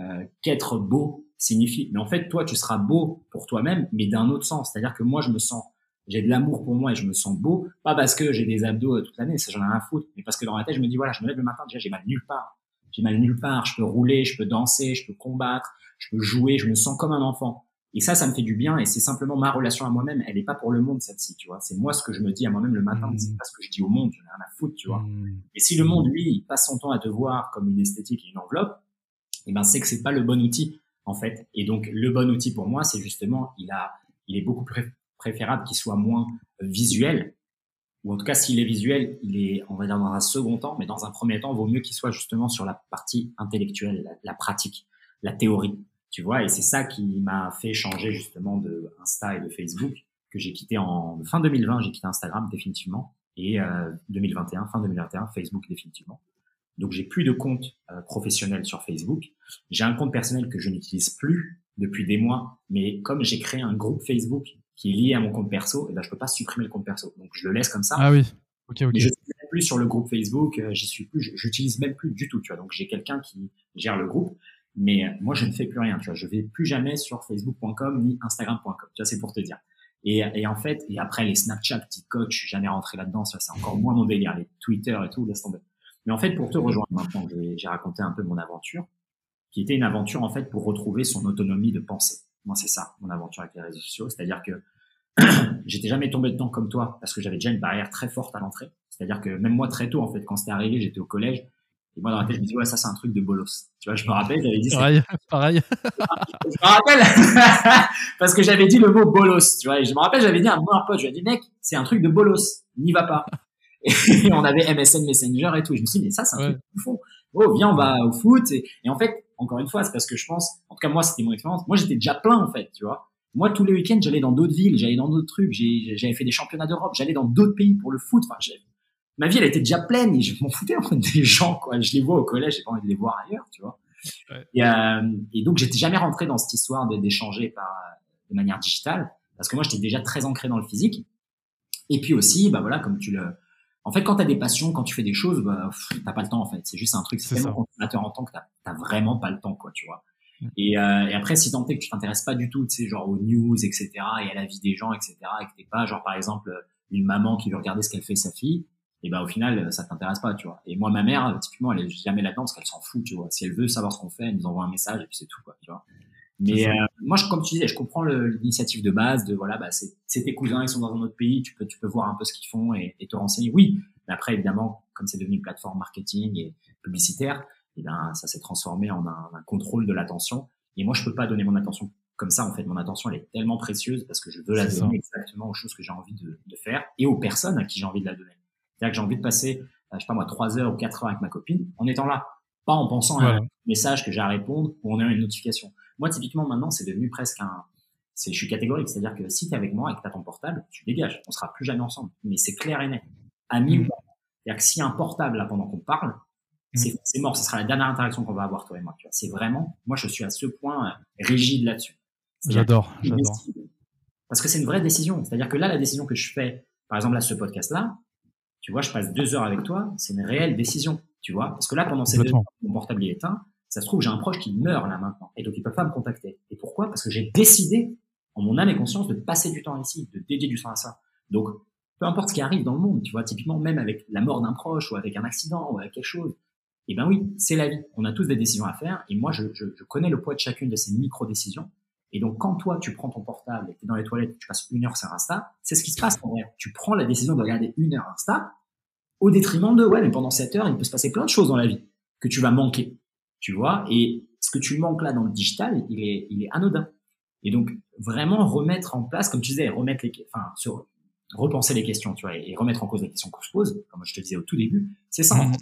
euh, qu'être beau signifie. Mais en fait, toi, tu seras beau pour toi-même, mais d'un autre sens. C'est-à-dire que moi, je me sens, j'ai de l'amour pour moi et je me sens beau, pas parce que j'ai des abdos euh, toute l'année, ça j'en ai rien à foutre, mais parce que dans ma tête, je me dis voilà, je me lève le matin, déjà j'ai mal nulle part, j'ai mal nulle part, je peux rouler, je peux danser, je peux combattre, je peux jouer, je me sens comme un enfant. Et ça, ça me fait du bien et c'est simplement ma relation à moi-même. Elle n'est pas pour le monde, celle-ci, tu vois. C'est moi ce que je me dis à moi-même le matin. Mmh. C'est pas ce que je dis au monde. J'en ai rien à foutre, tu vois. Mmh. Et si le monde, lui, il passe son temps à te voir comme une esthétique et une enveloppe, eh ben, c'est que c'est pas le bon outil, en fait. Et donc, le bon outil pour moi, c'est justement, il a, il est beaucoup préférable qu'il soit moins visuel. Ou en tout cas, s'il est visuel, il est, on va dire, dans un second temps, mais dans un premier temps, il vaut mieux qu'il soit justement sur la partie intellectuelle, la pratique, la théorie tu vois, et c'est ça qui m'a fait changer justement de Insta et de Facebook, que j'ai quitté en fin 2020, j'ai quitté Instagram définitivement, et euh, 2021, fin 2021, Facebook définitivement. Donc j'ai plus de compte euh, professionnel sur Facebook. J'ai un compte personnel que je n'utilise plus depuis des mois, mais comme j'ai créé un groupe Facebook qui est lié à mon compte perso, et eh ben je peux pas supprimer le compte perso. Donc je le laisse comme ça. Ah oui. Ok ok. Mais je suis plus sur le groupe Facebook, euh, j'y suis plus, j'utilise même plus du tout, tu vois. Donc j'ai quelqu'un qui gère le groupe. Mais euh, moi, je ne fais plus rien. Tu vois, je vais plus jamais sur Facebook.com ni Instagram.com. Tu vois, c'est pour te dire. Et, et, en fait, et après les Snapchat, TikTok, je suis jamais rentré là-dedans. Ça, c'est encore moins mon délire. Les Twitter et tout, laisse tomber. Mais en fait, pour te rejoindre maintenant, j'ai raconté un peu mon aventure, qui était une aventure en fait pour retrouver son autonomie de pensée. Moi, c'est ça, mon aventure avec les réseaux sociaux. C'est-à-dire que j'étais jamais tombé dedans comme toi parce que j'avais déjà une barrière très forte à l'entrée. C'est-à-dire que même moi, très tôt, en fait, quand c'était arrivé, j'étais au collège et moi, dans la tête, je me dis, ouais, ça, c'est un truc de bolos. Tu vois, je me rappelle, j'avais dit Pareil, pareil. je me rappelle, parce que j'avais dit le mot bolos, tu vois. Et je me rappelle, j'avais dit à un bon pote, je lui ai dit, mec, c'est un truc de bolos. N'y va pas. Et on avait MSN Messenger et tout. Et je me suis dit, mais ça, c'est un truc de fou. Oh, viens, on va au foot. Et, et en fait, encore une fois, c'est parce que je pense, en tout cas, moi, c'était mon expérience. Moi, j'étais déjà plein, en fait, tu vois. Moi, tous les week-ends, j'allais dans d'autres villes, j'allais dans d'autres trucs, j'avais fait des championnats d'Europe, j'allais dans d'autres pays pour le foot. Enfin, ma vie elle était déjà pleine et je m'en foutais en fait des gens quoi je les vois au collège j'ai pas envie de les voir ailleurs tu vois et, euh, et, donc j'étais jamais rentré dans cette histoire d'échanger par de manière digitale parce que moi j'étais déjà très ancré dans le physique et puis aussi bah voilà comme tu le en fait quand tu as des passions quand tu fais des choses bah t'as pas le temps en fait c'est juste un truc c'est tellement consommateur en temps que t'as vraiment pas le temps quoi tu vois mm. et, euh, et, après, si tant est que tu t'intéresses pas du tout, tu sais, genre aux news, etc., et à la vie des gens, etc., et que t'es pas, genre, par exemple, une maman qui veut regarder ce qu'elle fait sa fille, et ben au final ça t'intéresse pas tu vois. Et moi ma mère typiquement elle est jamais là-dedans parce qu'elle s'en fout tu vois. Si elle veut savoir ce qu'on fait elle nous envoie un message et puis c'est tout quoi tu vois. Mais euh, moi je, comme tu disais je comprends l'initiative de base de voilà bah c'est tes cousins ils sont dans un autre pays tu peux tu peux voir un peu ce qu'ils font et, te renseigner. Oui mais après évidemment comme c'est devenu une plateforme marketing et publicitaire et ben ça s'est transformé en un, un contrôle de l'attention. Et moi je peux pas donner mon attention comme ça en fait. Mon attention elle est tellement précieuse parce que je veux la donner exactement aux choses que j'ai envie de, de faire et aux personnes à qui j'ai envie de la donner c'est-à-dire que j'ai envie de passer, euh, je sais pas moi, trois heures ou quatre heures avec ma copine en étant là. Pas en pensant à un message que j'ai à répondre ou en ayant une notification. Moi, typiquement, maintenant, c'est devenu presque un, C'est, je suis catégorique. C'est-à-dire que si tu es avec moi et que tu as ton portable, tu dégages. On sera plus jamais ensemble. Mais c'est clair et net. Amis ou mmh. pas. C'est-à-dire que si un portable là pendant qu'on parle, mmh. c'est, mort. Ce sera la dernière interaction qu'on va avoir toi et moi. Tu vois. C'est vraiment, moi je suis à ce point euh, rigide là-dessus. J'adore, j'adore. Parce que c'est une vraie décision. C'est-à-dire que là, la décision que je fais, par exemple là, ce podcast-là, tu vois, je passe deux heures avec toi, c'est une réelle décision, tu vois. Parce que là, pendant ces deux heures, mon portable est éteint, ça se trouve, j'ai un proche qui meurt là maintenant, et donc il peut pas me contacter. Et pourquoi? Parce que j'ai décidé, en mon âme et conscience, de passer du temps ici, de dédier du temps à ça. Donc, peu importe ce qui arrive dans le monde, tu vois, typiquement même avec la mort d'un proche ou avec un accident ou avec quelque chose, eh ben oui, c'est la vie. On a tous des décisions à faire, et moi, je, je, je connais le poids de chacune de ces micro-décisions, et donc, quand toi, tu prends ton portable et tu es dans les toilettes, tu passes une heure sur Insta, c'est ce qui se passe en vrai. Tu prends la décision de regarder une heure Insta au détriment de, ouais, mais pendant cette heure, il peut se passer plein de choses dans la vie que tu vas manquer. Tu vois? Et ce que tu manques là dans le digital, il est, il est anodin. Et donc, vraiment remettre en place, comme tu disais, remettre les, enfin, sur, repenser les questions, tu vois, et remettre en cause les questions qu'on se pose, comme je te disais au tout début, c'est ça, mmh.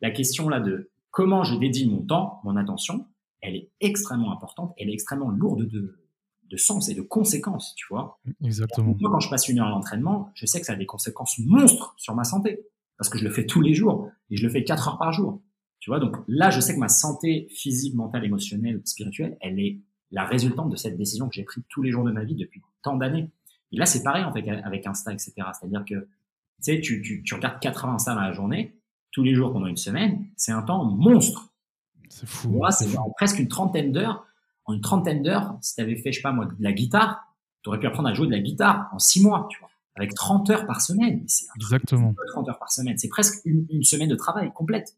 La question là de comment je dédie mon temps, mon attention, elle est extrêmement importante, elle est extrêmement lourde de, de sens et de conséquences, tu vois. Exactement. Moi, quand je passe une heure à l'entraînement, je sais que ça a des conséquences monstres sur ma santé, parce que je le fais tous les jours, et je le fais quatre heures par jour. Tu vois, donc là, je sais que ma santé physique, mentale, émotionnelle, spirituelle, elle est la résultante de cette décision que j'ai prise tous les jours de ma vie depuis tant d'années. Et là, c'est pareil en fait avec Insta, etc. C'est-à-dire que tu sais, tu, tu, tu regardes 80 Insta dans la journée, tous les jours pendant une semaine, c'est un temps monstre. C'est fou. Moi, c'est presque une trentaine d'heures. En une trentaine d'heures, si tu avais fait, je sais pas moi, de la guitare, tu aurais pu apprendre à jouer de la guitare en six mois, tu vois, avec 30 heures par semaine. Exactement. 30 heures par semaine. C'est presque une, une, semaine de travail complète.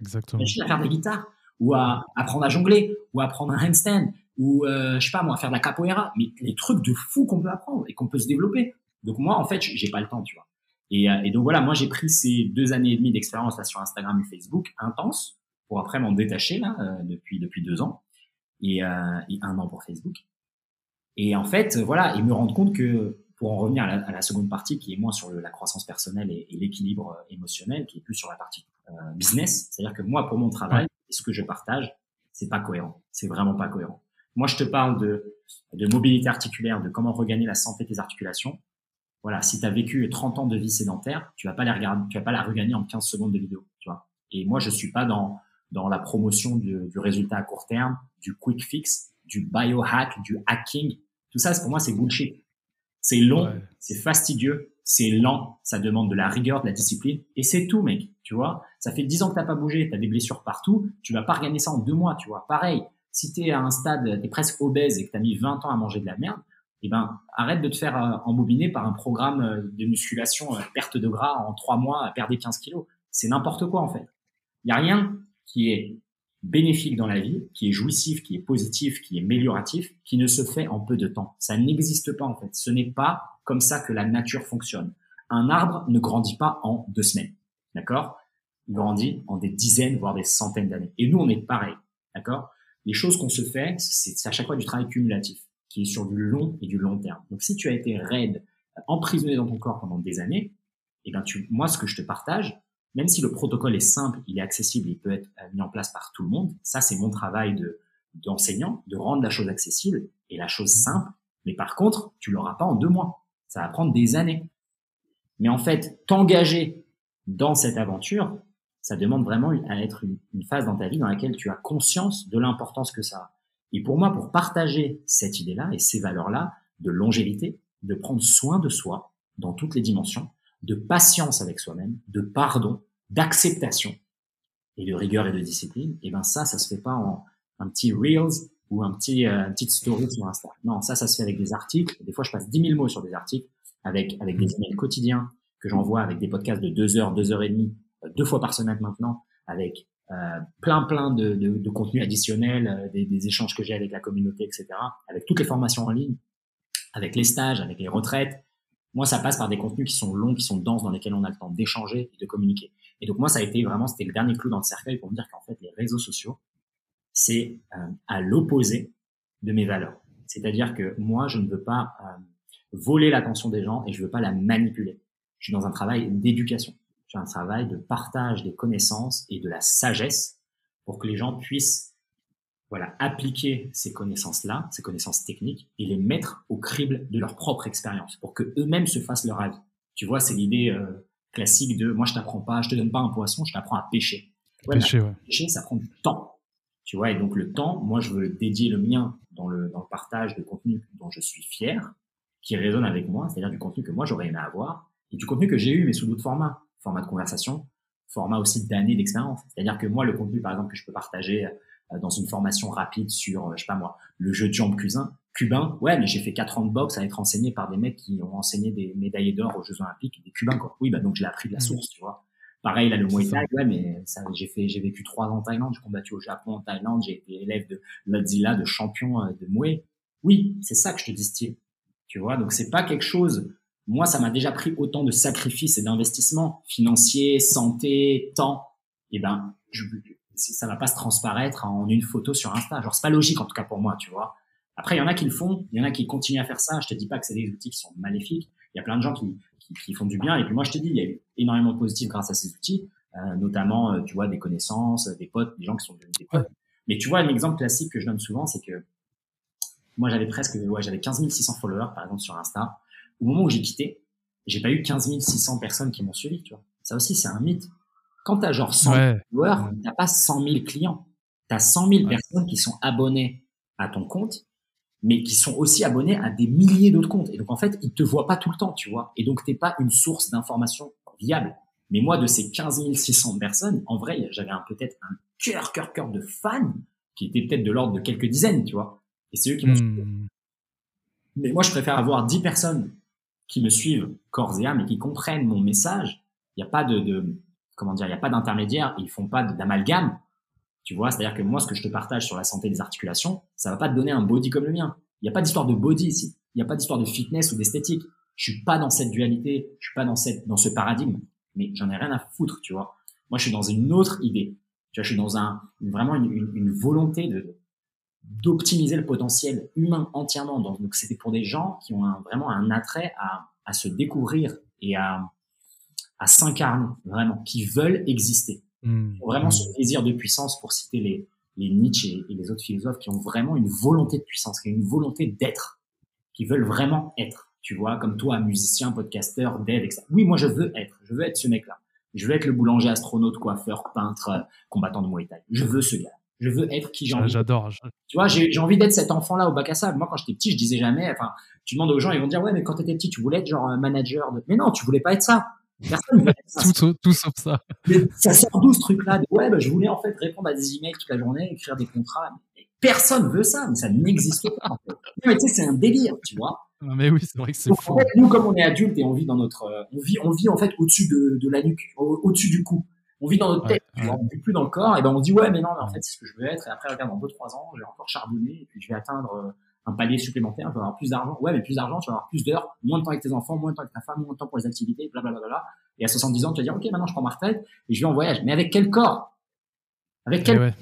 Exactement. Imagine à faire de la guitare, ou à apprendre à jongler, ou à apprendre un handstand, ou, euh, je sais pas moi, à faire de la capoeira. Mais les trucs de fou qu'on peut apprendre et qu'on peut se développer. Donc moi, en fait, j'ai pas le temps, tu vois. Et, euh, et donc voilà, moi j'ai pris ces deux années et demie d'expérience là sur Instagram et Facebook intense pour après m'en détacher là euh, depuis depuis deux ans et, euh, et, un an pour Facebook. Et en fait, voilà, et me rendre compte que pour en revenir à la, à la seconde partie qui est moins sur le, la croissance personnelle et, et l'équilibre euh, émotionnel, qui est plus sur la partie euh, business, c'est-à-dire que moi pour mon travail et ce que je partage, c'est pas cohérent, c'est vraiment pas cohérent. Moi, je te parle de, de mobilité articulaire, de comment regagner la santé des articulations. Voilà, si tu as vécu 30 ans de vie sédentaire, tu vas pas les regarder, tu vas pas la regagner en 15 secondes de vidéo, tu vois. Et moi, je suis pas dans dans la promotion du, du, résultat à court terme, du quick fix, du biohack, du hacking. Tout ça, pour moi, c'est bullshit. C'est long, c'est fastidieux, c'est lent, ça demande de la rigueur, de la discipline, et c'est tout, mec. Tu vois, ça fait dix ans que t'as pas bougé, t'as des blessures partout, tu vas pas regagner ça en deux mois, tu vois. Pareil, si t'es à un stade, t'es presque obèse et que t'as mis 20 ans à manger de la merde, eh ben, arrête de te faire euh, embobiner par un programme euh, de musculation, euh, perte de gras en trois mois, à perdre 15 kilos. C'est n'importe quoi, en fait. Il y a rien qui est bénéfique dans la vie, qui est jouissif, qui est positif, qui est amélioratif, qui ne se fait en peu de temps. Ça n'existe pas en fait. Ce n'est pas comme ça que la nature fonctionne. Un arbre ne grandit pas en deux semaines. D'accord? Il grandit en des dizaines, voire des centaines d'années. Et nous, on est pareil. D'accord? Les choses qu'on se fait, c'est à chaque fois du travail cumulatif, qui est sur du long et du long terme. Donc si tu as été raide, emprisonné dans ton corps pendant des années, eh ben tu, moi, ce que je te partage, même si le protocole est simple, il est accessible, il peut être euh, mis en place par tout le monde. Ça, c'est mon travail de d'enseignant, de rendre la chose accessible et la chose simple. Mais par contre, tu l'auras pas en deux mois. Ça va prendre des années. Mais en fait, t'engager dans cette aventure, ça demande vraiment à être une, une, phase dans ta vie dans laquelle tu as conscience de l'importance que ça a. Et pour moi, pour partager cette idée-là et ces valeurs-là de longévité, de prendre soin de soi dans toutes les dimensions, de patience avec soi-même, de pardon, d'acceptation et de rigueur et de discipline, et ben ça, ça se fait pas en un petit reels ou un petit euh, petite story sur Insta. Non, ça, ça se fait avec des articles. Des fois, je passe 10 000 mots sur des articles, avec avec des emails quotidiens que j'envoie, avec des podcasts de deux heures, deux heures et demie, euh, deux fois par semaine maintenant, avec euh, plein plein de, de, de contenus additionnels, euh, des, des, échanges que j'ai avec la communauté, etc. Avec toutes les formations en ligne, avec les stages, avec les retraites, moi, ça passe par des contenus qui sont longs, qui sont denses, dans lesquels on a le temps d'échanger et de communiquer. Et donc moi, ça a été vraiment, c'était le dernier clou dans le cercueil pour me dire qu'en fait, les réseaux sociaux, c'est euh, à l'opposé de mes valeurs. C'est-à-dire que moi, je ne veux pas euh, voler l'attention des gens et je veux pas la manipuler. Je suis dans un travail d'éducation. Je suis un travail de partage des connaissances et de la sagesse pour que les gens puissent voilà, appliquer ces connaissances-là, ces connaissances techniques, et les mettre au crible de leur propre expérience pour que eux-mêmes se fassent leur avis. Tu vois, c'est l'idée euh, classique de moi je t'apprends pas, je te donne pas un poisson, je t'apprends à pêcher. pêcher, ouais. Pêcher, ça prend du temps. Tu vois, et donc le temps, moi je veux dédier le mien dans le, dans le partage de contenu dont je suis fier, qui résonne avec moi, c'est-à-dire du contenu que moi j'aurais aimé avoir, et du contenu que j'ai eu mais sous d'autres formats, format de conversation, format aussi d'années d'expérience. C'est-à-dire que moi le contenu par exemple que je peux partager dans une formation rapide sur, euh, je sais pas moi, le jeu de jambes cubain, cubain, ouais, mais j'ai fait quatre ans de boxe à être enseigné par des mecs qui ont enseigné des médaillés d'or aux Jeux Olympiques, des Cubains, quoi. Oui, bah donc j'ai appris de la mmh. source, tu vois. Pareil, là, le Muay Thai, ouais, mais ça, j'ai fait, j'ai vécu trois ans en Thaïlande, j'ai combattu au Japon, en Thaïlande, j'ai été élève de Ladzilla, de champion euh, de Muay. Oui, c'est ça que je te distille. Tu vois, donc c'est pas quelque chose, moi, ça m'a déjà pris autant de sacrifices et d'investissements financiers, santé, temps. Et eh ben, je, ça va pas se transparaître en une photo sur Insta. Genre, c'est pas logique, en tout cas pour moi, tu vois. Après, il y en a qui le font, il y en a qui continuent à faire ça. Je te dis pas que c'est des outils qui sont maléfiques. Il y a plein de gens qui, qui, qui, font du bien. Et puis moi, je te dis, il y a eu énormément de positifs grâce à ces outils, euh, notamment, euh, tu vois, des connaissances, des potes, des gens qui sont devenus des potes. Mais tu vois, un exemple classique que je donne souvent, c'est que moi, j'avais presque, ouais, j'avais 15 600 followers, par exemple, sur Insta. Au moment où j'ai quitté, j'ai pas eu 15 600 personnes qui m'ont suivi, tu vois. Ça aussi, c'est un mythe. Quand tu as genre 100 ouais. followers, tu pas 100 000 clients. Tu as 100 000 personnes qui sont abonnées à ton compte, mais qui sont aussi abonnés à des milliers d'autres comptes. Et donc, en fait, ils te voient pas tout le temps, tu vois. Et donc, t'es pas une source d'information viable. Mais moi, de ces 15 600 personnes, en vrai, j'avais peut-être un cœur, cœur, cœur de fans qui étaient peut-être de l'ordre de quelques dizaines, tu vois. Et c'est eux qui m'ont mmh. Mais moi, je préfère avoir 10 personnes qui me suivent corps et âme et qui comprennent mon message. Il n'y a pas de, de, comment dire, il n'y a pas d'intermédiaire, ils font pas d'amalgame. Tu vois, c'est-à-dire que moi, ce que je te partage sur la santé des articulations, ça va pas te donner un body comme le mien. Il n'y a pas d'histoire de body ici. Il n'y a pas d'histoire de fitness ou d'esthétique. Je suis pas dans cette dualité. Je suis pas dans cette, dans ce paradigme. Mais j'en ai rien à foutre, tu vois. Moi, je suis dans une autre idée. Tu vois, je suis dans un, vraiment une, une, volonté de, d'optimiser le potentiel humain entièrement. Donc, c'était pour des gens qui ont vraiment un attrait à, à se découvrir et à, à s'incarner, vraiment, qui veulent exister. Mmh. Vraiment ce mmh. désir de puissance, pour citer les, les Nietzsche et, les autres philosophes, qui ont vraiment une volonté de puissance, qui ont une volonté d'être, qui veulent vraiment être. Tu vois, comme toi, musicien, podcasteur, dev, etc. Oui, moi, je veux être. Je veux être ce mec-là. Je veux être le boulanger, astronaute, coiffeur, peintre, combattant de Muay Thai. Je veux ce gars. Je veux être qui j'ai envie. J'adore. Tu vois, j'ai envie d'être cet enfant-là au bac à sable. Moi, quand j'étais petit, je disais jamais. Enfin, tu demandes aux gens, ils vont dire ouais, mais quand t'étais petit, tu voulais être genre manager. De... Mais non, tu voulais pas être ça. Personne tout, tout, sauf ça. Mais ça sort d'où ce truc-là? De, Ouais, bah, je voulais en fait répondre à des emails toute la journée, écrire des contrats. Mais personne veut ça, mais ça n'existe pas. En fait. mais tu sais, c'est un délire, tu vois. Mais oui, c'est vrai que c'est fou. En fait, nous, comme on est adulte et on vit dans notre, euh, on vit, on vit en fait au-dessus de, de la nuque, au-dessus du cou. On vit dans notre tête, ouais, on vit plus dans le corps. Et ben on dit ouais, mais non, mais en fait, c'est ce que je veux être. Et après, regarde, dans deux trois ans, je vais encore charbonner et puis je vais atteindre euh, un palier supplémentaire, je vais avoir plus d'argent. Ouais, mais plus d'argent, tu vas avoir plus d'heures, moins de temps avec tes enfants, moins de temps avec ta femme, moins de temps pour les activités, blablabla. Et à 70 ans, tu vas dire, OK, maintenant je prends ma retraite et je vais en voyage. Mais avec quel corps? Avec eh quel mm.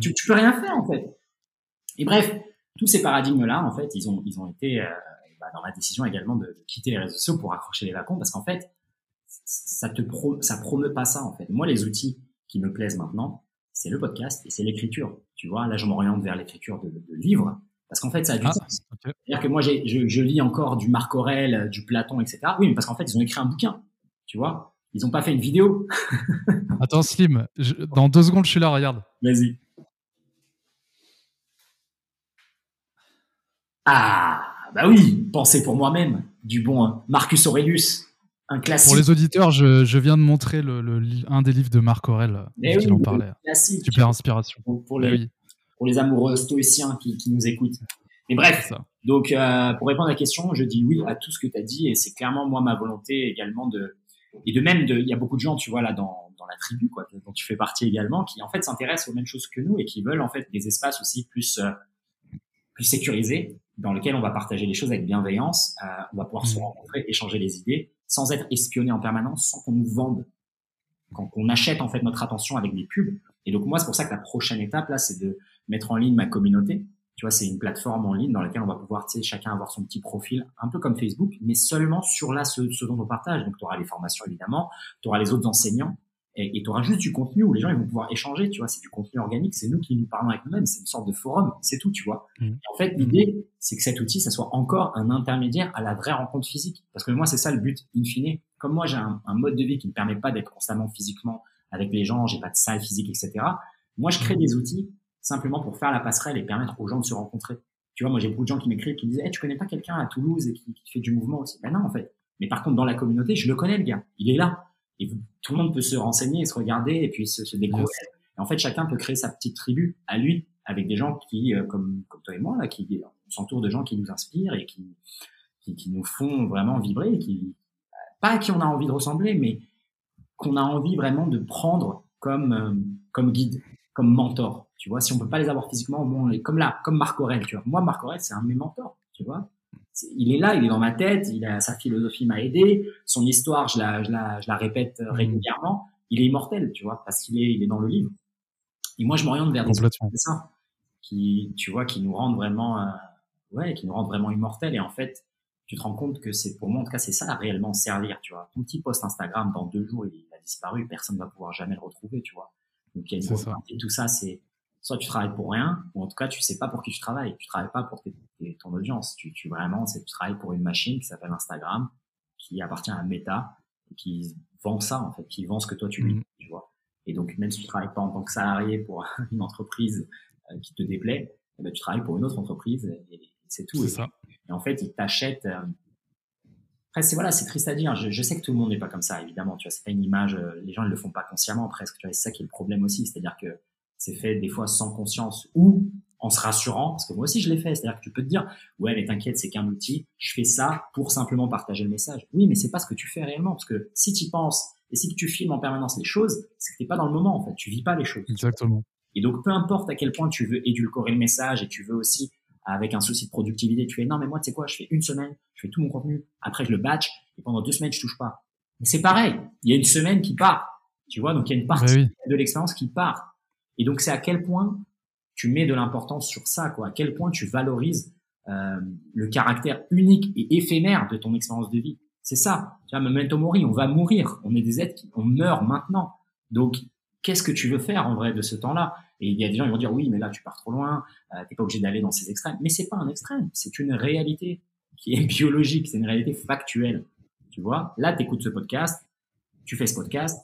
tu, tu peux rien faire, en fait. Et bref, tous ces paradigmes-là, en fait, ils ont, ils ont été, euh, bah, dans ma décision également de, de, quitter les réseaux sociaux pour accrocher les wagons parce qu'en fait, ça te pro, ça promeut pas ça, en fait. Moi, les outils qui me plaisent maintenant, c'est le podcast et c'est l'écriture. Tu vois, là, je m'oriente vers l'écriture de, de, livres parce qu'en fait, ça a du ah, sens. C'est-à-dire que moi, je, je, lis encore du Marc Aurel, du Platon, etc. Oui, mais parce qu'en fait, ils ont écrit un bouquin. Tu vois, ils ont pas fait une vidéo. Attends, Slim, dans deux secondes, je suis là, regarde. Vas-y. Ah, bah oui, pensez pour moi-même, du bon hein. Marcus Aurelius. Un classique. Pour les auditeurs, je, je viens de montrer le, le, un des livres de Marc Aurel qui oui, en parlait. Classique, Super inspiration. Pour, pour les, oui. pour les amoureux stoïciens qui, qui nous écoutent. Mais bref, donc euh, pour répondre à la question, je dis oui à tout ce que tu as dit et c'est clairement moi ma volonté également de et de même il y a beaucoup de gens tu vois là dans, dans la tribu quoi dont tu fais partie également qui en fait s'intéressent aux mêmes choses que nous et qui veulent en fait des espaces aussi plus euh, plus sécurisés dans lesquels on va partager les choses avec bienveillance, euh, on va pouvoir mmh. se rencontrer, échanger les idées sans être espionné en permanence, sans qu'on nous vende, quand on achète en fait notre attention avec des pubs. Et donc moi, c'est pour ça que la prochaine étape là, c'est de mettre en ligne ma communauté. Tu vois, c'est une plateforme en ligne dans laquelle on va pouvoir, tu sais, chacun avoir son petit profil, un peu comme Facebook, mais seulement sur là ce, ce dont on partage. Donc tu auras les formations évidemment, tu auras les autres enseignants et tu auras juste du contenu où les gens ils vont pouvoir échanger, tu vois, c'est du contenu organique, c'est nous qui nous parlons avec nous-mêmes, c'est une sorte de forum, c'est tout, tu vois. Mmh. en fait, l'idée, c'est que cet outil, ça soit encore un intermédiaire à la vraie rencontre physique. Parce que moi, c'est ça le but, in fine. Comme moi, j'ai un, mode de vie qui ne me permet pas d'être constamment physiquement avec les gens, j'ai pas de salle physique, etc. Moi, je crée mmh. des outils simplement pour faire la passerelle et permettre aux gens de se rencontrer. Tu vois, moi, j'ai beaucoup de gens qui m'écrivent, qui me disent, hey, tu connais pas quelqu'un à Toulouse et qui, fait du mouvement aussi? Ben non, en fait. Mais par contre, dans la communauté, je le connais, le gars. Il est là. Et tout le monde peut se renseigner et se regarder et puis se, découvrir. Et en fait, chacun peut créer sa petite tribu à lui, avec des gens qui, euh, comme, comme toi et moi, là, qui s'entourent de gens qui nous inspirent et qui, qui, qui, nous font vraiment vibrer, qui, pas à qui on a envie de ressembler, mais qu'on a envie vraiment de prendre comme, euh, comme guide, comme mentor. Tu vois, si on peut pas les avoir physiquement, bon, comme là, comme Marc Aurel, tu vois. Moi, Marc Aurel, c'est un de mes mentors, tu vois il est là, il est dans ma tête, il a, sa philosophie m'a aidé, son histoire, je la, je la, je la répète euh, mmh. régulièrement. Il est immortel, tu vois, parce qu'il est, il est dans le livre. Et moi, je m'oriente vers des choses comme ça, qui, tu vois, qui nous rendent vraiment, euh, ouais, qui nous rendent vraiment immortels. Et en fait, tu te rends compte que c'est, pour moi, en tout cas, c'est ça réellement servir, tu vois. Ton petit post Instagram, dans deux jours, il a disparu, personne ne va pouvoir jamais le retrouver, tu vois. Donc, il y a une et tout ça, c'est, soit tu travailles pour rien, ou en tout cas, tu sais pas pour qui tu travailles. Tu travailles pas pour ton audience. Tu, tu vraiment, c'est, tu travailles pour une machine qui s'appelle Instagram, qui appartient à Meta, et qui vend ça, en fait, qui vend ce que toi tu lui, mmh. tu vois. Et donc, même si tu travailles pas en tant que salarié pour une entreprise euh, qui te déplaît, eh ben, tu travailles pour une autre entreprise et, c'est tout. Et, ça. et, en fait, ils t'achètent. Euh, après, c'est voilà, c'est triste à dire. Je, je, sais que tout le monde n'est pas comme ça, évidemment. Tu vois, c'est pas une image. Euh, les gens ne le font pas consciemment, presque. Tu vois, c'est ça qui est le problème aussi. C'est-à-dire que c'est fait des fois sans conscience ou en se rassurant, parce que moi aussi je l'ai fait, c'est-à-dire que tu peux te dire, ouais mais t'inquiète, c'est qu'un outil, je fais ça pour simplement partager le message. Oui, mais c'est pas ce que tu fais réellement, parce que si tu penses et si tu filmes en permanence les choses, c'est que t'es pas dans le moment en fait, tu vis pas les choses. Exactement. Et donc peu importe à quel point tu veux édulcorer le message et tu veux aussi avec un souci de productivité, tu fais non mais moi tu sais quoi, je fais une semaine, je fais tout mon contenu, après je le batch et pendant deux semaines je touche pas. Mais c'est pareil, il y a une semaine qui part, tu vois, donc il y a une partie de l'expérience qui part. Et donc, c'est à quel point tu mets de l'importance sur ça, quoi. À quel point tu valorises euh, le caractère unique et éphémère de ton expérience de vie. C'est ça. Tu vois, memento mori, on va mourir. On est des êtres qui, on meurt maintenant. Donc, qu'est-ce que tu veux faire en vrai de ce temps-là? Et il y a des gens qui vont dire oui, mais là tu pars trop loin. Euh, T'es pas obligé d'aller dans ces extrêmes. Mais c'est pas un extrême. C'est une réalité qui est biologique. C'est une réalité factuelle. Tu vois? Là, tu écoutes ce podcast. Tu fais ce podcast.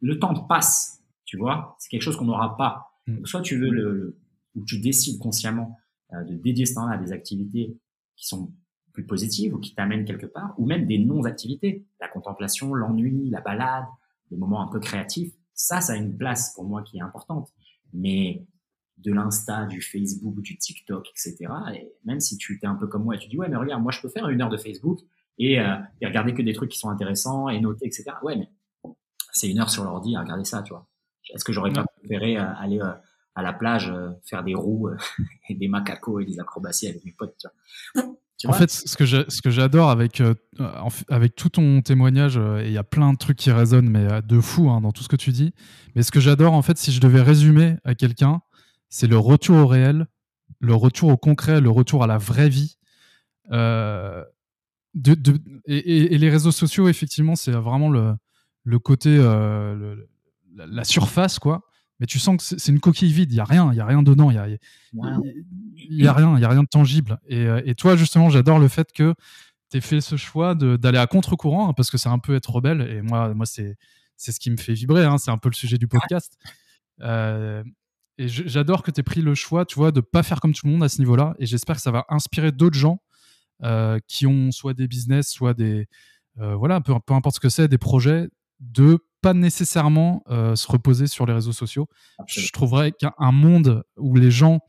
le temps passe. Tu vois, c'est quelque chose qu'on n'aura pas. Mm. soit tu veux le, ou tu décides consciemment euh, de dédier ce temps-là à des activités qui sont plus positives ou qui t'amènent quelque part, ou même des non-activités, la contemplation, l'ennui, la balade, des moments un peu créatifs. Ça, ça a une place pour moi qui est importante. Mais de l'Insta, du Facebook, du TikTok, etc. Et même si tu es un peu comme moi et tu dis ouais mais regarde moi je peux faire une heure de Facebook et, euh, et regarder que des trucs qui sont intéressants et noter etc. Ouais mais c'est une heure sur l'ordi à regarder ça tu vois. Est-ce que j'aurais pas préféré euh, aller euh, à la plage euh, faire des roues et des macacos et des acrobaties avec mes potes en fait, ce que ce que j'adore avec avec tout ton témoignage, et il y a plein de trucs qui résonnent, mais de fou hein, dans tout ce que tu dis. Mais ce que j'adore, en fait, si je devais résumer à quelqu'un, c'est le retour au réel, le retour au concret, le retour à la vraie vie. de, de et, les réseaux sociaux, effectivement, c'est vraiment le, le côté, le, la, surface, quoi. Mais tu sens que c'est une coquille vide, il y a rien, il y a rien dedans, il y a, y, a rien, il y a rien de tangible. Et, euh, et toi, justement, j'adore le fait que tu aies fait ce choix d'aller à contre-courant, hein, parce que c'est un peu être rebelle. Et moi, moi c'est ce qui me fait vibrer, hein, c'est un peu le sujet du podcast. Euh, et j'adore que tu aies pris le choix, tu vois, de pas faire comme tout le monde à ce niveau-là. Et j'espère que ça va inspirer d'autres gens euh, qui ont soit des business, soit des. voilà, peu, peu importe ce que c'est, des projets, de pas nécessairement euh, se reposer sur les réseaux sociaux. Je trouverais qu'un monde où les gens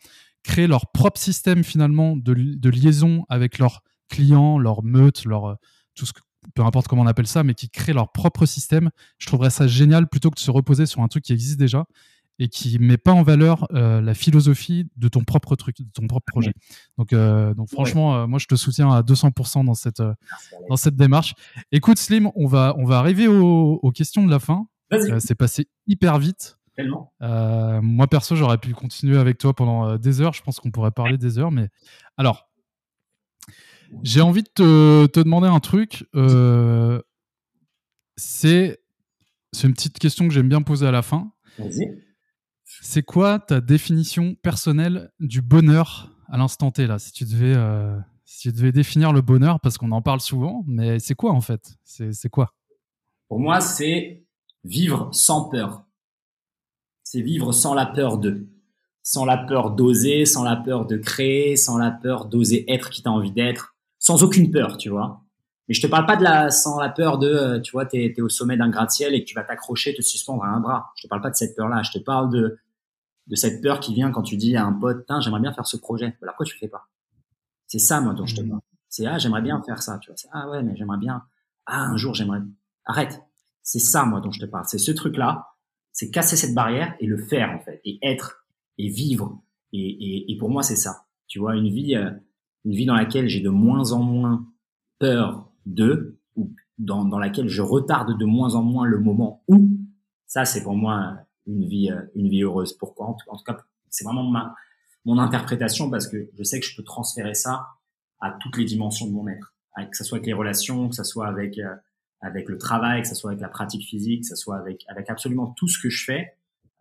créent leur propre système finalement de, liaison avec leurs clients, leurs meutes, leur, euh, tout ce que, peu importe comment on appelle ça, mais qui créent leur propre système, je trouverais ça génial plutôt que de se reposer sur un truc qui existe déjà et qui met pas en valeur euh, la philosophie de ton propre truc, de ton propre projet. Donc, euh, donc franchement, euh, moi je te soutiens à 200% dans cette dans cette démarche. Écoute Slim, on va on va arriver aux, questions de la fin. c'est passé hyper vite. moi perso, j'aurais pu continuer avec toi pendant des heures. Je pense qu'on pourrait parler des heures, mais alors. J'ai envie de te, te, demander un truc. c'est c'est une petite question que j'aime bien poser à la fin. Vas-y. C'est quoi ta définition personnelle du bonheur à l'instant T là Si tu devais, euh, si tu devais définir le bonheur, parce qu'on en parle souvent, mais c'est quoi en fait? C'est quoi? Pour moi, c'est vivre sans peur. C'est vivre sans la peur de, sans la peur d'oser, sans la peur de créer, sans la peur d'oser être qui t'as envie d'être, sans aucune peur, tu vois. Mais je te parle pas de la sans la peur de, euh, tu vois, t'es es au sommet d'un gratte-ciel et que tu vas t'accrocher, te suspendre à un bras. Je te parle pas de cette peur-là. Je te parle de de cette peur qui vient quand tu dis à un pote, j'aimerais bien faire ce projet. Alors quoi tu fais pas? C'est ça moi dont je te mmh. parle. C'est ah j'aimerais bien faire ça, tu vois. Ah ouais mais j'aimerais bien. Ah un jour j'aimerais. Arrête. C'est ça moi dont je te parle. C'est ce truc-là. C'est casser cette barrière et le faire en fait et être et vivre. Et, et, et pour moi c'est ça. Tu vois une vie euh, une vie dans laquelle j'ai de moins en moins peur de, ou dans, dans laquelle je retarde de moins en moins le moment où, ça c'est pour moi une vie, euh, une vie heureuse. Pourquoi? En tout, cas, c'est vraiment ma, mon interprétation parce que je sais que je peux transférer ça à toutes les dimensions de mon être, que ce soit avec les relations, que ce soit avec euh, avec le travail, que ce soit avec la pratique physique, que ce soit avec avec absolument tout ce que je fais.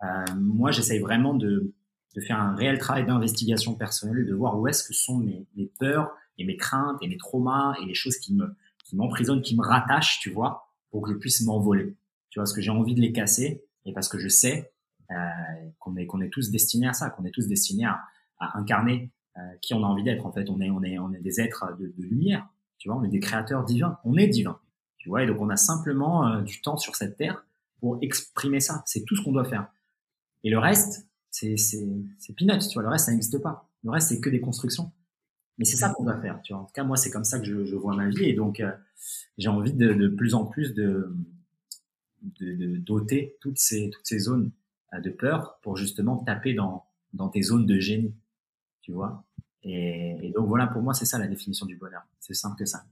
Euh, moi, j'essaye vraiment de de faire un réel travail d'investigation personnelle, de voir où est-ce que sont mes, mes peurs et mes craintes et mes traumas et les choses qui me qui m'emprisonnent, qui me rattachent, tu vois, pour que je puisse m'envoler. Tu vois, parce que j'ai envie de les casser et parce que je sais euh, qu'on est qu'on est tous destinés à ça, qu'on est tous destinés à, à incarner euh, qui on a envie d'être. En fait, on est on est on est des êtres de, de, lumière. Tu vois, on est des créateurs divins. On est divins. Tu vois, et donc on a simplement euh, du temps sur cette terre pour exprimer ça. C'est tout ce qu'on doit faire. Et le reste, c'est c'est c'est peanuts. Tu vois, le reste ça n'existe pas. Le reste c'est que des constructions. Mais c'est ça qu'on doit faire. Tu vois. En tout cas, moi, c'est comme ça que je, je vois ma vie. Et donc, euh, j'ai envie de, de, plus en plus de, de, de, doter toutes ces, toutes ces zones euh, de peur pour justement taper dans, dans tes zones de génie. Tu vois. Et, et donc, voilà, pour moi, c'est ça la définition du bonheur. C'est simple que ça.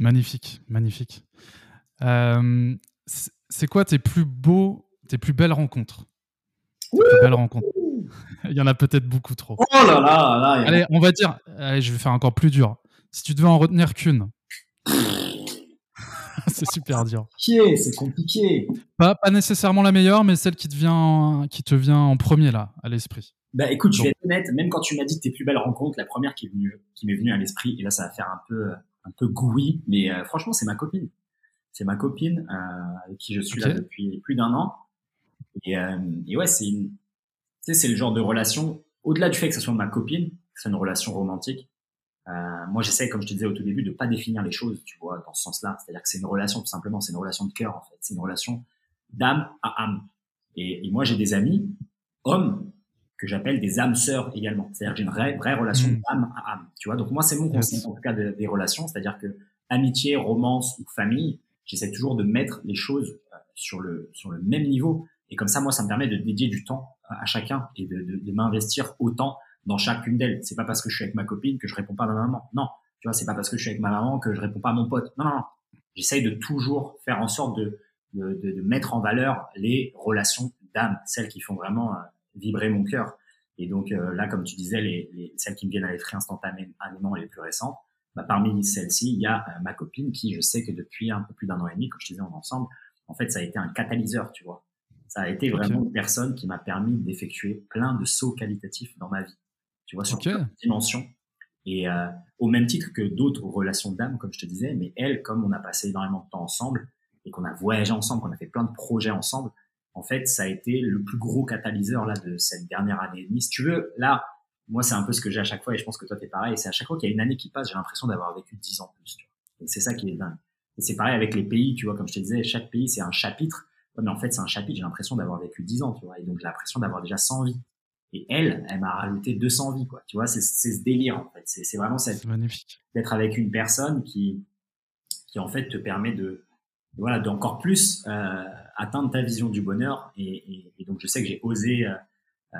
Magnifique, magnifique. Euh, c'est quoi tes plus beaux, tes plus belles rencontres? Tes plus belles rencontres Il y en a peut-être beaucoup trop. Oh là là, là Allez, on va dire, allez, je vais faire encore plus dur. Si tu devais en retenir qu'une. c'est super dur. C'est compliqué. Pas, pas nécessairement la meilleure, mais celle qui te vient, qui te vient en premier là, à l'esprit. Bah écoute, je vais être honnête, même quand tu m'as dit tes plus belles rencontres, la première qui, est venue, qui m'est venue à l'esprit, et là ça va faire un peu, un peu goui, mais euh, franchement c'est ma copine. C'est ma copine euh, avec qui je suis là depuis plus d'un an. Et, euh, et ouais, c'est une, sais, c'est le genre de relation, au-delà du fait que ce soit ma copine, que c'est une relation romantique, euh, moi j'essaie, comme je te disais au tout début, de pas définir les choses, tu vois, dans ce sens-là. C'est-à-dire que c'est une relation, tout simplement, c'est une relation de cœur, en fait. C'est une relation d'âme à âme. Et, et moi j'ai des amis, hommes, que j'appelle des âmes sœurs également. C'est-à-dire que j'ai une vraie, vraie relation mmh. d'âme à âme. Tu vois, donc moi c'est mon concept, en tout cas, des relations. C'est-à-dire que amitié, romance ou famille, j'essaie toujours de mettre les choses euh, sur le, sur le même niveau. Et comme ça, moi, ça me permet de dédier du temps à chacun et de, de, de m'investir autant dans chacune d'elles. C'est pas parce que je suis avec ma copine que je réponds pas à ma maman. Non. Tu vois, c'est pas parce que je suis avec ma maman que je réponds pas à mon pote. Non, non, non. J'essaye de toujours faire en sorte de, de, de, mettre en valeur les relations d'âme, celles qui font vraiment euh, vibrer mon cœur. Et donc euh, là, comme tu disais, les, les, celles qui me viennent à l'esprit instantanément et les plus récentes, bah, parmi celles-ci, il y a euh, ma copine qui, je sais que depuis un peu plus d'un an et demi, comme je disais, on ensemble, en fait, ça a été un catalyseur, tu vois. Ça a été vraiment une personne qui m'a permis d'effectuer plein de sauts qualitatifs dans ma vie. Tu vois, sur okay. dimensions. Et euh, au même titre que d'autres relations d'âme, comme je te disais, mais elle, comme on a passé énormément de temps ensemble et qu'on a voyagé ensemble, qu'on a fait plein de projets ensemble, en fait, ça a été le plus gros catalyseur là de cette dernière année et demie. Si tu veux, là, moi, c'est un peu ce que j'ai à chaque fois et je pense que toi, t'es pareil. C'est à chaque fois qu'il y a une année qui passe, j'ai l'impression d'avoir vécu dix ans plus. Tu vois. Et c'est ça qui est dingue. Et c'est pareil avec les pays, tu vois, comme je te disais, chaque pays, c'est un chapitre mais en fait, c'est un chapitre, j'ai l'impression d'avoir vécu 10 ans, tu vois, et donc j'ai l'impression d'avoir déjà 100 vies. Et elle, elle m'a rajouté 200 vies, quoi. Tu vois, c'est ce délire, en fait. C'est vraiment cette, magnifique. D'être avec une personne qui, qui, en fait, te permet de, voilà, d'encore plus euh, atteindre ta vision du bonheur. Et, et, et donc, je sais que j'ai osé, euh, euh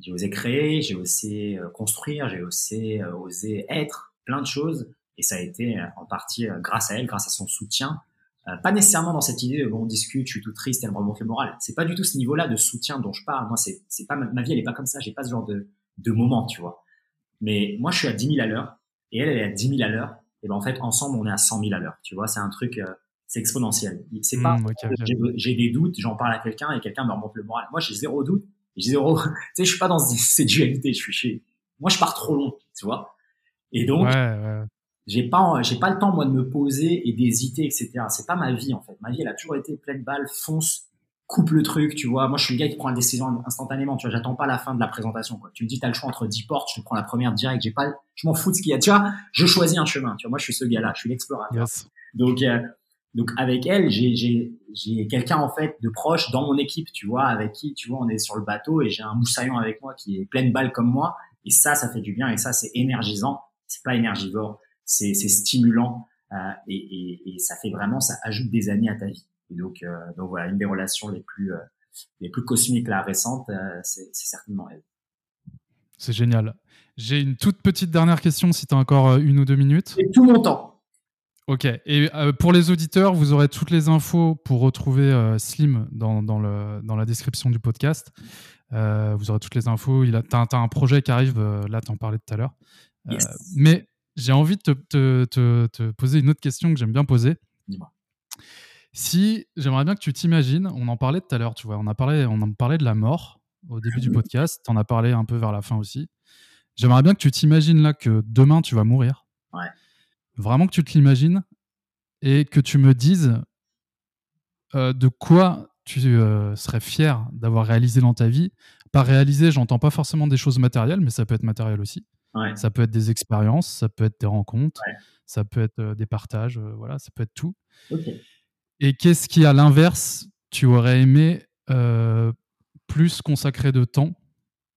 j'ai osé créer, j'ai osé construire, j'ai osé, osé être plein de choses. Et ça a été en partie grâce à elle, grâce à son soutien, pas nécessairement dans cette idée de bon, on discute, je suis tout triste, elle me remonte le moral. C'est pas du tout ce niveau-là de soutien dont je parle. Moi, c'est, c'est pas ma, vie, elle est pas comme ça. J'ai pas ce genre de, de moment, tu vois. Mais moi, je suis à 10 000 à l'heure et elle, elle est à 10 000 à l'heure. Et ben en fait, ensemble, on est à 100 000 à l'heure. Tu vois, c'est un truc. Euh, c'est exponentiel. C'est pas, Mmh, ok. j'ai des doutes, j'en parle à quelqu'un et quelqu'un me remonte le moral. Moi, j'ai zéro doute. J'ai zéro, tu sais, je suis pas dans cette dualité. Je suis chez, moi, je pars trop long, tu vois. Et donc, Ouais, ouais. J'ai pas, j'ai pas le temps, moi, de me poser et d'hésiter, etc. C'est pas ma vie, en fait. Ma vie, elle a toujours été pleine balle, fonce, coupe le truc, tu vois. Moi, je suis le gars qui prend la décision instantanément, tu vois. J'attends pas la fin de la présentation, quoi. Tu me dis, t'as le choix entre 10 portes, je te prends la première direct, j'ai pas, je m'en fous de ce qu'il y a, tu vois. Je choisis un chemin, tu vois. Moi, je suis ce gars-là, je suis l'explorateur. Yes. Donc, euh, donc avec elle, j'ai, j'ai, j'ai quelqu'un en fait de proche dans mon équipe, tu vois, avec qui, tu vois, on est sur le bateau et j'ai un moussaillon avec moi qui est pleine balle comme moi. Et ça, ça fait du bien et ça, c'est énergisant. C'est pas énergivore, c'est, c'est stimulant euh, et, et, et, ça fait vraiment, ça ajoute des années à ta vie. Et donc, euh, donc voilà, une des relations les plus euh, les plus cosmiques là récentes, c'est, certainement elle. C'est génial. J'ai une toute petite dernière question si tu as encore une ou deux minutes. Et tout mon temps. Ok. Et pour les auditeurs, vous aurez toutes les infos pour retrouver Slim dans, dans, le, dans la description du podcast. Euh, vous aurez toutes les infos. Il a, t'as, t'as un projet qui arrive, là, t'en parlais tout à l'heure. Yes. mais j'ai envie de te, te, te, te, poser une autre question que j'aime bien poser. Dis-moi. Si j'aimerais bien que tu t'imagines, on en parlait tout à l'heure, tu vois, on a parlé, on en parlait de la mort au début du podcast, tu en as parlé un peu vers la fin aussi. J'aimerais bien que tu t'imagines là que demain tu vas mourir. Ouais. Vraiment que tu te l'imagines et que tu me dises euh, de quoi tu euh, serais fier d'avoir réalisé dans ta vie. Par réaliser, j'entends pas forcément des choses matérielles, mais ça peut être matériel aussi. Ouais. Ça peut être des expériences, ça peut être des rencontres, Ouais. ça peut être des partages, voilà, ça peut être tout. Et qu'est-ce qui, à l'inverse, tu aurais aimé euh, plus consacrer de temps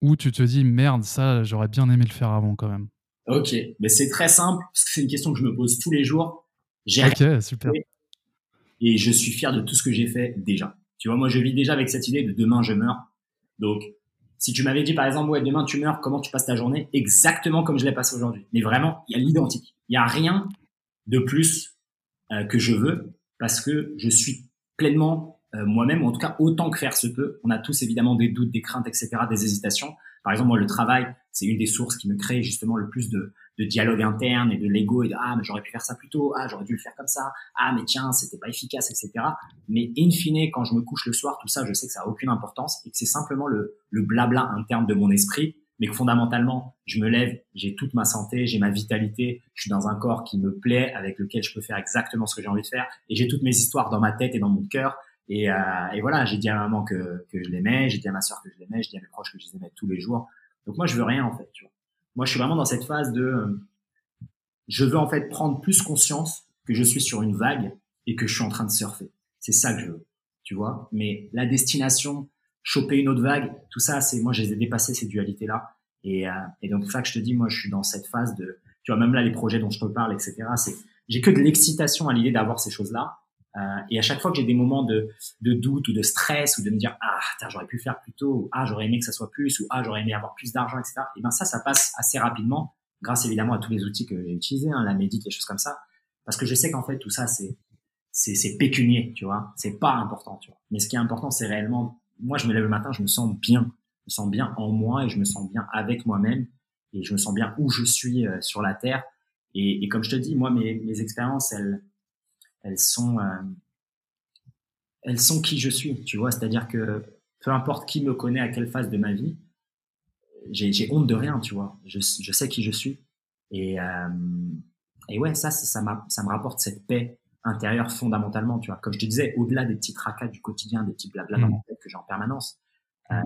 ou tu te dis merde, ça, j'aurais bien aimé le faire avant quand même? Ok, mais c'est très simple parce que c'est une question que je me pose tous les jours. J'ai Ok, super. et je suis fier de tout ce que j'ai fait déjà. Tu vois, moi, je vis déjà avec cette idée de demain je meurs. Donc, si tu m'avais dit par exemple, ouais, demain tu meurs, comment tu passes ta journée? Exactement comme je l'ai passé aujourd'hui. Mais vraiment, il y a l'identique. Il y a rien de plus euh, que je veux parce que je suis pleinement euh, moi-même, ou en tout cas autant que faire se peut. On a tous évidemment des doutes, des craintes, etc., des hésitations. Par exemple, moi, le travail, c'est une des sources qui me crée justement le plus de, de dialogue interne et de l'ego et de ah mais j'aurais pu faire ça plus tôt, ah j'aurais dû le faire comme ça, ah mais tiens c'était pas efficace, etc. Mais in fine, quand je me couche le soir, tout ça, je sais que ça a aucune importance et que c'est simplement le, le blabla interne de mon esprit, mais que fondamentalement, je me lève, j'ai toute ma santé, j'ai ma vitalité, je suis dans un corps qui me plaît, avec lequel je peux faire exactement ce que j'ai envie de faire, et j'ai toutes mes histoires dans ma tête et dans mon cœur. Et, euh, et voilà, j'ai dit à ma maman que, que je l'aimais, j'ai dit à ma soeur que je l'aimais, j'ai dit à mes proches que je les aimais tous les jours. Donc moi, je veux rien en fait. Tu vois. Moi, je suis vraiment dans cette phase de, euh, je veux en fait prendre plus conscience que je suis sur une vague et que je suis en train de surfer. C'est ça que je veux, tu vois. Mais la destination, choper une autre vague, tout ça, c'est moi, je les ai ces dualités là. Et, euh, donc, c'est ça que je te dis, moi, je suis dans cette phase de, tu vois, même là, les projets dont je te parle, etc. C'est, j'ai que de l'excitation à l'idée d'avoir ces choses-là. Euh, et à chaque fois que j'ai des moments de, de doute ou de stress ou de me dire ah j'aurais pu faire plus tôt ah j'aurais aimé que ça soit plus ou ah j'aurais aimé avoir plus d'argent etc et ben ça ça passe assez rapidement grâce évidemment à tous les outils que j'ai utilisés hein, la médite les choses comme ça. Parce que je sais qu'en fait tout ça c'est c'est c'est pécunier tu vois. C'est pas important tu vois. Mais ce qui est important c'est réellement moi je me lève le matin je me sens bien. Je me sens bien en moi et je me sens bien avec moi-même. Et je me sens bien où je suis euh, sur la terre. Et, et comme je te dis moi mes mes expériences elles elles sont, euh, elles sont qui je suis, tu vois. C'est-à-dire que peu importe qui me connaît à quelle phase de ma vie, j'ai honte de rien, tu vois. Je, je, sais qui je suis. Et, euh, et ouais, ça, ça, ça, ça me rapporte cette paix intérieure fondamentalement, tu vois. Comme je te disais, au-delà des petits tracas du quotidien, des petits blabla ma tête que j'ai en permanence. Euh,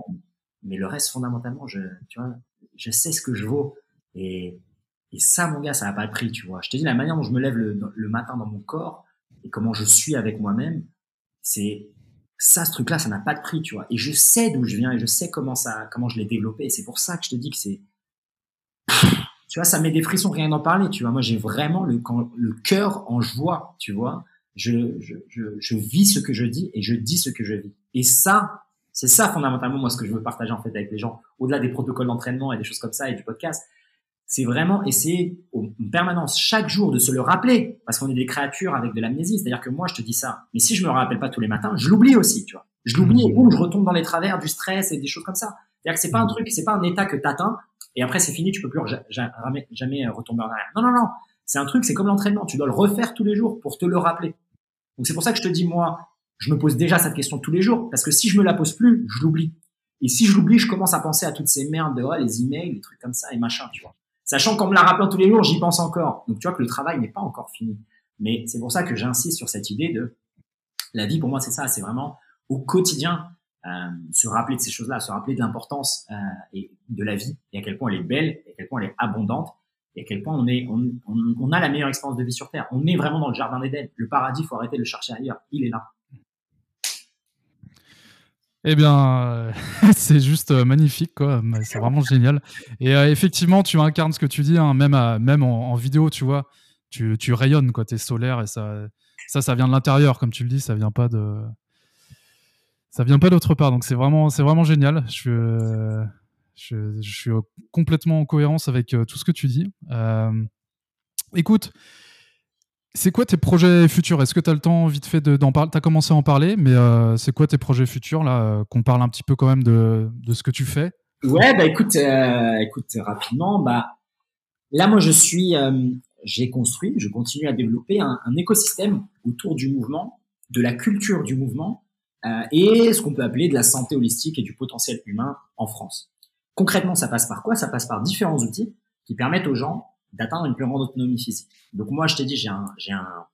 mais le reste, fondamentalement, je, tu vois, je sais ce que je vaux. Et, et ça, mon gars, ça n'a pas de prix, tu vois. Je te dis, la manière dont je me lève le, le matin dans mon corps, et comment je suis avec moi-même, c'est ça, ce truc-là, ça n'a pas de prix, tu vois. Et je sais d'où je viens et je sais comment ça, comment je l'ai développé. C'est pour ça que je te dis que c'est, tu vois, ça met des frissons rien d'en parler, tu vois. Moi, j'ai vraiment le, cœur en joie, tu vois. Je, je vis ce que je dis et je dis ce que je vis. Et ça, c'est ça fondamentalement moi ce que je veux partager en fait avec les gens, au-delà des protocoles d'entraînement et des choses comme ça et du podcast c'est vraiment essayer en permanence, chaque jour, de se le rappeler, parce qu'on est des créatures avec de l'amnésie. C'est-à-dire que moi, je te dis ça, mais si je me le rappelle pas tous les matins, je l'oublie aussi, tu vois. Je l'oublie ou je retombe dans les travers du stress et des choses comme ça. C'est-à-dire que c'est pas un truc, c'est pas un état que t'atteins et après c'est fini, tu peux plus jamais, jamais retomber en arrière. Non, non, non. C'est un truc, c'est comme l'entraînement. Tu dois le refaire tous les jours pour te le rappeler. Donc c'est pour ça que je te dis, moi, je me pose déjà cette question tous les jours, parce que si je me la pose plus, je l'oublie. Et si je l'oublie, je commence à penser à toutes ces merdes de oh, les emails, les trucs comme ça et machin, tu vois. Sachant qu'en me la rappelant tous les jours, j'y pense encore. Donc tu vois que le travail n'est pas encore fini. Mais c'est pour ça que j'insiste sur cette idée de la vie. Pour moi, c'est ça. C'est vraiment au quotidien euh, se rappeler de ces choses-là, se rappeler de l'importance euh, et de la vie et à quel point elle est belle, et à quel point elle est abondante et à quel point on est, on, on, on a la meilleure expérience de vie sur Terre. On est vraiment dans le jardin d'Éden. Le paradis, faut arrêter de le chercher ailleurs. Il est là. Eh bien, c'est juste euh, magnifique, quoi. C'est vraiment génial. Et euh, effectivement, tu incarnes ce que tu dis, hein, même, en, vidéo, tu vois. Tu, tu rayonnes, quoi. T'es solaire et ça, ça, vient de l'intérieur, comme tu le dis. Ça vient pas de, ça vient pas d'autre part. Donc c'est vraiment, génial. Je, je, je, suis complètement en cohérence avec euh, tout ce que tu dis. écoute, c'est quoi tes projets futurs? Est-ce que tu as le temps vite fait d'en parler Tu as commencé à en parler, mais euh, c'est quoi tes projets futurs là euh, Qu'on parle un petit peu quand même de, de ce que tu fais? Ouais, bah écoute, euh, écoute rapidement, bah là moi je suis, j'ai construit, je continue à développer un, écosystème autour du mouvement, de la culture du mouvement et ce qu'on peut appeler de la santé holistique et du potentiel humain en France. Concrètement, ça passe par quoi? Ça passe par différents outils qui permettent aux gens d'atteindre une plus grande autonomie physique. Donc moi, je t'ai dit, j'ai un, j'ai un,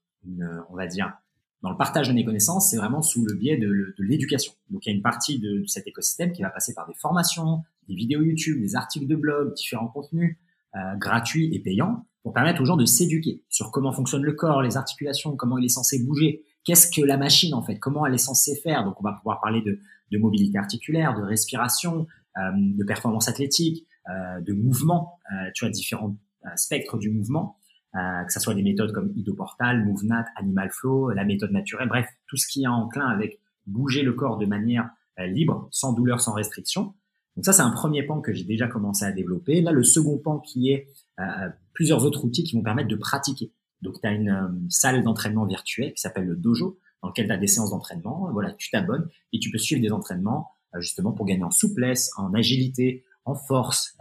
on va dire, dans le partage de mes connaissances, c'est vraiment sous le biais de, l'éducation. Donc il y a une partie de, cet écosystème qui va passer par des formations, des vidéos YouTube, des articles de blog, différents contenus euh, gratuits et payants pour permettre aux gens de s'éduquer sur comment fonctionne le corps, les articulations, comment il est censé bouger, qu'est-ce que la machine en fait, comment elle est censée faire. Donc on va pouvoir parler de, de mobilité articulaire, de respiration, euh, de performance athlétique, euh, de mouvement, euh, tu as différents euh, spectre du mouvement, euh, que ce soit des méthodes comme Idoportal, MoveNat, Animal Flow, la méthode naturelle, bref, tout ce qui est enclin avec bouger le corps de manière euh, libre, sans douleur, sans restriction. Donc ça, c'est un premier pan que j'ai déjà commencé à développer. Là, le second pan qui est euh, plusieurs autres outils qui vont permettre de pratiquer. Donc, tu as une salle d'entraînement virtuelle qui s'appelle le dojo, dans lequel tu as des séances d'entraînement. Voilà, tu t'abonnes et tu peux suivre des entraînements justement pour gagner en souplesse, en agilité, en force,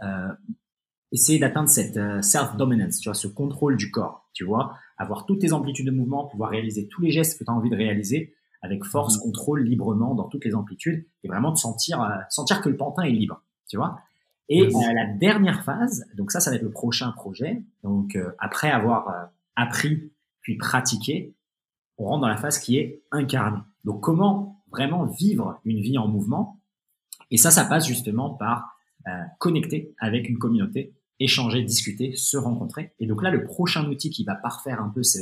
essayer d'atteindre cette euh, self-dominance, tu vois, ce contrôle du corps, tu vois, avoir toutes tes amplitudes de mouvement, pouvoir réaliser tous les gestes que tu as envie de réaliser avec force, mhm. contrôle, librement dans toutes les amplitudes et vraiment de sentir, euh, sentir que le pantin est libre, tu vois. Et euh, la dernière phase, donc ça, ça va être le prochain projet. Donc après avoir appris puis pratiqué, on rentre dans la phase qui est incarnée. Donc comment vraiment vivre une vie en mouvement? Et ça, ça passe justement par connecter avec une communauté échanger, discuter, se rencontrer. Et donc là, le prochain outil qui va parfaire un peu ce,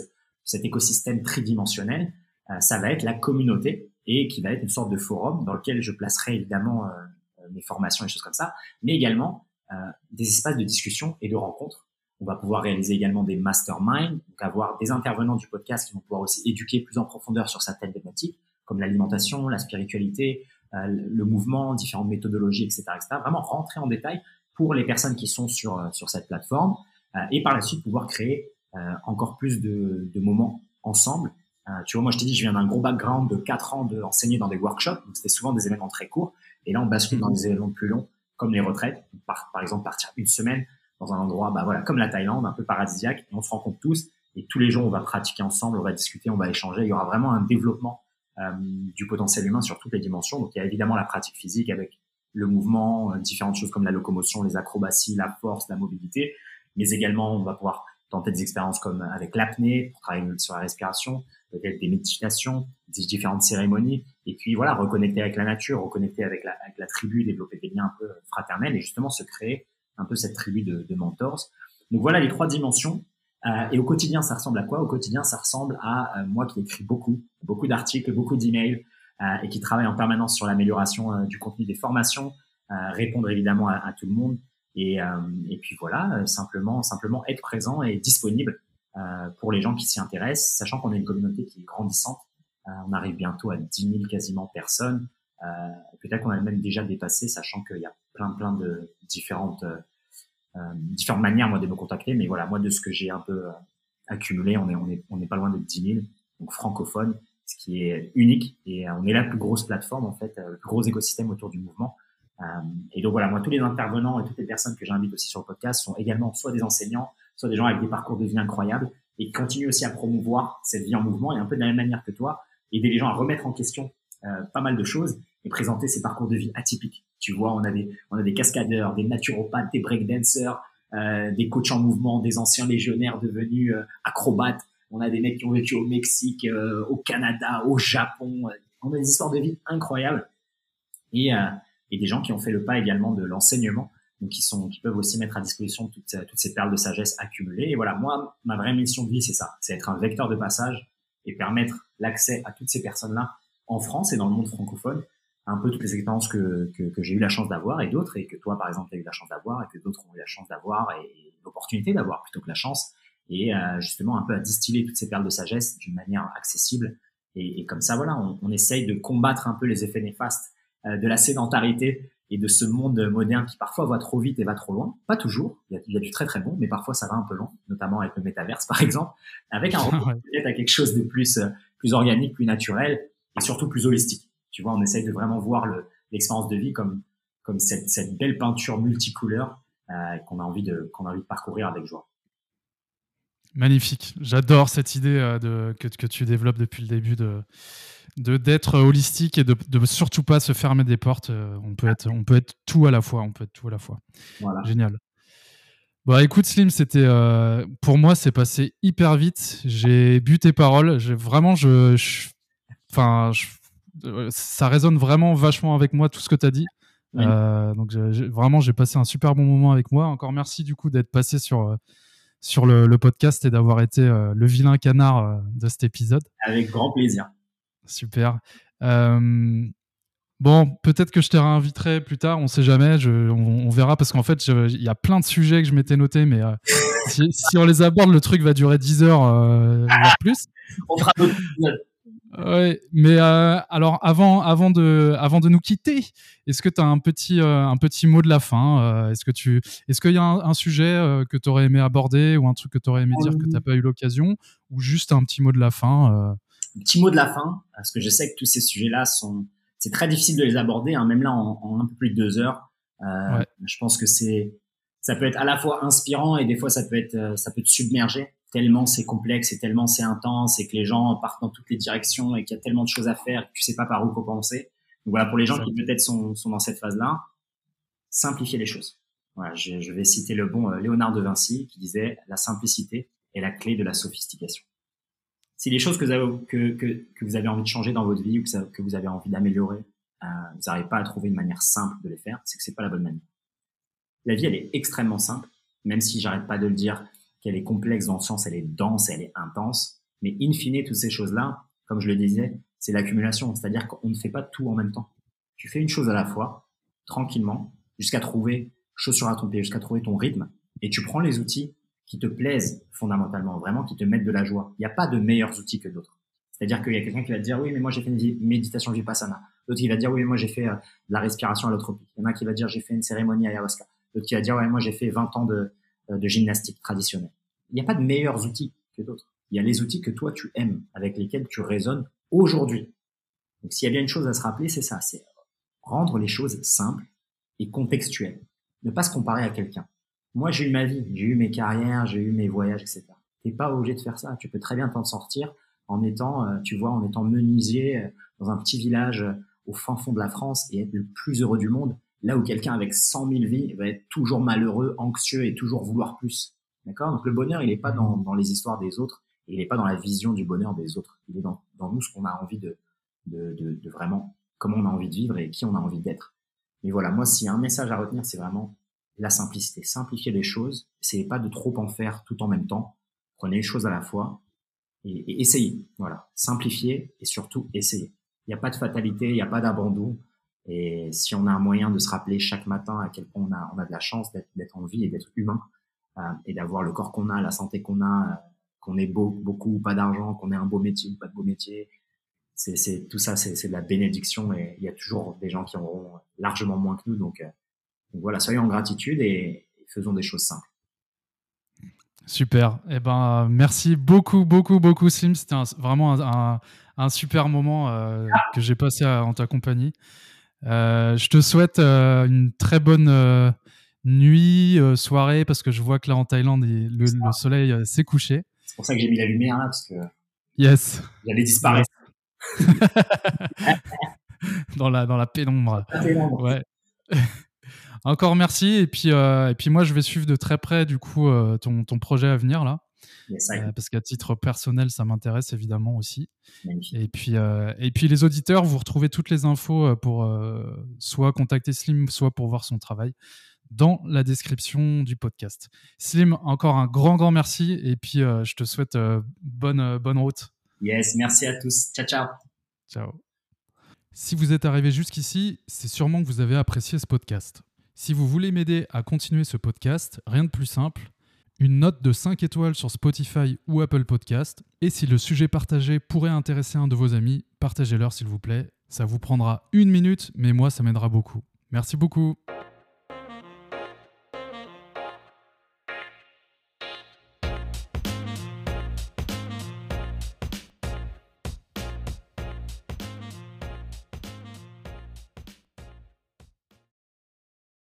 cet écosystème tridimensionnel, euh, ça va être la communauté et qui va être une sorte de forum dans lequel je placerai évidemment euh, euh, mes formations et choses comme ça, mais également des espaces de discussion et de rencontre. On va pouvoir réaliser également des masterminds, donc avoir des intervenants du podcast qui vont pouvoir aussi éduquer plus en profondeur sur certaines thématiques, comme l'alimentation, la spiritualité, le mouvement, différentes méthodologies, etc., etc. Vraiment rentrer en détail pour les personnes qui sont sur, euh, sur cette plateforme euh, et par la suite pouvoir créer euh, encore plus de, de moments ensemble. tu vois, moi je t'ai dit, je viens d'un gros background de 4 ans de enseigner dans des workshops, donc c'était souvent des événements très courts, et là on bascule dans des événements plus longs, comme les retraites, par, par exemple partir une semaine dans un endroit, bah voilà, comme la Thaïlande, un peu paradisiaque, et on se rencontre tous, et tous les jours on va pratiquer ensemble, on va discuter, on va échanger, il y aura vraiment un développement euh, du potentiel humain sur toutes les dimensions. Donc il y a évidemment la pratique physique avec le mouvement, euh, différentes choses comme la locomotion, les acrobaties, la force, la mobilité, mais également on va pouvoir tenter des expériences comme avec l'apnée pour travailler sur la respiration, peut-être des méditations, des différentes cérémonies, et puis voilà, reconnecter avec la nature, reconnecter avec la, tribu, développer des liens un peu fraternels et justement se créer un peu cette tribu de, mentors. Donc voilà les trois dimensions. Euh, et au quotidien, ça ressemble à quoi? Au quotidien, ça ressemble à euh, moi qui écris beaucoup, beaucoup d'articles, beaucoup d'emails, et qui travaille en permanence sur l'amélioration euh, du contenu des formations, euh, répondre évidemment à, tout le monde. Et, et puis voilà, simplement, simplement être présent et disponible pour les gens qui s'y intéressent, sachant qu'on est une communauté qui est grandissante. on arrive bientôt à 10 000 quasiment personnes. Peut-être qu'on a même déjà dépassé, sachant qu'il y a plein plein de différentes différentes manières moi de me contacter. Mais voilà, moi de ce que j'ai un peu accumulé, on est on est on n'est pas loin de 10 000 donc francophone ce qui est unique. Et euh, on est la plus grosse plateforme, en fait, euh, le plus gros écosystème autour du mouvement. Euh, et donc voilà, moi, tous les intervenants et toutes les personnes que j'invite aussi sur le podcast sont également soit des enseignants, soit des gens avec des parcours de vie incroyables et continuer aussi à promouvoir cette vie en mouvement et un peu de la même manière que toi, aider les gens à remettre en question pas mal de choses et présenter ces parcours de vie atypiques. Tu vois, on a des, on a des cascadeurs, des naturopathes, des breakdancers, des coachs en mouvement, des anciens légionnaires devenus acrobates. On a des mecs qui ont vécu au Mexique, euh, au Canada, au Japon. On a des histoires de vie incroyables et, et des gens qui ont fait le pas également de l'enseignement, donc qui sont, qui peuvent aussi mettre à disposition toutes, toutes ces perles de sagesse accumulées. Et voilà, moi, ma vraie mission de vie, c'est ça, c'est être un vecteur de passage et permettre l'accès à toutes ces personnes-là en France et dans le monde francophone un peu toutes les expériences que, que, que j'ai eu la chance d'avoir et d'autres, et que toi, par exemple, tu as eu la chance d'avoir, et que d'autres ont eu la chance d'avoir, et l'opportunité d'avoir plutôt que la chance, et euh, justement un peu à distiller toutes ces perles de sagesse d'une manière accessible. Et, et, comme ça, voilà, on, on, essaye de combattre un peu les effets néfastes euh, de la sédentarité et de ce monde moderne qui parfois va trop vite et va trop loin. Pas toujours, il y a, il y a du très très bon, mais parfois ça va un peu loin, notamment avec le métaverse par exemple, avec un retour peut-être à quelque chose de plus, euh, plus organique, plus naturel et surtout plus holistique. Tu vois, on essaye de vraiment voir l'expérience de vie comme, comme cette, cette belle peinture multicouleur euh, qu'on a envie de qu'on a envie de parcourir avec joie. Magnifique. J'adore cette idée euh, de, que, que, tu développes depuis le début de d'être holistique et de, de, surtout pas se fermer des portes. Euh, on peut être on peut être tout à la fois. On peut être tout à la fois. Voilà. Génial. Bon, écoute Slim, c'était euh, pour moi c'est passé hyper vite. J'ai bu tes paroles. J'ai vraiment je, enfin je, ça résonne vraiment vachement avec moi tout ce que tu as dit. Euh, donc vraiment, j'ai passé un super bon moment avec moi. Encore merci du coup d'être passé sur sur le, podcast et d'avoir été le vilain canard de cet épisode. Avec grand plaisir. Super. Bon, peut-être que je te réinviterai plus tard, on sait jamais, je, on, verra parce qu'en fait, il y a plein de sujets que je m'étais noté, mais si, si, on les aborde, le truc va durer 10 heures, voire plus. on fera d'autres Ouais, mais euh, alors avant, avant, de, avant de nous quitter, est-ce que tu as un petit, euh, un petit mot de la fin euh, Est-ce que tu, est-ce qu'il y a un, sujet euh, que tu aurais aimé aborder ou un truc que tu aurais aimé dire que tu n'as pas eu l'occasion ou juste un petit mot de la fin? Un petit mot de la fin, parce que je sais que tous ces sujets-là sont, c'est très difficile de les aborder, hein, même là en, en, un peu plus de deux heures. Ouais. Je pense que c'est, ça peut être à la fois inspirant et des fois ça peut être, ça peut te submerger tellement c'est complexe et tellement c'est intense et que les gens partent dans toutes les directions et qu'il y a tellement de choses à faire que tu sais pas par où commencer. Donc voilà, pour les gens qui peut-être sont, sont dans cette phase-là, simplifier les choses. Voilà, je, je, vais citer le bon euh, Léonard de Vinci qui disait la simplicité est la clé de la sophistication. Si les choses que vous avez, que, que, que vous avez envie de changer dans votre vie ou que, ça, que vous avez envie d'améliorer, euh, vous n'arrivez pas à trouver une manière simple de les faire, c'est que c'est pas la bonne manière. La vie, elle est extrêmement simple, même si j'arrête pas de le dire qu'elle est complexe dans le sens, elle est dense, elle est intense. Mais in fine, toutes ces choses-là, comme je le disais, c'est l'accumulation. C'est-à-dire qu'on ne fait pas tout en même temps. Tu fais une chose à la fois, tranquillement, jusqu'à trouver, chaussure à ton pied, jusqu'à trouver ton rythme. Et tu prends les outils qui te plaisent fondamentalement, vraiment, qui te mettent de la joie. Il n'y a pas de meilleurs outils que d'autres. C'est-à-dire qu'il y a quelqu'un qui va te dire, oui, mais moi j'ai fait une méditation vipassana. L'autre qui va dire, oui, mais moi j'ai fait euh, de la respiration allotropique. Il y en a qui va dire, j'ai fait une cérémonie ayahuasca. L'autre qui va dire, ouais, moi j'ai fait 20 ans de, euh, de gymnastique traditionnelle. Il n'y a pas de meilleurs outils que d'autres. Il y a les outils que toi tu aimes, avec lesquels tu résonnes aujourd'hui. Donc s'il y a bien une chose à se rappeler, c'est ça, c'est rendre les choses simples et contextuelles. Ne pas se comparer à quelqu'un. Moi, j'ai eu ma vie, j'ai eu mes carrières, j'ai eu mes voyages, etc. T'es pas obligé de faire ça. Tu peux très bien t'en sortir en étant, euh, tu vois, en étant menuisier euh, dans un petit village au fin fond de la France et être le plus heureux du monde Là où quelqu'un avec 100 000 vies va être toujours malheureux, anxieux et toujours vouloir plus. D'accord? Donc le bonheur, il n'est pas dans, dans, les histoires des autres, il n'est pas dans la vision du bonheur des autres. Il est dans, dans nous ce qu'on a envie de, de, de, de, vraiment, comment on a envie de vivre et qui on a envie d'être. Mais voilà, moi, s'il y a un message à retenir, c'est vraiment la simplicité. Simplifier les choses, c'est pas de trop en faire tout en même temps. Prenez les choses à la fois et, essayez. Voilà, simplifier et surtout essayez. Il n'y a pas de fatalité, il n'y a pas d'abandon. Et si on a un moyen de se rappeler chaque matin à quel point on a, on a de la chance d'être en vie et d'être humain, et d'avoir le corps qu'on a, la santé qu'on a, euh, qu'on ait beau, beaucoup ou pas d'argent, qu'on ait un beau métier ou pas de beau métier, c'est tout ça, c'est de la bénédiction et il y a toujours des gens qui auront largement moins que nous. Donc, euh, voilà, soyons en gratitude et, faisons des choses simples. Super. Eh ben, merci beaucoup, beaucoup, beaucoup, Slim. C'était vraiment un, super moment euh, que j'ai passé en ta compagnie. Euh, je te souhaite euh, une très bonne euh, nuit, soirée, parce que je vois que là en Thaïlande, le, le, soleil s'est couché. pour ça que j'ai mis la lumière là, parce que yes. j'allais disparaître. dans, la, dans la pénombre. Ouais. Encore merci. Et puis, euh, et puis moi, je vais suivre de très près du coup euh, ton, ton, projet à venir là. Euh, parce qu'à titre personnel, ça m'intéresse évidemment aussi. Et puis, et puis les auditeurs, vous retrouvez toutes les infos pour soit contacter Slim, soit pour voir son travail dans la description du podcast. Slim, encore un grand, grand merci. Et puis, je te souhaite bonne, bonne route. Yes, merci à tous. Ciao, ciao. Ciao. Si vous êtes arrivé jusqu'ici, c'est sûrement que vous avez apprécié ce podcast. Si vous voulez m'aider à continuer ce podcast, rien de plus simple, une note de 5 étoiles sur Spotify ou Apple Podcast. Et si le sujet partagé pourrait intéresser un de vos amis, partagez-leur s'il vous plaît. Ça vous prendra une minute, mais moi, ça m'aidera beaucoup. Merci beaucoup.